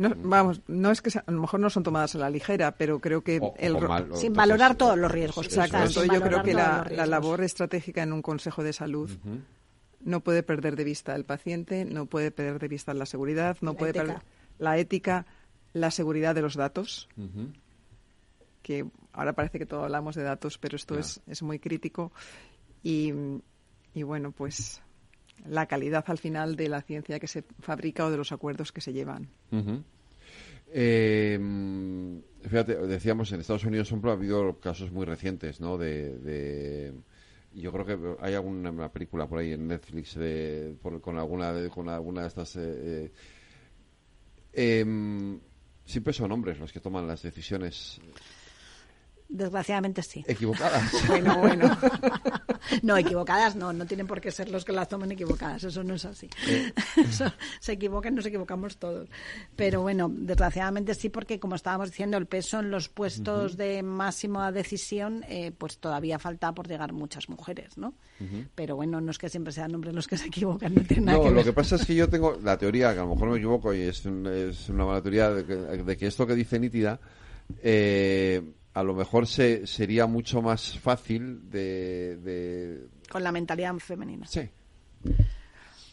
No, vamos, no es que a lo mejor no son tomadas a la ligera, pero creo que el, sin valorar todos los riesgos. Exacto. yo creo que la, labor estratégica en un Consejo de Salud no puede perder de vista el paciente, no puede perder de vista la seguridad, no puede perder la ética, la seguridad de los datos, que ahora parece que todo hablamos de datos, pero esto es, es muy crítico. Y, y bueno, pues la calidad al final de la ciencia que se fabrica o de los acuerdos que se llevan. Eh, fíjate, decíamos en Estados Unidos ha habido casos muy recientes, ¿no? De, yo creo que hay alguna película por ahí en Netflix de, con alguna de, con alguna de estas. Eh, eh, em, siempre son hombres los que toman las decisiones. Desgraciadamente sí. Equivocadas. <laughs> bueno, bueno. <laughs> no, equivocadas no, no tienen por qué ser los que las tomen equivocadas, eso no es así. Eh. <laughs> se equivocan, nos equivocamos todos. Pero bueno, desgraciadamente sí, porque como estábamos diciendo, el peso en los puestos de máxima decisión, eh, pues todavía falta por llegar muchas mujeres, ¿no? Pero bueno, no es que siempre sean hombres los que se equivocan, no tiene nada no, que ver. lo que pasa es que yo tengo la teoría, que a lo mejor me equivoco y es, es una mala teoría, de que, de que esto que dice Nítida, eh, a lo mejor se, sería mucho más fácil de, Con la mentalidad femenina. Sí.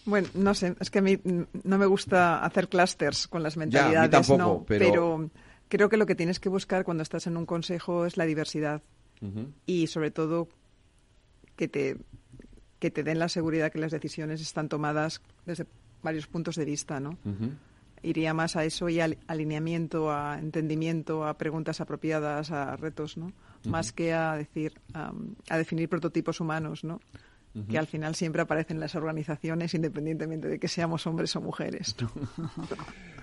Bueno, no sé, es que a mí no me gusta hacer clusters con las mentalidades, no, pero... creo que lo que tienes que buscar cuando estás en un consejo es la diversidad y sobre todo que te que te den la seguridad que las decisiones están tomadas desde varios puntos de vista, ¿no? Iría más a eso y al alineamiento, a entendimiento, a preguntas apropiadas, a retos, ¿no? Más que a decir, a definir prototipos humanos, ¿no? Que al final siempre aparecen en las organizaciones independientemente de que seamos hombres o mujeres. <laughs>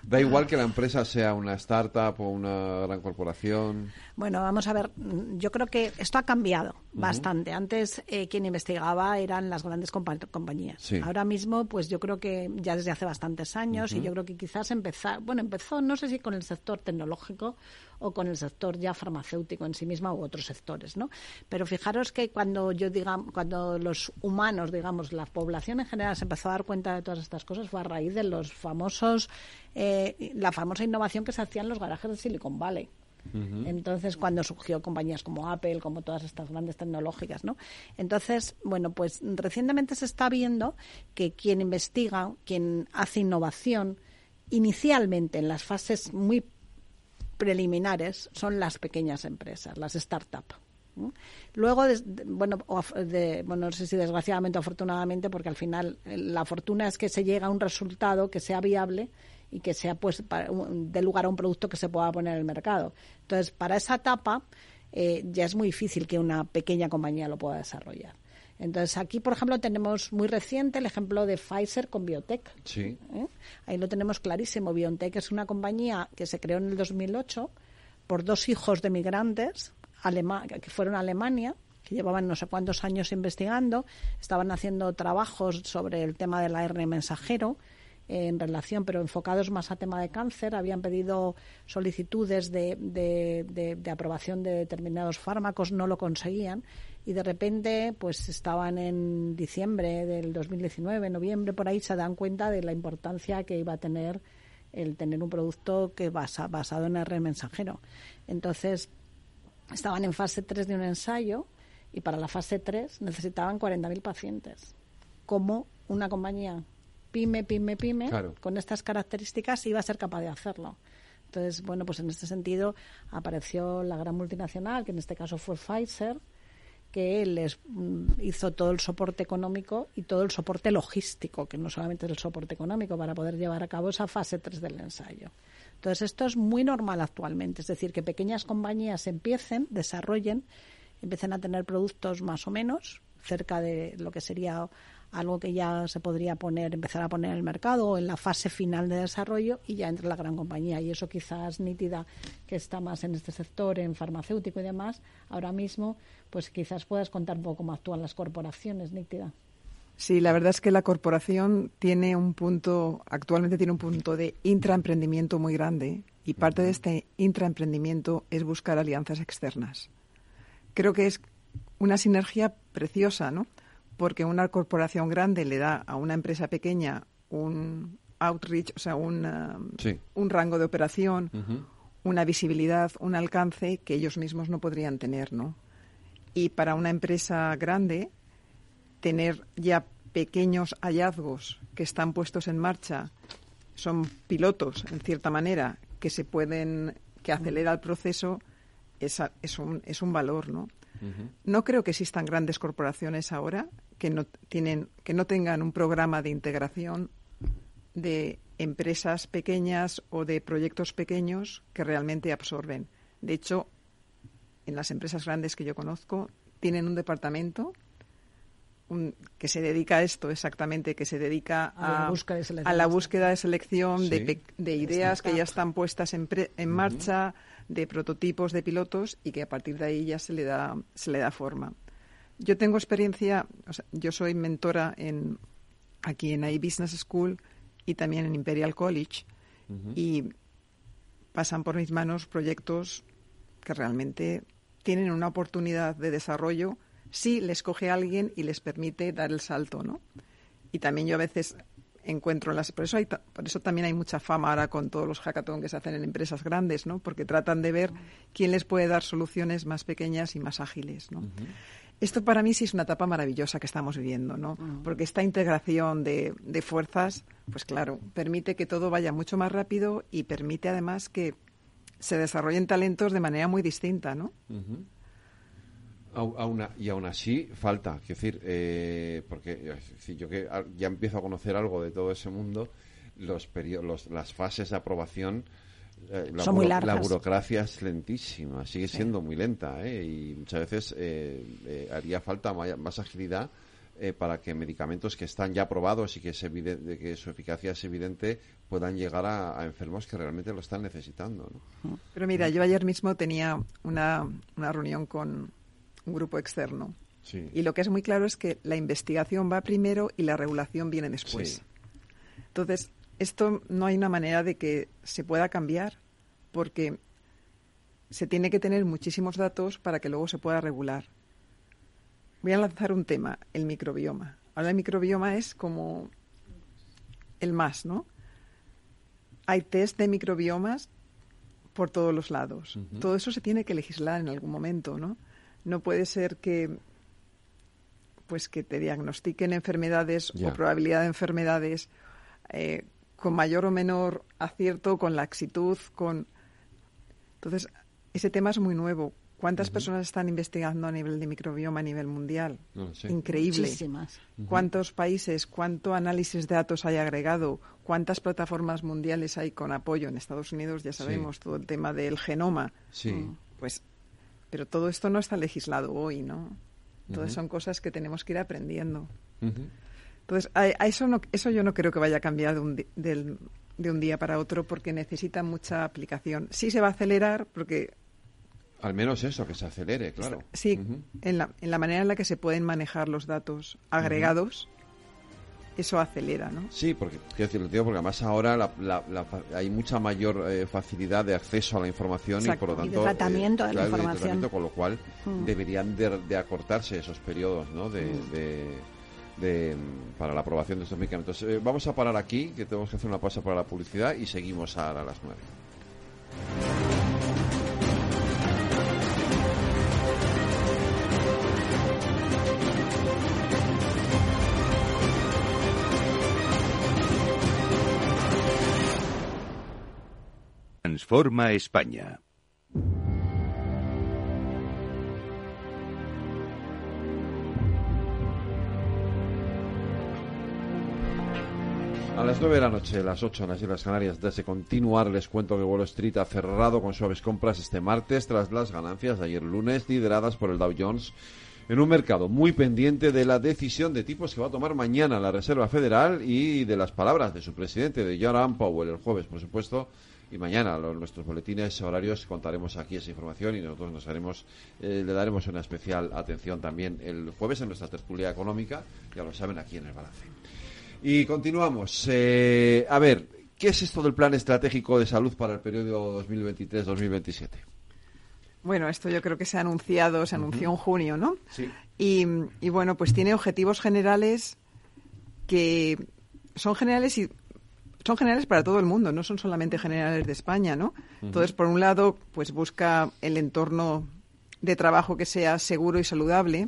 Da igual que la empresa sea una startup o una gran corporación. Bueno, vamos a ver, yo creo que esto ha cambiado bastante. Antes eh, quien investigaba eran las grandes compañías. Ahora mismo, pues yo creo que ya desde hace bastantes años y yo creo que quizás empezar, bueno, empezó no sé si con el sector tecnológico o con el sector ya farmacéutico en sí misma u otros sectores, ¿no? Pero fijaros que cuando yo diga, cuando los humanos, digamos, la población en general se empezó a dar cuenta de todas estas cosas fue a raíz de los famosos, eh, la famosa innovación que se hacía en los garajes de Silicon Valley. Entonces, cuando surgió compañías como Apple, como todas estas grandes tecnológicas, ¿no? Entonces, bueno, pues recientemente se está viendo que quien investiga, quien hace innovación, inicialmente en las fases muy preliminares son las pequeñas empresas, las startups. Luego, bueno, bueno, no sé si desgraciadamente o afortunadamente, porque al final eh, la fortuna es que se llega a un resultado que sea viable y que sea, pues, de lugar a un producto que se pueda poner en el mercado. Entonces, para esa etapa eh, ya es muy difícil que una pequeña compañía lo pueda desarrollar. Entonces, aquí, por ejemplo, tenemos muy reciente el ejemplo de Pfizer con Biotech. Sí. ¿Eh? Ahí lo tenemos clarísimo. Biotech es una compañía que se creó en el 2008 por dos hijos de migrantes que fueron a Alemania, que llevaban no sé cuántos años investigando, estaban haciendo trabajos sobre el tema del ARN mensajero en relación, pero enfocados más a tema de cáncer. Habían pedido solicitudes de, de, aprobación de determinados fármacos, no lo conseguían. Y de repente, pues estaban en diciembre del 2019, noviembre, por ahí, se dan cuenta de la importancia que iba a tener el tener un producto que basa, basado en R mensajero. Entonces, estaban en fase 3 de un ensayo y para la fase 3 necesitaban 40.000 pacientes. ¿Cómo una compañía pyme, pyme, pyme, con estas características iba a ser capaz de hacerlo. Entonces, bueno, pues en este sentido apareció la gran multinacional, que en este caso fue Pfizer, que les mm, hizo todo el soporte económico y todo el soporte logístico, que no solamente es el soporte económico, para poder llevar a cabo esa fase 3 del ensayo. Entonces, esto es muy normal actualmente, es decir, que pequeñas compañías empiecen, desarrollen, empiecen a tener productos más o menos cerca de lo que sería algo que ya se podría poner, empezar a poner en el mercado o en la fase final de desarrollo y ya entra la gran compañía. Y eso quizás nítida que está más en este sector, en farmacéutico y demás, ahora mismo, pues quizás puedas contar un poco cómo actúan las corporaciones, nítida. Sí, la verdad es que la corporación tiene un punto, actualmente tiene un punto de intraemprendimiento muy grande y parte de este intraemprendimiento es buscar alianzas externas. Creo que es una sinergia preciosa, ¿no? Porque una corporación grande le da a una empresa pequeña un outreach, o sea, un, un rango de operación, una visibilidad, un alcance que ellos mismos no podrían tener, ¿no? Y para una empresa grande, tener ya pequeños hallazgos que están puestos en marcha, son pilotos, en cierta manera, que se pueden, que acelera el proceso, es, es, un, es un valor, ¿no? No creo que existan grandes corporaciones ahora que no, tienen, que no tengan un programa de integración de empresas pequeñas o de proyectos pequeños que realmente absorben. De hecho, en las empresas grandes que yo conozco, tienen un departamento que se dedica a esto exactamente, que se dedica a, la búsqueda de selección, de, ideas que ya están puestas en, marcha, de prototipos de pilotos y que a partir de ahí ya se le da, se le da forma. Yo tengo experiencia, yo soy mentora en, aquí en iBusiness School y también en Imperial College y pasan por mis manos proyectos que realmente tienen una oportunidad de desarrollo si les coge a alguien y les permite dar el salto, ¿no? Y también yo a veces encuentro las por eso hay, por eso también hay mucha fama ahora con todos los hackathons que se hacen en empresas grandes, ¿no? Porque tratan de ver quién les puede dar soluciones más pequeñas y más ágiles, ¿no? Esto para mí sí es una etapa maravillosa que estamos viviendo, ¿no? Porque esta integración de, de, fuerzas, pues claro, permite que todo vaya mucho más rápido y permite además que se desarrollen talentos de manera muy distinta, ¿no? Y aún así falta, quiero decir, eh, porque yo que ya empiezo a conocer algo de todo ese mundo, los, los las fases de aprobación, eh, la, Son muy la burocracia es lentísima, sigue siendo muy lenta, ¿eh? y muchas veces eh, haría falta más agilidad para que medicamentos que están ya aprobados y que, que su eficacia es evidente puedan llegar a, enfermos que realmente lo están necesitando. Pero mira, yo ayer mismo tenía una, una reunión con un grupo externo. Y lo que es muy claro es que la investigación va primero y la regulación viene después. Entonces, esto no hay una manera de que se pueda cambiar porque se tiene que tener muchísimos datos para que luego se pueda regular. Voy a lanzar un tema, el microbioma. Ahora el microbioma es como el más, ¿no? Hay test de microbiomas por todos los lados. Todo eso se tiene que legislar en algún momento, ¿no? No puede ser que pues que te diagnostiquen enfermedades o probabilidad de enfermedades eh, con mayor o menor acierto, con laxitud, con entonces ese tema es muy nuevo. ¿Cuántas personas están investigando a nivel de microbioma a nivel mundial? Increíble. ¿Cuántos países, cuánto análisis de datos hay agregado? ¿Cuántas plataformas mundiales hay con apoyo? En Estados Unidos ya sabemos todo el tema del genoma. Sí. Pues pero todo esto no está legislado hoy, ¿no? Todas son cosas que tenemos que ir aprendiendo. Entonces, a, eso, no, eso yo no creo que vaya a cambiar de un, de un día para otro porque necesita mucha aplicación. Sí se va a acelerar porque... Al menos eso, que se acelere, claro. Sí, en, la, en la manera en la que se pueden manejar los datos agregados eso acelera, ¿no? Sí, porque quiero decirlo, tío, porque además ahora hay mucha mayor eh, facilidad de acceso a la información y por lo tanto y de tratamiento de la información, con lo cual mm. deberían de, acortarse esos periodos, ¿no? De, mm. para la aprobación de estos medicamentos. Eh, vamos a parar aquí, que tenemos que hacer una pausa para la publicidad y seguimos a las nueve. Transforma España. A las 9 de la noche, las 8 en las Islas Canarias, desde continuar, les cuento que Wall Street ha cerrado con suaves compras este martes tras las ganancias de ayer lunes, lideradas por el Dow Jones, en un mercado muy pendiente de la decisión de tipos que va a tomar mañana la Reserva Federal y de las palabras de su presidente, de Jerome Powell, el jueves, por supuesto, y mañana en nuestros boletines horarios contaremos aquí esa información y nosotros nos haremos, eh, le daremos una especial atención también el jueves en nuestra tertulia económica, ya lo saben aquí en el balance. Y continuamos. Eh, a ver, ¿qué es esto del plan estratégico de salud para el periodo 2023-2027? Bueno, esto yo creo que se ha anunciado, se anunció en junio, ¿no? Sí. Y, y bueno, pues tiene objetivos generales que son generales y son generales para todo el mundo, no son solamente generales de España, ¿no? Entonces, por un lado, pues busca el entorno de trabajo que sea seguro y saludable,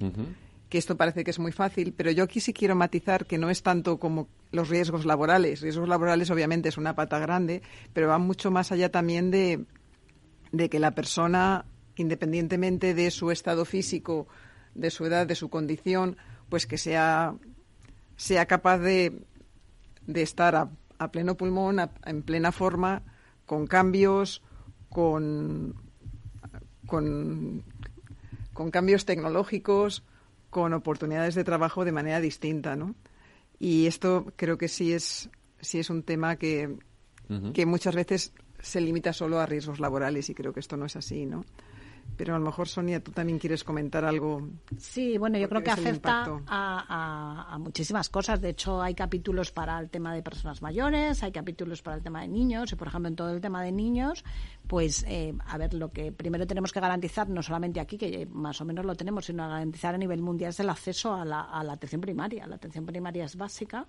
que esto parece que es muy fácil, pero yo aquí sí quiero matizar que no es tanto como los riesgos laborales. Riesgos laborales obviamente es una pata grande, pero va mucho más allá también de, de que la persona, independientemente de su estado físico, de su edad, de su condición, pues que sea, sea capaz de, de estar a a pleno pulmón, en plena forma, con cambios, con, con, cambios tecnológicos, con oportunidades de trabajo de manera distinta, ¿no? Y esto creo que sí es, sí es un tema que, que muchas veces se limita solo a riesgos laborales y creo que esto no es así, ¿no? Pero a lo mejor, Sonia, tú también quieres comentar algo. Sí, bueno, yo creo que afecta a, muchísimas cosas. De hecho, hay capítulos para el tema de personas mayores, hay capítulos para el tema de niños. Y, por ejemplo, en todo el tema de niños, pues, eh, a ver, lo que primero tenemos que garantizar, no solamente aquí, que más o menos lo tenemos, sino garantizar a nivel mundial es el acceso a la, a la atención primaria. La atención primaria es básica.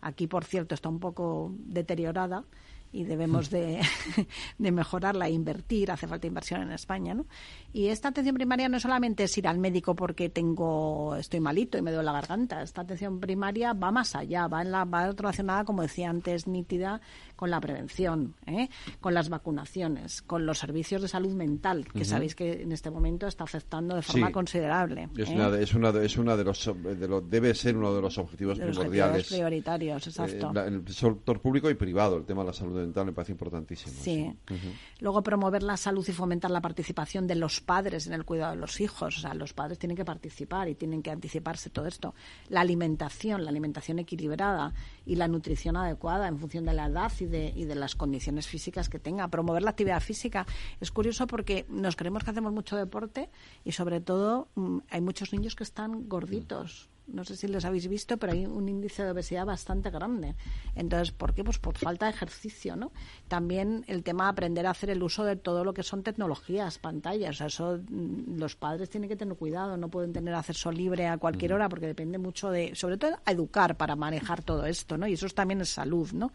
Aquí, por cierto, está un poco deteriorada y debemos de, <laughs> de, mejorarla e invertir, hace falta inversión en España, ¿no? Y esta atención primaria no solamente es ir al médico porque tengo, estoy malito y me duele la garganta, esta atención primaria va más allá, va, en la, va relacionada, como decía antes, nítida con la prevención, ¿eh? con las vacunaciones, con los servicios de salud mental, que sabéis que en este momento está afectando de forma considerable. Es, ¿eh? una de, es, una es una de los, de debe ser uno de los objetivos primordiales. Los prioritarios, exacto. Eh, el sector público y privado, el tema de la salud mental me parece importantísimo. Sí. Luego promover la salud y fomentar la participación de los padres en el cuidado de los hijos. O sea, los padres tienen que participar y tienen que anticiparse todo esto. La alimentación, la alimentación equilibrada y la nutrición adecuada en función de la edad y y de, las condiciones físicas que tenga. Promover la actividad física. Es curioso porque nos creemos que hacemos mucho deporte y sobre todo mm, hay muchos niños que están gorditos no sé si los habéis visto, pero hay un índice de obesidad bastante grande. Entonces, ¿por qué? Pues por falta de ejercicio, ¿no? También el tema de aprender a hacer el uso de todo lo que son tecnologías, pantallas. O eso mm, los padres tienen que tener cuidado, no pueden tener acceso libre a cualquier hora porque depende mucho de, sobre todo, a educar para manejar todo esto, ¿no? Y eso también es salud, ¿no?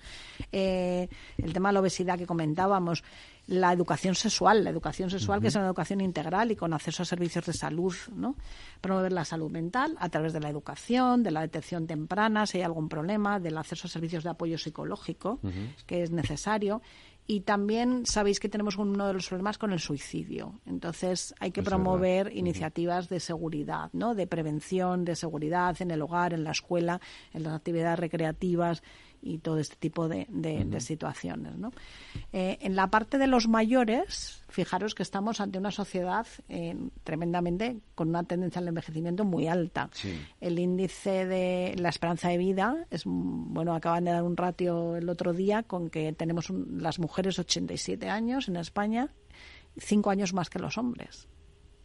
Eh, el tema de la obesidad que comentábamos, la educación sexual, la educación sexual que es una educación integral y con acceso a servicios de salud, ¿no? Promover la salud mental a través de la educación, de la detección temprana si hay algún problema, del acceso a servicios de apoyo psicológico que es necesario y también sabéis que tenemos uno de los problemas con el suicidio. Entonces hay que promover iniciativas de seguridad, ¿no? De prevención, de seguridad en el hogar, en la escuela, en las actividades recreativas y todo este tipo de, situaciones. ¿no? Eh, en la parte de los mayores, fijaros que estamos ante una sociedad eh, tremendamente con una tendencia al envejecimiento muy alta. El índice de la esperanza de vida es, bueno, acaban de dar un ratio el otro día con que tenemos las mujeres 87 años en España, cinco años más que los hombres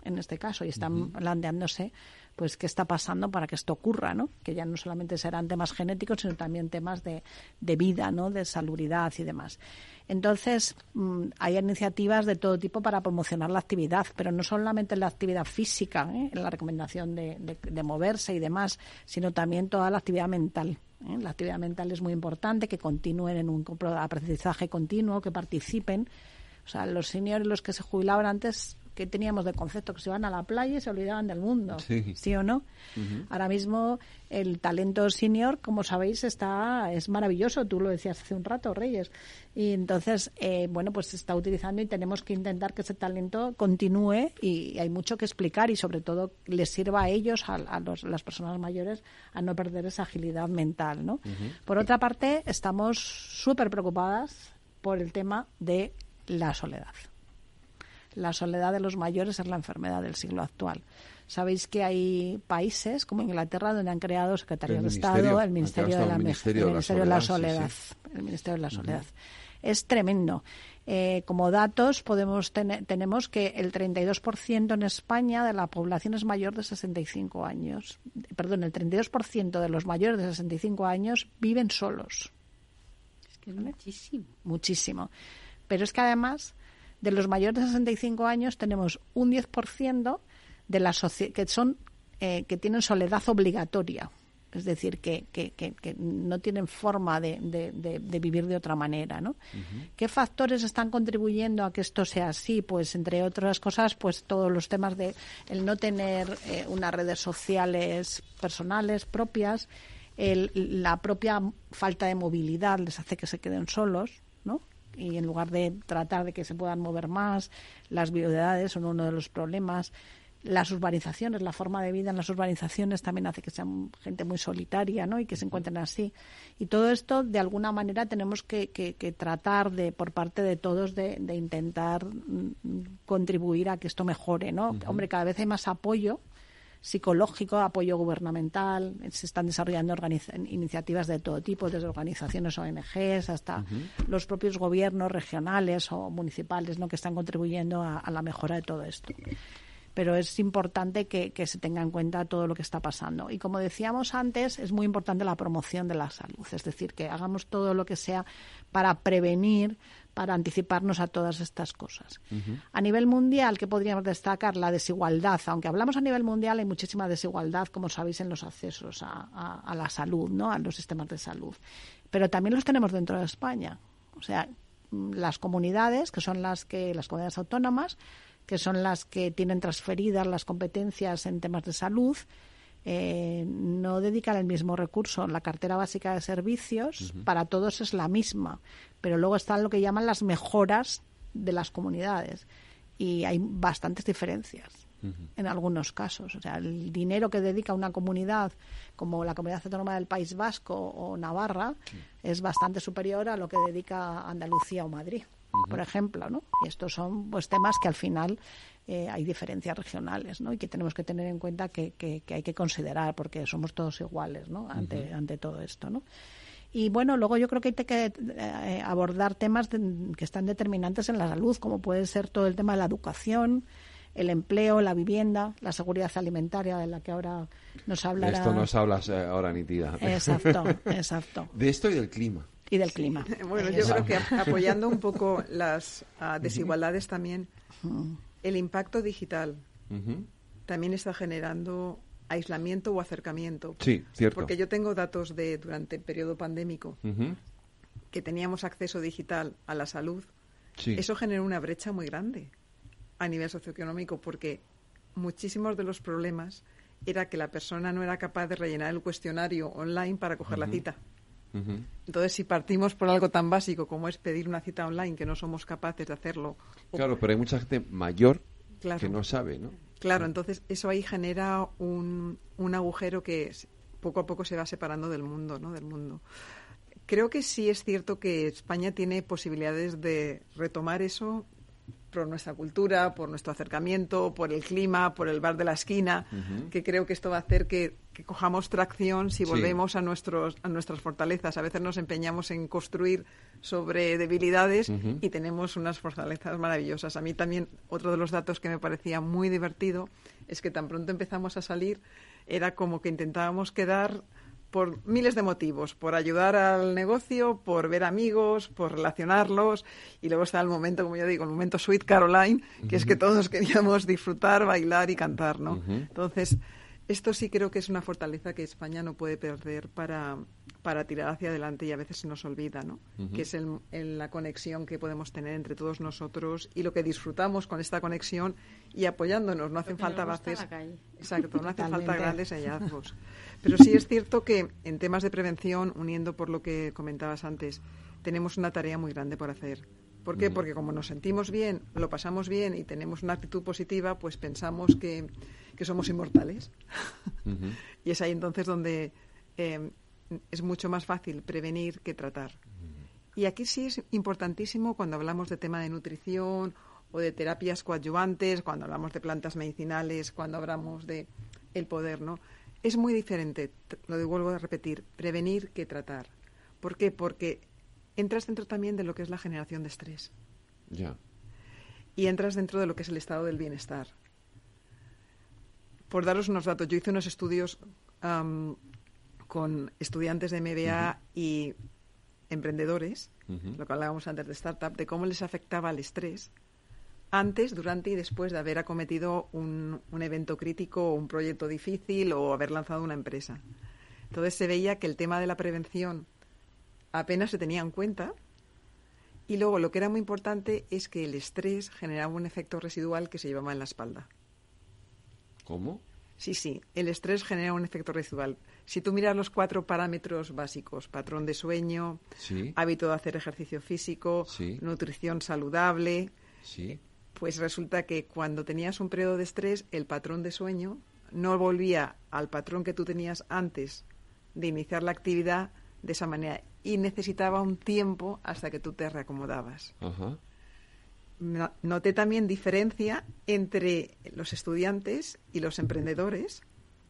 en este caso y están planteándose pues qué está pasando para que esto ocurra, ¿no? Que ya no solamente serán temas genéticos, sino también temas de, de vida, ¿no? De salubridad y demás. Entonces, mm, hay iniciativas de todo tipo para promocionar la actividad, pero no solamente la actividad física, ¿eh? la recomendación de, de, moverse y demás, sino también toda la actividad mental. ¿eh? La actividad mental es muy importante, que continúen en un aprendizaje continuo, que participen. O sea, los seniors, los que se jubilaban antes, que teníamos de concepto, que se iban a la playa y se olvidaban del mundo, ¿sí, o no? Ahora mismo el talento senior, como sabéis, está es maravilloso, tú lo decías hace un rato, Reyes, y entonces, eh, bueno, pues se está utilizando y tenemos que intentar que ese talento continúe y hay mucho que explicar y sobre todo les sirva a ellos, a, las personas mayores, a no perder esa agilidad mental, ¿no? Por otra parte, estamos súper preocupadas por el tema de la soledad la soledad de los mayores es la enfermedad del siglo actual. Sabéis que hay países como Inglaterra donde han creado secretarios de Estado, el Ministerio, de la, Ministerio de la Soledad, el Ministerio de la Soledad. Es tremendo. Eh, como datos podemos tenemos que el 32% en España de la población es mayor de 65 años. Perdón, el 32% de los mayores de 65 años viven solos. Es que es muchísimo. Muchísimo. Pero es que además de los mayores de 65 años tenemos un 10% de la que son eh, que tienen soledad obligatoria. Es decir, que, que, que, no tienen forma de, de, vivir de otra manera, ¿no? ¿Qué factores están contribuyendo a que esto sea así? Pues, entre otras cosas, pues todos los temas de el no tener eh, unas redes sociales personales propias, el, la propia falta de movilidad les hace que se queden solos. Y en lugar de tratar de que se puedan mover más, las viudedades son uno de los problemas. Las urbanizaciones, la forma de vida en las urbanizaciones también hace que sean gente muy solitaria ¿no? y que se encuentren así. Y todo esto, de alguna manera, tenemos que, que, tratar de, por parte de todos de, de, intentar mm, contribuir a que esto mejore. ¿no? Hombre, cada vez hay más apoyo psicológico, apoyo gubernamental, se están desarrollando iniciativas de todo tipo, desde organizaciones ONGs hasta los propios gobiernos regionales o municipales ¿no? que están contribuyendo a, la mejora de todo esto pero es importante que, se tenga en cuenta todo lo que está pasando. Y como decíamos antes, es muy importante la promoción de la salud, es decir, que hagamos todo lo que sea para prevenir, para anticiparnos a todas estas cosas. A nivel mundial, ¿qué podríamos destacar? La desigualdad. Aunque hablamos a nivel mundial, hay muchísima desigualdad, como sabéis, en los accesos a, la salud, ¿no? a los sistemas de salud. Pero también los tenemos dentro de España. O sea, mm, las comunidades, que son las que las comunidades autónomas, que son las que tienen transferidas las competencias en temas de salud, eh, no dedican el mismo recurso. La cartera básica de servicios para todos es la misma, pero luego están lo que llaman las mejoras de las comunidades. Y hay bastantes diferencias en algunos casos. O sea, el dinero que dedica una comunidad como la Comunidad Autónoma del País Vasco o Navarra es bastante superior a lo que dedica Andalucía o Madrid, por ejemplo, ¿no? Y estos son pues temas que al final eh, hay diferencias regionales, ¿no? Y que tenemos que tener en cuenta que, que, hay que considerar porque somos todos iguales, ¿no? Ante, ante todo esto, ¿no? Y bueno, luego yo creo que hay que eh, abordar temas que están determinantes en la salud, como puede ser todo el tema de la educación, el empleo, la vivienda, la seguridad alimentaria de la que ahora nos hablará. De esto nos hablas eh, ahora, Nitida. Exacto, <laughs> exacto. De esto y del clima. Y del clima. <laughs> Bueno, yo creo que apoyando un poco las ah, desigualdades también, el impacto digital también está generando aislamiento o acercamiento. Sí, cierto. Porque yo tengo datos de durante el periodo pandémico que teníamos acceso digital a la salud. Eso generó una brecha muy grande a nivel socioeconómico porque muchísimos de los problemas era que la persona no era capaz de rellenar el cuestionario online para coger la cita. Entonces, si partimos por algo tan básico como es pedir una cita online, que no somos capaces de hacerlo. Claro, pero hay mucha gente mayor que no sabe, ¿no? Claro, entonces eso ahí genera un, un agujero que poco a poco se va separando del mundo, ¿no? Del mundo. Creo que sí es cierto que España tiene posibilidades de retomar eso por nuestra cultura, por nuestro acercamiento, por el clima, por el bar de la esquina, que creo que esto va a hacer que, cojamos tracción si volvemos a, nuestros, a nuestras fortalezas. A veces nos empeñamos en construir sobre debilidades y tenemos unas fortalezas maravillosas. A mí también otro de los datos que me parecía muy divertido es que tan pronto empezamos a salir era como que intentábamos quedar por miles de motivos, por ayudar al negocio, por ver amigos, por relacionarlos y luego está el momento, como yo digo, el momento Sweet Caroline, que es que todos queríamos disfrutar, bailar y cantar, ¿no? Entonces, esto sí creo que es una fortaleza que España no puede perder para, para tirar hacia adelante y a veces se nos olvida, ¿no? Que es el, la conexión que podemos tener entre todos nosotros y lo que disfrutamos con esta conexión y apoyándonos. No hacen falta bases. Exacto, no hacen falta grandes hallazgos. <laughs> Pero sí es cierto que en temas de prevención, uniendo por lo que comentabas antes, tenemos una tarea muy grande por hacer. ¿Por qué? Porque como nos sentimos bien, lo pasamos bien y tenemos una actitud positiva, pues pensamos que, somos inmortales. <laughs> y es ahí entonces donde eh, es mucho más fácil prevenir que tratar. Y aquí sí es importantísimo cuando hablamos de tema de nutrición o de terapias coadyuvantes, cuando hablamos de plantas medicinales, cuando hablamos de el poder, ¿no? Es muy diferente, lo vuelvo a repetir, prevenir que tratar. ¿Por qué? Porque entras dentro también de lo que es la generación de estrés. Ya. Y entras dentro de lo que es el estado del bienestar. Por daros unos datos, yo hice unos estudios con estudiantes de MBA y emprendedores, lo que hablábamos antes de startup, de cómo les afectaba el estrés antes, durante y después de haber acometido un, un evento crítico o un proyecto difícil o haber lanzado una empresa. Entonces se veía que el tema de la prevención apenas se tenía en cuenta. Y luego lo que era muy importante es que el estrés generaba un efecto residual que se llevaba en la espalda. ¿Cómo? Sí, sí, el estrés genera un efecto residual. Si tú miras los cuatro parámetros básicos, patrón de sueño, hábito de hacer ejercicio físico, nutrición saludable, pues resulta que cuando tenías un periodo de estrés, el patrón de sueño no volvía al patrón que tú tenías antes de iniciar la actividad de esa manera y necesitaba un tiempo hasta que tú te reacomodabas. Noté también diferencia entre los estudiantes y los emprendedores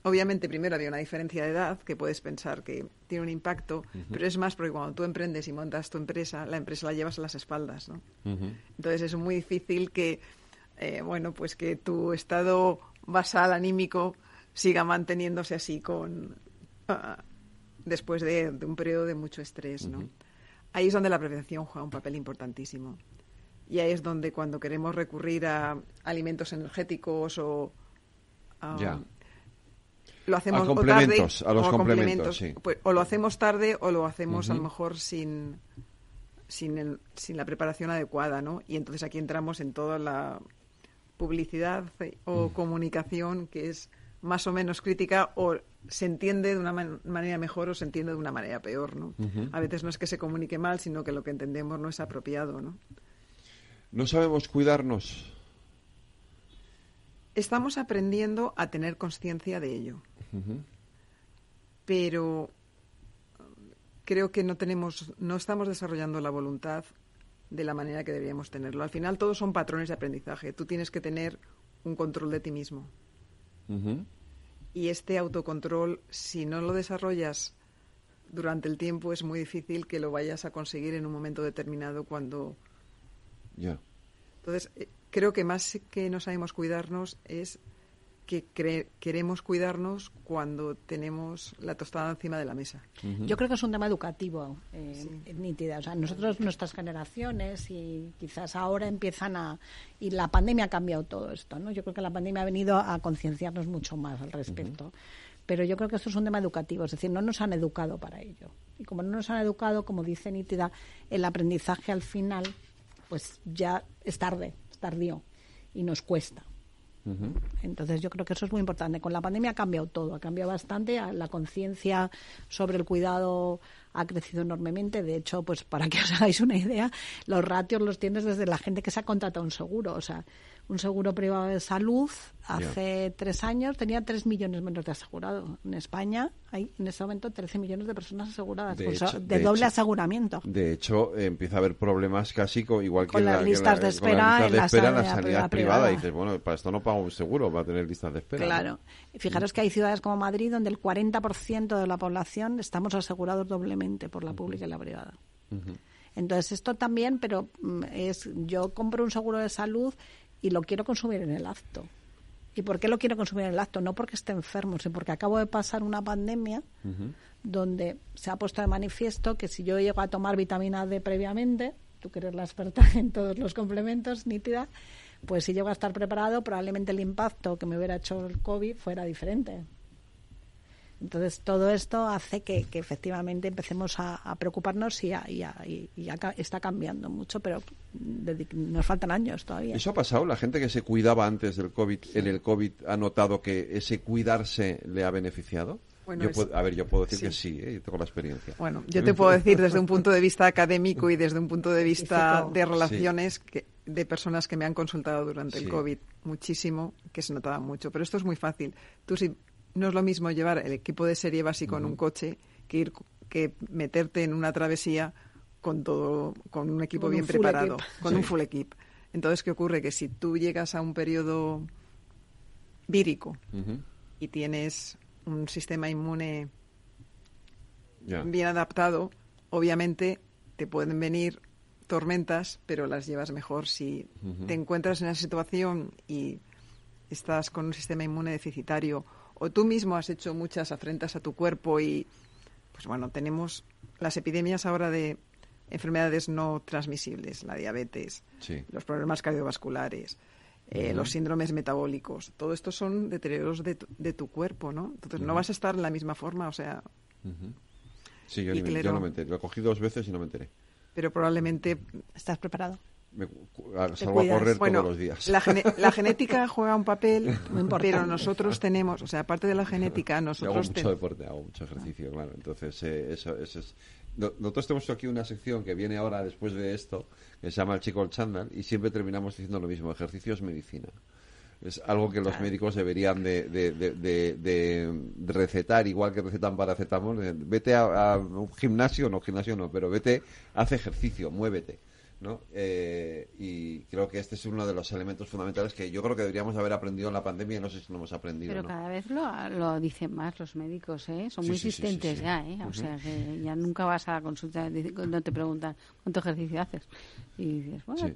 obviamente primero había una diferencia de edad que puedes pensar que tiene un impacto, pero es más porque cuando tú emprendes y montas tu empresa, la empresa la llevas a las espaldas, ¿no? Entonces es muy difícil que, eh, bueno, pues que tu estado basal anímico siga manteniéndose así con ah, después de, un periodo de mucho estrés, ¿no? Ahí es donde la prevención juega un papel importantísimo. Y ahí es donde cuando queremos recurrir a alimentos energéticos o lo hacemos a complementos, a los complementos, pues, o lo hacemos tarde o lo hacemos a lo mejor sin sin, sin la preparación adecuada, ¿no? Y entonces aquí entramos en toda la publicidad o mm. comunicación que es más o menos crítica o se entiende de una manera mejor o se entiende de una manera peor, ¿no? A veces no es que se comunique mal, sino que lo que entendemos no es apropiado, ¿no? No sabemos cuidarnos. Estamos aprendiendo a tener conciencia de ello. Pero creo que no tenemos, no estamos desarrollando la voluntad de la manera que deberíamos tenerlo. Al final todos son patrones de aprendizaje. Tú tienes que tener un control de ti mismo. Y este autocontrol, si no lo desarrollas durante el tiempo, es muy difícil que lo vayas a conseguir en un momento determinado cuando... Ya. Entonces, eh, creo que más que no sabemos cuidarnos es que queremos cuidarnos cuando tenemos la tostada encima de la mesa. Yo creo que es un tema educativo, eh, nítida. O sea, nosotros, nuestras generaciones, y quizás ahora empiezan a... Y la pandemia ha cambiado todo esto, ¿no? Yo creo que la pandemia ha venido a concienciarnos mucho más al respecto. Pero yo creo que esto es un tema educativo, es decir, no nos han educado para ello. Y como no nos han educado, como dice Nítida, el aprendizaje al final, pues ya es tarde, es tardío y nos cuesta. Entonces yo creo que eso es muy importante. Con la pandemia ha cambiado todo, ha cambiado bastante, la conciencia sobre el cuidado ha crecido enormemente. De hecho, pues para que os <laughs> hagáis una idea, los ratios los tienes desde la gente que se ha contratado un seguro. O sea, un seguro privado de salud hace tres años tenía tres millones menos de asegurados. En España hay en este momento 13 millones de personas aseguradas, de, doble aseguramiento. De hecho, empieza a haber problemas casi igual que, las la, listas de espera, en, la, sanidad, privada. Y dices, bueno, para esto no pago un seguro, va a tener listas de espera. Claro. Fijaros que hay ciudades como Madrid donde el 40% de la población estamos asegurados doblemente por la pública y la privada. Entonces, esto también, pero mm, es yo compro un seguro de salud y lo quiero consumir en el acto. ¿Y por qué lo quiero consumir en el acto? No porque esté enfermo, sino porque acabo de pasar una pandemia donde se ha puesto de manifiesto que si yo llego a tomar vitamina D previamente, tú que eres la experta <laughs> en todos los complementos, nítida, pues si llego a estar preparado, probablemente el impacto que me hubiera hecho el COVID fuera diferente. Entonces, todo esto hace que, efectivamente empecemos a, preocuparnos y, está cambiando mucho, pero nos faltan años todavía. ¿Eso ha pasado? ¿La gente que se cuidaba antes del COVID, en el COVID, ha notado que ese cuidarse le ha beneficiado? a ver, yo puedo decir que sí, ¿eh? tengo la experiencia. Bueno, yo te puedo decir desde un punto de vista académico y desde un punto de vista de relaciones de personas que me han consultado durante el COVID muchísimo, que se notaba mucho. Pero esto es muy fácil. Tú si no es lo mismo llevar el equipo de serie básico en un coche que ir que meterte en una travesía con todo con un equipo bien preparado, con un full equip. Entonces, ¿qué ocurre? Que si tú llegas a un periodo vírico y tienes un sistema inmune bien adaptado, obviamente te pueden venir tormentas, pero las llevas mejor. Si te encuentras en esa situación y estás con un sistema inmune deficitario o tú mismo has hecho muchas afrentas a tu cuerpo y, pues bueno, tenemos las epidemias ahora de enfermedades no transmisibles, la diabetes, los problemas cardiovasculares, eh, los síndromes metabólicos. Todo esto son deterioros de tu, de tu cuerpo, ¿no? Entonces no vas a estar en la misma forma, o sea... Sí, yo, no me enteré. Lo cogí dos veces y no me enteré. Pero probablemente... ¿Estás preparado? Me salgo a correr todos los días. <laughs> La, genética juega un papel, pero nosotros tenemos, o sea, aparte de la genética, <laughs> nosotros... hago mucho deporte, hago mucho ejercicio, claro. Entonces, eh, eso, eso, es... Nosotros tenemos aquí una sección que viene ahora después de esto, que se llama El Chico el Chandal, y siempre terminamos diciendo lo mismo, ejercicio es medicina. Es algo que los médicos deberían de, de, recetar, igual que recetan paracetamol. Vete a, a un gimnasio, no gimnasio no, pero vete, haz ejercicio, muévete ¿no? Eh, y creo que este es uno de los elementos fundamentales que yo creo que deberíamos haber aprendido en la pandemia y no sé si lo hemos aprendido. Pero cada vez lo, dicen más los médicos, ¿eh? Son muy insistentes ya, ¿eh? O sea, que ya nunca vas a la consulta, no te preguntan cuánto ejercicio haces. Y dices, bueno,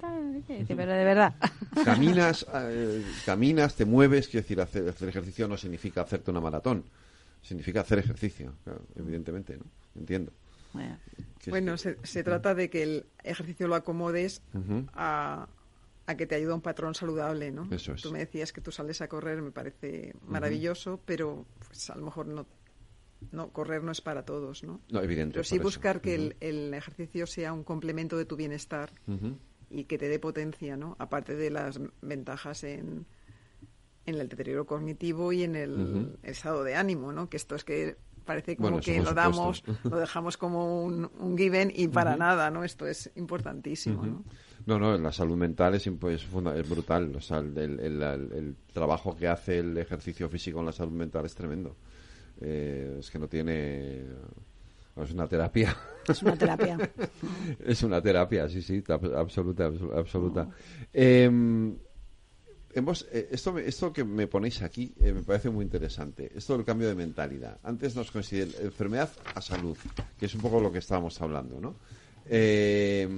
pero de verdad. <laughs> Caminas, eh, caminas, te mueves, quiero decir, hacer, ejercicio no significa hacerte una maratón, significa hacer ejercicio, evidentemente, ¿no? Entiendo. Bueno, se, trata de que el ejercicio lo acomodes a, que te ayude a un patrón saludable, ¿no? Tú me decías que tú sales a correr, me parece maravilloso, pero pues a lo mejor no no correr no es para todos, ¿no? No, evidente. Pero sí buscar que el, ejercicio sea un complemento de tu bienestar y que te dé potencia, ¿no? Aparte de las ventajas en, en el deterioro cognitivo y en el, estado de ánimo, ¿no? Que esto es que parece como que lo damos, lo dejamos como un, given y para nada, ¿no? Esto es importantísimo, ¿no? No, no, la salud mental es, es, es brutal. O sea, el, el, trabajo que hace el ejercicio físico en la salud mental es tremendo. Eh, es que no tiene... Es una terapia. Es una terapia. <laughs> es una terapia, sí, sí, absoluta, absoluta. Em, hemos, eh, esto, esto que me ponéis aquí eh, me parece muy interesante. Esto del cambio de mentalidad. Antes nos considera enfermedad a salud, que es un poco lo que estábamos hablando, ¿no? Eh,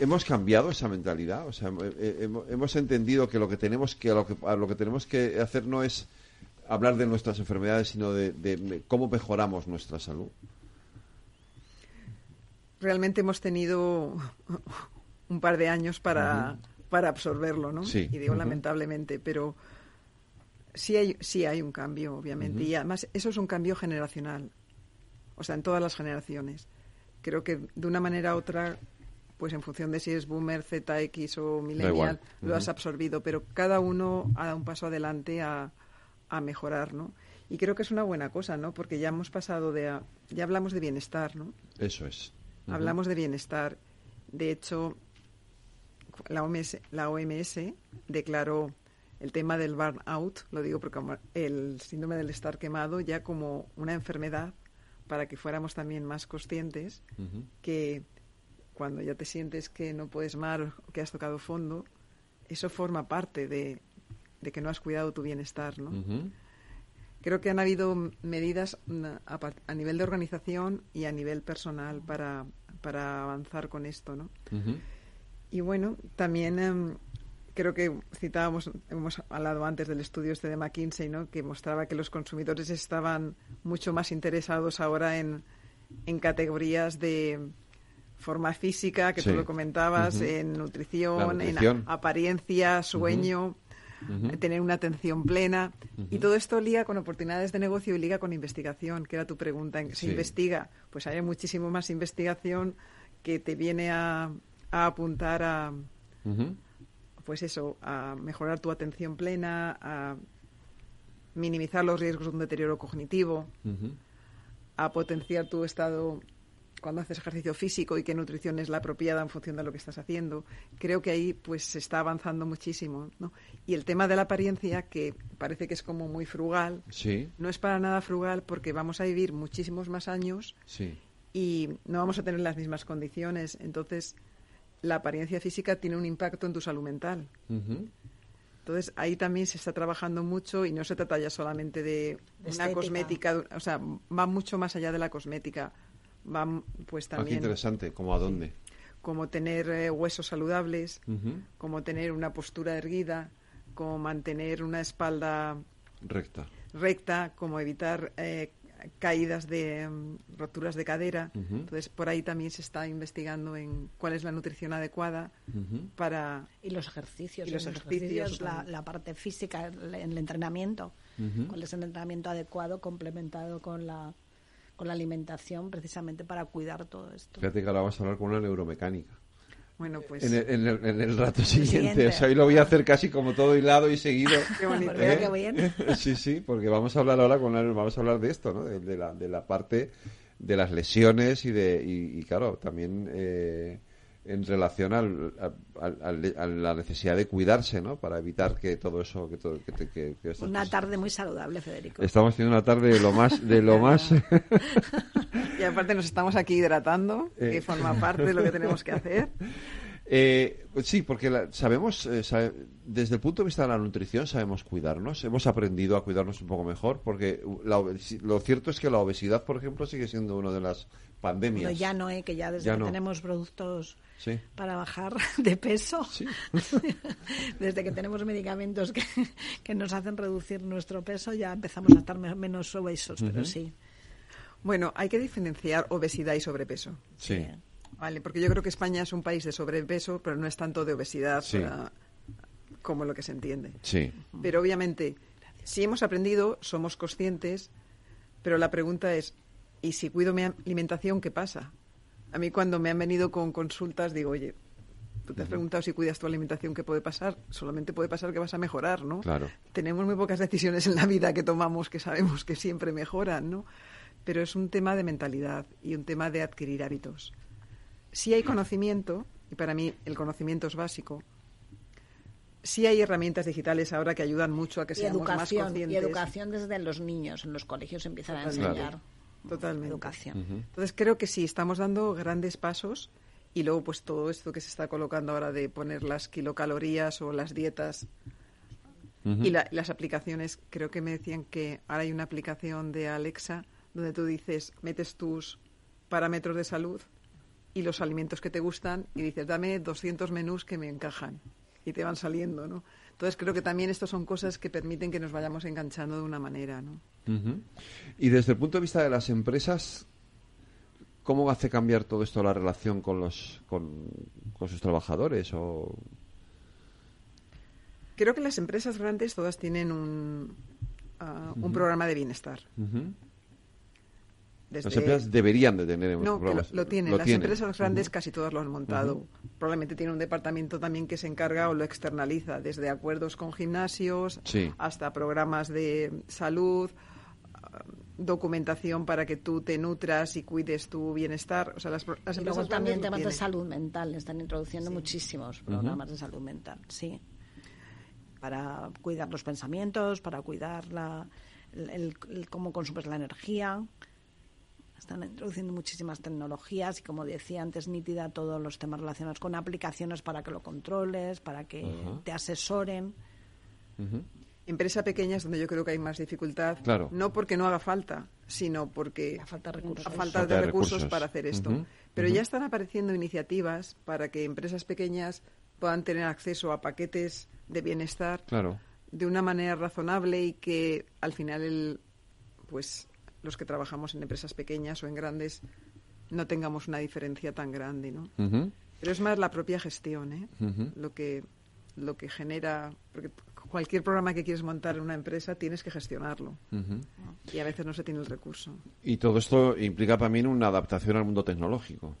hemos cambiado esa mentalidad, o sea, hemos, entendido que lo que tenemos que lo que, lo que tenemos que hacer no es hablar de nuestras enfermedades, sino de, cómo mejoramos nuestra salud. Realmente hemos tenido un par de años para para absorberlo, ¿no? Y digo lamentablemente, pero sí hay, sí hay un cambio, obviamente. Y además, eso es un cambio generacional. O sea, en todas las generaciones. Creo que de una manera u otra, pues en función de si es boomer, ZX o millennial, lo has absorbido. Pero cada uno ha dado un paso adelante a, a mejorar, ¿no? Y creo que es una buena cosa, ¿no? Porque ya hemos pasado de... ya hablamos de bienestar, ¿no? Eso es. Hablamos de bienestar. De hecho, la OMS, la OMS declaró el tema del burnout, lo digo porque el síndrome del estar quemado, ya como una enfermedad para que fuéramos también más conscientes que cuando ya te sientes que no puedes más, que has tocado fondo, eso forma parte de, que no has cuidado tu bienestar, ¿no? Creo que han habido medidas a, nivel de organización y a nivel personal para, para avanzar con esto, ¿no? Y bueno, también em, creo que citábamos, hemos hablado antes del estudio este de McKinsey, ¿no? que mostraba que los consumidores estaban mucho más interesados ahora en, en categorías de forma física, que tú lo comentabas, en nutrición, en apariencia, sueño. tener una atención plena. Y todo esto liga con oportunidades de negocio y liga con investigación, que era tu pregunta. ¿Se investiga? Pues hay muchísimo más investigación que te viene a, a apuntar a, pues eso, a mejorar tu atención plena, a minimizar los riesgos de un deterioro cognitivo, a potenciar tu estado cuando haces ejercicio físico y qué nutrición es la apropiada en función de lo que estás haciendo. Creo que ahí pues se está avanzando muchísimo, ¿no? Y el tema de la apariencia que parece que es como muy frugal, no es para nada frugal porque vamos a vivir muchísimos más años y no vamos a tener las mismas condiciones, entonces la apariencia física tiene un impacto en tu salud mental. Entonces, ahí también se está trabajando mucho y no se trata ya solamente de una cosmética, o sea, va mucho más allá de la cosmética. Va, pues ah, también. interesante, ¿cómo a dónde? Como tener eh, huesos saludables, como tener una postura erguida, como mantener una espalda recta, recta como evitar eh, caídas de mm, roturas de cadera. Entonces, por ahí también se está investigando en cuál es la nutrición adecuada para... Y los ejercicios. los, ejercicios, la, parte física, el, el entrenamiento. ¿Cuál es el entrenamiento adecuado complementado con la, con la alimentación precisamente para cuidar todo esto? Fíjate que ahora vamos a hablar con una neuromecánica. Bueno, pues... En el, rato siguiente. O sea, hoy lo voy a hacer casi como todo hilado y seguido. <laughs> Qué bonito. ¿Eh? bien. <laughs> Sí, sí, porque vamos a hablar ahora con vamos a hablar de esto, ¿no? De, la, de la parte de las lesiones y de y, claro, también eh, en relación al, a la necesidad de cuidarse, ¿no? Para evitar que todo eso, que, todo, que, una tarde muy saludable, Federico. Estamos teniendo una tarde de lo más, de lo más. <laughs> y aparte nos estamos aquí hidratando, que eh. forma parte de lo que tenemos que hacer. <laughs> Eh, sí, porque sabemos, eh, desde el punto de vista de la nutrición, sabemos cuidarnos. Hemos aprendido a cuidarnos un poco mejor, porque lo cierto es que la obesidad, por ejemplo, sigue siendo una de las pandemias. ya no, eh, que ya desde que tenemos productos para bajar de peso, <laughs> desde que tenemos medicamentos que, que, nos hacen reducir nuestro peso, ya empezamos a estar menos obesos, pero sí. Bueno, hay que diferenciar obesidad y sobrepeso. Sí. Vale, porque yo creo que España es un país de sobrepeso, pero no es tanto de obesidad como lo que se entiende. Sí. Pero obviamente, si hemos aprendido, somos conscientes, pero la pregunta es, ¿y si cuido mi alimentación, qué pasa? A mí cuando me han venido con consultas digo, oye, tú te has preguntado si cuidas tu alimentación, ¿qué puede pasar? Solamente puede pasar que vas a mejorar, ¿no? Claro. Tenemos muy pocas decisiones en la vida que tomamos que sabemos que siempre mejoran, ¿no? Pero es un tema de mentalidad y un tema de adquirir hábitos si hay conocimiento, y para mí el conocimiento es básico, sí hay herramientas digitales ahora que ayudan mucho a que seamos más conscientes. Y educación desde los niños, en los colegios empiezan a enseñar. Totalmente. Educación. Entonces creo que sí, estamos dando grandes pasos y luego pues todo esto que se está colocando ahora de poner las kilocalorías o las dietas y las aplicaciones, creo que me decían que ahora hay una aplicación de Alexa donde tú dices, metes tus parámetros de salud y los alimentos que te gustan y dices, dame 200 menús que me encajan y te van saliendo, ¿no? Entonces creo que también estas son cosas que permiten que nos vayamos enganchando de una manera, ¿no? Y desde el punto de vista de las empresas, ¿cómo hace cambiar todo esto la relación con los con, sus trabajadores o Creo que las empresas grandes todas tienen un, ah, un programa de bienestar. Las empresas deberían de tener no, lo, tienen. Las empresas grandes casi todas lo han montado. Probablemente tiene un departamento también que se encarga o lo externaliza, desde acuerdos con gimnasios hasta programas de salud, documentación para que tú te nutras y cuides tu bienestar. O sea, las, las empresas también temas de salud mental. Están introduciendo muchísimos programas de salud mental, sí. Para cuidar los pensamientos, para cuidar la, el, cómo consumes la energía. Están introduciendo muchísimas tecnologías y, como decía antes, nítida todos los temas relacionados con aplicaciones para que lo controles, para que te asesoren. Empresa pequeña es donde yo creo que hay más dificultad, no porque no haga falta, sino porque a falta de recursos, falta de recursos, para hacer esto. Pero ya están apareciendo iniciativas para que empresas pequeñas puedan tener acceso a paquetes de bienestar de una manera razonable y que al final el, pues los que trabajamos en empresas pequeñas o en grandes no tengamos una diferencia tan grande, ¿no? Pero es más la propia gestión, ¿eh? Lo que lo que genera porque cualquier programa que quieres montar en una empresa tienes que gestionarlo y a veces no se tiene el recurso. Y todo esto implica también una adaptación al mundo tecnológico.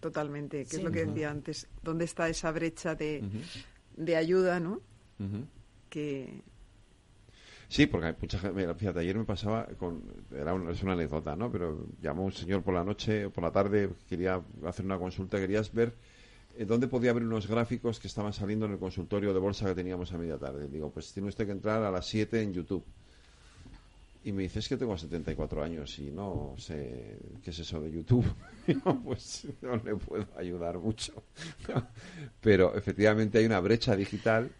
Totalmente, que es lo que decía antes. ¿Dónde está esa brecha de, de ayuda, no? Que, Sí, porque mucha gente, fíjate, ayer me pasaba con, era es una anécdota, ¿no? Pero llamó un señor por la noche, por la tarde, quería hacer una consulta, querías ver eh, dónde podía haber unos gráficos que estaban saliendo en el consultorio de bolsa que teníamos a media tarde. Digo, pues tiene usted que entrar a las 7 en YouTube. Y me dice, es que tengo 74 años y no sé qué es eso de YouTube. <laughs> pues no le puedo ayudar mucho. <laughs> Pero efectivamente hay una brecha digital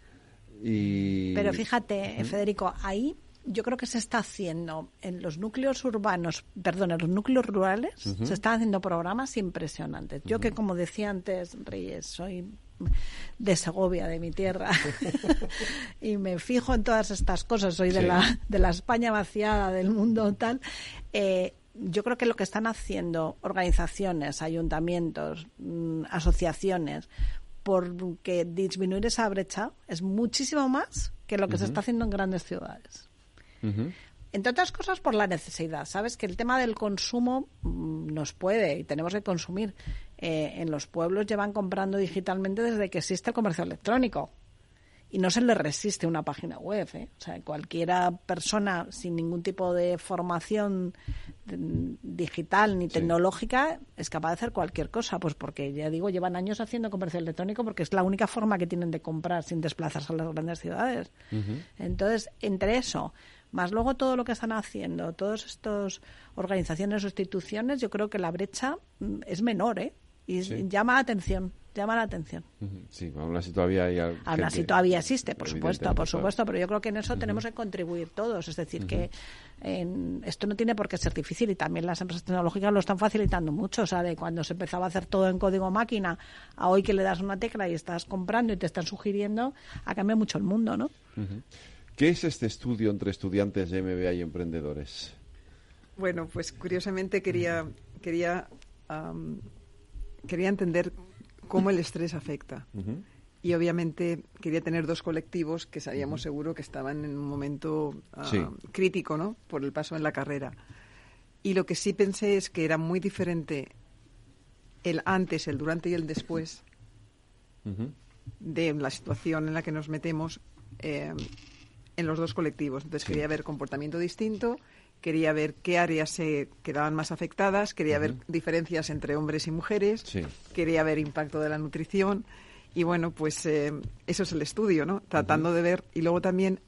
pero fíjate, Federico, ahí yo creo que se está haciendo en los núcleos urbanos, perdón, en los núcleos rurales, se están haciendo programas impresionantes. Yo que, como decía antes, Reyes, soy de Segovia, de mi tierra, <laughs> y me fijo en todas estas cosas, soy de, la, de la España vaciada, del mundo tal, eh, yo creo que lo que están haciendo organizaciones, ayuntamientos, mm, asociaciones, porque disminuir esa brecha es muchísimo más que lo que se está haciendo en grandes ciudades. Entre otras cosas por la necesidad. Sabes que el tema del consumo mm, nos puede y tenemos que consumir. Eh, en los pueblos llevan comprando digitalmente desde que existe el comercio electrónico. Y no se le resiste una página web. ¿eh? O sea, cualquiera persona sin ningún tipo de formación digital ni tecnológica es capaz de hacer cualquier cosa, pues porque ya digo, llevan años haciendo comercio electrónico porque es la única forma que tienen de comprar sin desplazarse a las grandes ciudades. Entonces, entre eso, más luego todo lo que están haciendo, todas estas organizaciones o instituciones, yo creo que la brecha mm, es menor, ¿eh? Y llama la atención llama la atención. Sí, aún así todavía hay. Aún así todavía existe, por supuesto, por supuesto, pero yo creo que en eso tenemos que contribuir todos. Es decir, que esto no tiene por qué ser difícil y también las empresas tecnológicas lo están facilitando mucho. O sea, de cuando se empezaba a hacer todo en código máquina a hoy que le das una tecla y estás comprando y te están sugiriendo, ha cambiado mucho el mundo, ¿no? ¿Qué es este estudio entre estudiantes de MBA y emprendedores? Bueno, pues curiosamente quería quería quería entender cómo el estrés afecta. Y obviamente quería tener dos colectivos que sabíamos seguro que estaban en un momento ah, crítico, ¿no? Por el paso en la carrera. Y lo que sí pensé es que era muy diferente el antes, el durante y el después de la situación en la que nos metemos eh, en los dos colectivos. Entonces quería ver comportamiento distinto quería ver qué áreas se quedaban más afectadas, quería ver diferencias entre hombres y mujeres, quería ver impacto de la nutrición y bueno, pues eh, eso es el estudio, ¿no? Tratando de ver y luego también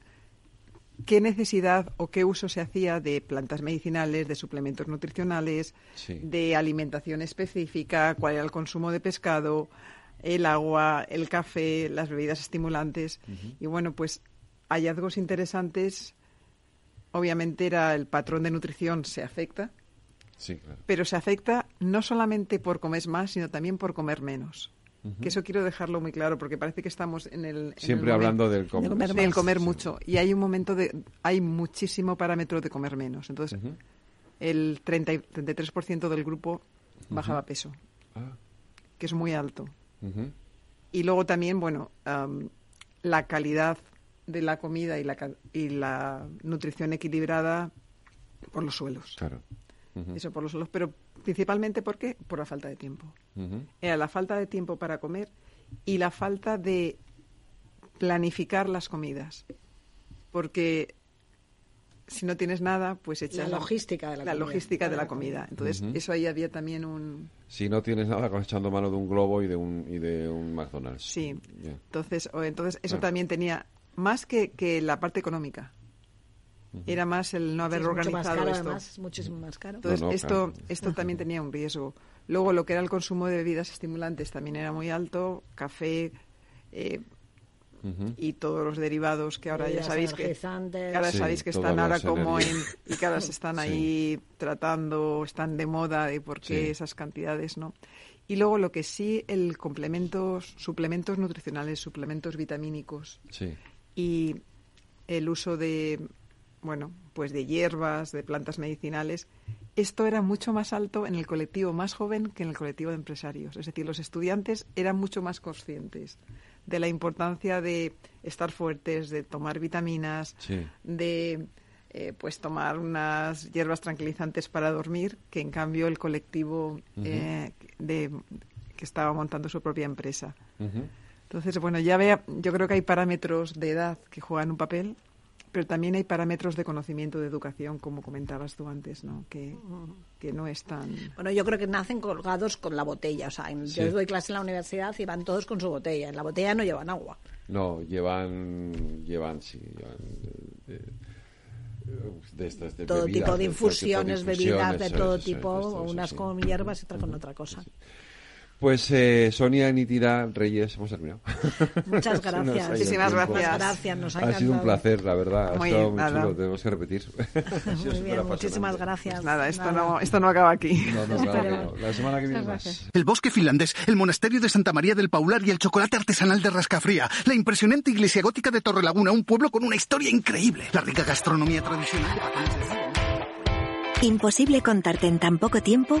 qué necesidad o qué uso se hacía de plantas medicinales, de suplementos nutricionales, de alimentación específica, cuál era el consumo de pescado, el agua, el café, las bebidas estimulantes. Y bueno, pues hallazgos interesantes obviamente era el patrón de nutrición se afecta, pero se afecta no solamente por comer más, sino también por comer menos. Que eso quiero dejarlo muy claro, porque parece que estamos en el... Siempre hablando del comer, del comer mucho. Y hay un momento de... Hay muchísimo parámetro de comer menos. Entonces, el 30, 33% del grupo bajaba peso, ah. que es muy alto. Y luego también, bueno, la calidad de la comida y la, y la nutrición equilibrada por los suelos. Claro. Eso por los suelos, pero principalmente porque por la falta de tiempo. Era la falta de tiempo para comer y la falta de planificar las comidas. Porque si no tienes nada, pues echas la logística de la, comida. logística de la comida. Entonces, eso ahí había también un si no tienes nada, acabas echando mano de un globo y de un y de un McDonald's. Sí. Entonces, o entonces eso también tenía más que, que la parte económica. Era más el no haber organizado esto. muchísimo más caro. Entonces, esto, esto también tenía un riesgo. Luego, lo que era el consumo de bebidas estimulantes también era muy alto. Café, eh, y todos los derivados que ahora ya sabéis que, ahora sabéis que están ahora como en y que ahora se están <laughs> ahí tratando están de moda de por qué esas cantidades no y luego lo que sí el complementos suplementos nutricionales suplementos vitamínicos sí y el uso de, bueno, pues de hierbas, de plantas medicinales, esto era mucho más alto en el colectivo más joven que en el colectivo de empresarios. Es decir, los estudiantes eran mucho más conscientes de la importancia de estar fuertes, de tomar vitaminas, de eh, pues tomar unas hierbas tranquilizantes para dormir, que en cambio el colectivo eh, de, que estaba montando su propia empresa. Entonces, bueno, ya vea, yo creo que hay parámetros de edad que juegan un papel, pero también hay parámetros de conocimiento, de educación, como comentabas tú antes, ¿no? Que, que no están... Bueno, yo creo que nacen colgados con la botella. O sea, yo doy clase en la universidad y van todos con su botella. En la botella no llevan agua. No, llevan, llevan, sí, llevan... De, estas, de todo tipo de infusiones, bebidas de todo tipo, unas con hierbas y otras con otra cosa. Pues eh, Sonia Nitira Reyes, hemos terminado. <laughs> Muchas <laughs> gracias. Muchísimas gracias. gracias nos ha, sido un placer, la verdad. ha estado muy chulo, tenemos que repetir. <laughs> Muy bien, muchísimas gracias. Pues nada, esto, No, esto no acaba aquí. No, no, claro, La semana que viene más. El bosque finlandés, el monasterio de Santa María del Paular y el chocolate artesanal de Rascafría. La impresionante iglesia gótica de Torrelaguna, un pueblo con una historia increíble. La rica gastronomía tradicional Imposible contarte en tan poco tiempo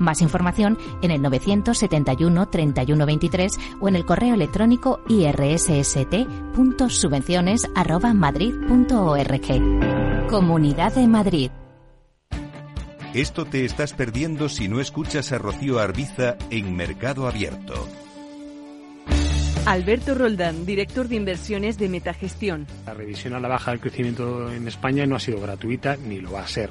Más información en el 971 31 23 o en el correo electrónico irsst.subvenciones@madrid.org. Comunidad de Madrid. Esto te estás perdiendo si no escuchas a Rocío Arbiza en Mercado Abierto. Alberto Roldán, director de inversiones de Metagestión. La revisión a la baja del crecimiento en España no ha sido gratuita ni lo va a ser.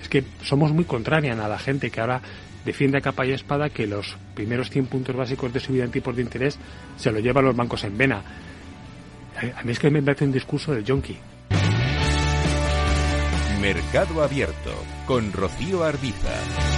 Es que somos muy contrarian a la gente que ahora defiende a capa y espada que los primeros 100 puntos básicos de subida en tipos de interés se lo llevan los bancos en vena. A mí es que me parece un discurso del yonki. Mercado Abierto con Rocío Arbiza.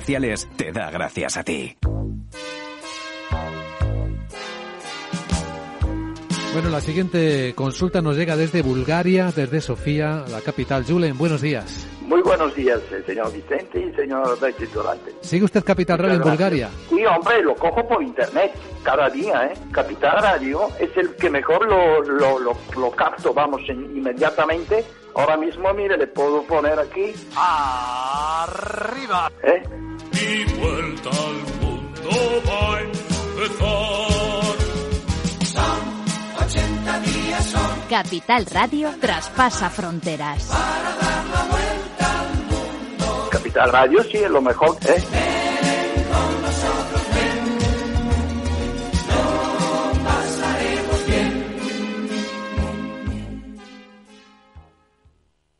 comerciales te da gracias a ti. Bueno, la siguiente consulta nos llega desde Bulgaria, desde Sofía, la capital. Julen, buenos días. Muy buenos días, eh, señor Vicente y señor Durante. ¿Sigue usted Capital Radio en Bulgaria? Sí, hombre, lo cojo por internet cada día, ¿eh? Capital Radio es el que mejor lo, lo, lo, capto, vamos, inmediatamente. Ahora mismo, mire, le puedo poner aquí. ¡Arriba! ¿Eh? Y vuelta al mundo va a empezar. Son 80 días, son. Capital Radio traspasa fronteras. Para dar la vuelta al mundo. Capital Radio sí es lo mejor, ¿eh?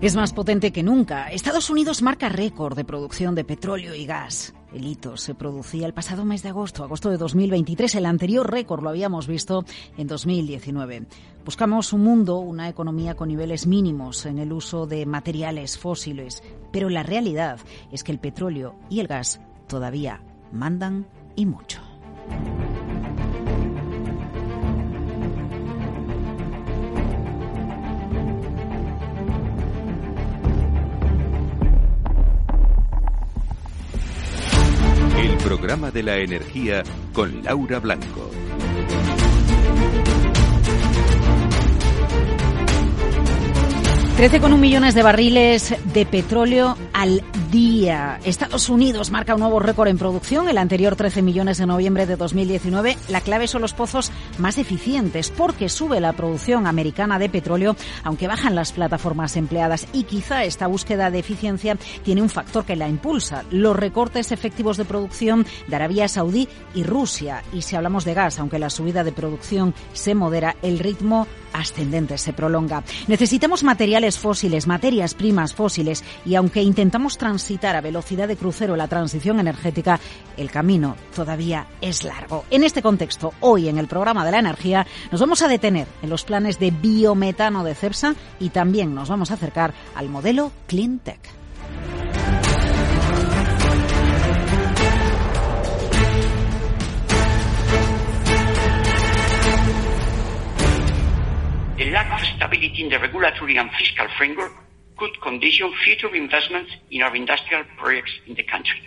Es más potente que nunca. Estados Unidos marca récord de producción de petróleo y gas. El hito se producía el pasado mes de agosto, agosto de 2023. El anterior récord lo habíamos visto en 2019. Buscamos un mundo, una economía con niveles mínimos en el uso de materiales fósiles, pero la realidad es que el petróleo y el gas todavía mandan y mucho. Programa de la energía con Laura Blanco. 13,1 millones de barriles de petróleo al día. Estados Unidos marca un nuevo récord en producción, el anterior 13 millones en noviembre de 2019. La clave son los pozos más eficientes porque sube la producción americana de petróleo, aunque bajan las plataformas empleadas y quizá esta búsqueda de eficiencia tiene un factor que la impulsa, los recortes efectivos de producción de Arabia Saudí y Rusia. Y si hablamos de gas, aunque la subida de producción se modera, el ritmo ascendente se prolonga. Necesitamos materiales fósiles, materias primas fósiles y aunque intentamos transitar a velocidad de crucero la transición energética, el camino todavía es largo. En este contexto, hoy en el programa de la energía nos vamos a detener en los planes de biometano de CEPSA y también nos vamos a acercar al modelo Clean A lack of stability in the regulatory and fiscal framework could condition future investments in our industrial projects in the country.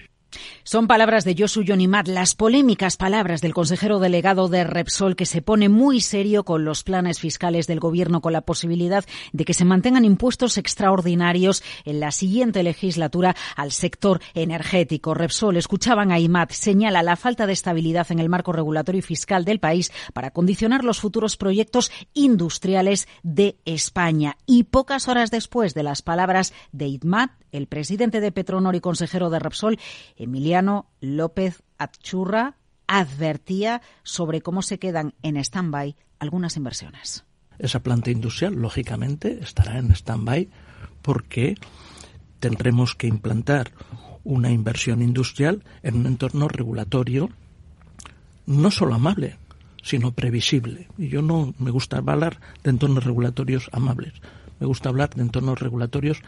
Son palabras de Josu Yonimat, las polémicas palabras del consejero delegado de Repsol que se pone muy serio con los planes fiscales del gobierno con la posibilidad de que se mantengan impuestos extraordinarios en la siguiente legislatura al sector energético. Repsol, escuchaban a Imat, señala la falta de estabilidad en el marco regulatorio y fiscal del país para condicionar los futuros proyectos industriales de España. Y pocas horas después de las palabras de Imat, el presidente de Petronor y consejero de Repsol, Emiliano López Achurra, advertía sobre cómo se quedan en stand-by algunas inversiones. Esa planta industrial, lógicamente, estará en stand-by porque tendremos que implantar una inversión industrial en un entorno regulatorio no solo amable, sino previsible. Y yo no me gusta hablar de entornos regulatorios amables, me gusta hablar de entornos regulatorios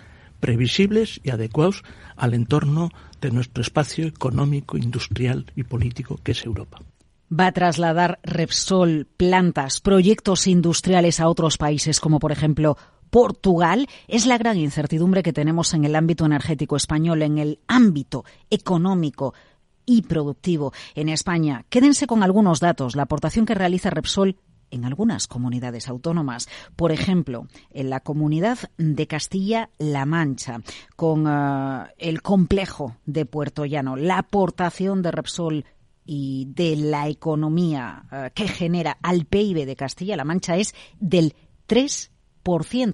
previsibles y adecuados al entorno de nuestro espacio económico, industrial y político que es Europa. Va a trasladar Repsol plantas, proyectos industriales a otros países como por ejemplo Portugal es la gran incertidumbre que tenemos en el ámbito energético español, en el ámbito económico y productivo en España. Quédense con algunos datos. La aportación que realiza Repsol en algunas comunidades autónomas. Por ejemplo, en la comunidad de Castilla-La Mancha, con uh, el complejo de Puerto Llano, la aportación de Repsol y de la economía uh, que genera al PIB de Castilla-La Mancha es del 3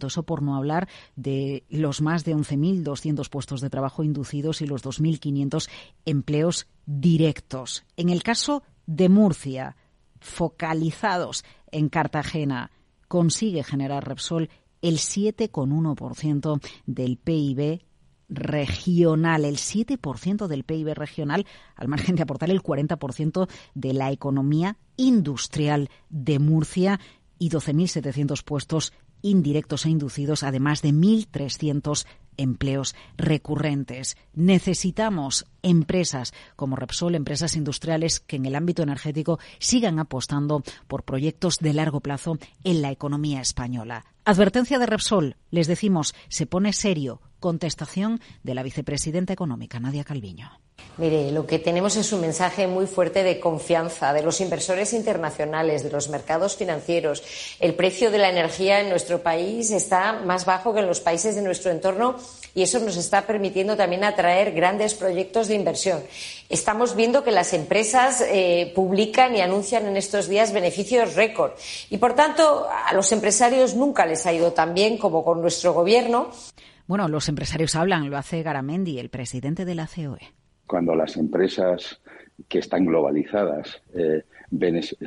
eso por no hablar de los más de 11.200 puestos de trabajo inducidos y los 2.500 empleos directos. En el caso de Murcia, focalizados en Cartagena, consigue generar Repsol el 7,1% del PIB regional, el 7% del PIB regional, al margen de aportar el 40% de la economía industrial de Murcia y 12.700 puestos indirectos e inducidos, además de 1.300 empleos recurrentes. Necesitamos empresas como Repsol, empresas industriales que en el ámbito energético sigan apostando por proyectos de largo plazo en la economía española. Advertencia de Repsol, les decimos, se pone serio. Contestación de la vicepresidenta económica, Nadia Calviño. Mire, lo que tenemos es un mensaje muy fuerte de confianza de los inversores internacionales, de los mercados financieros. El precio de la energía en nuestro país está más bajo que en los países de nuestro entorno y eso nos está permitiendo también atraer grandes proyectos de inversión. Estamos viendo que las empresas eh, publican y anuncian en estos días beneficios récord y, por tanto, a los empresarios nunca les ha ido tan bien como con nuestro gobierno. Bueno, los empresarios hablan, lo hace Garamendi, el presidente de la COE cuando las empresas que están globalizadas eh, ven espacios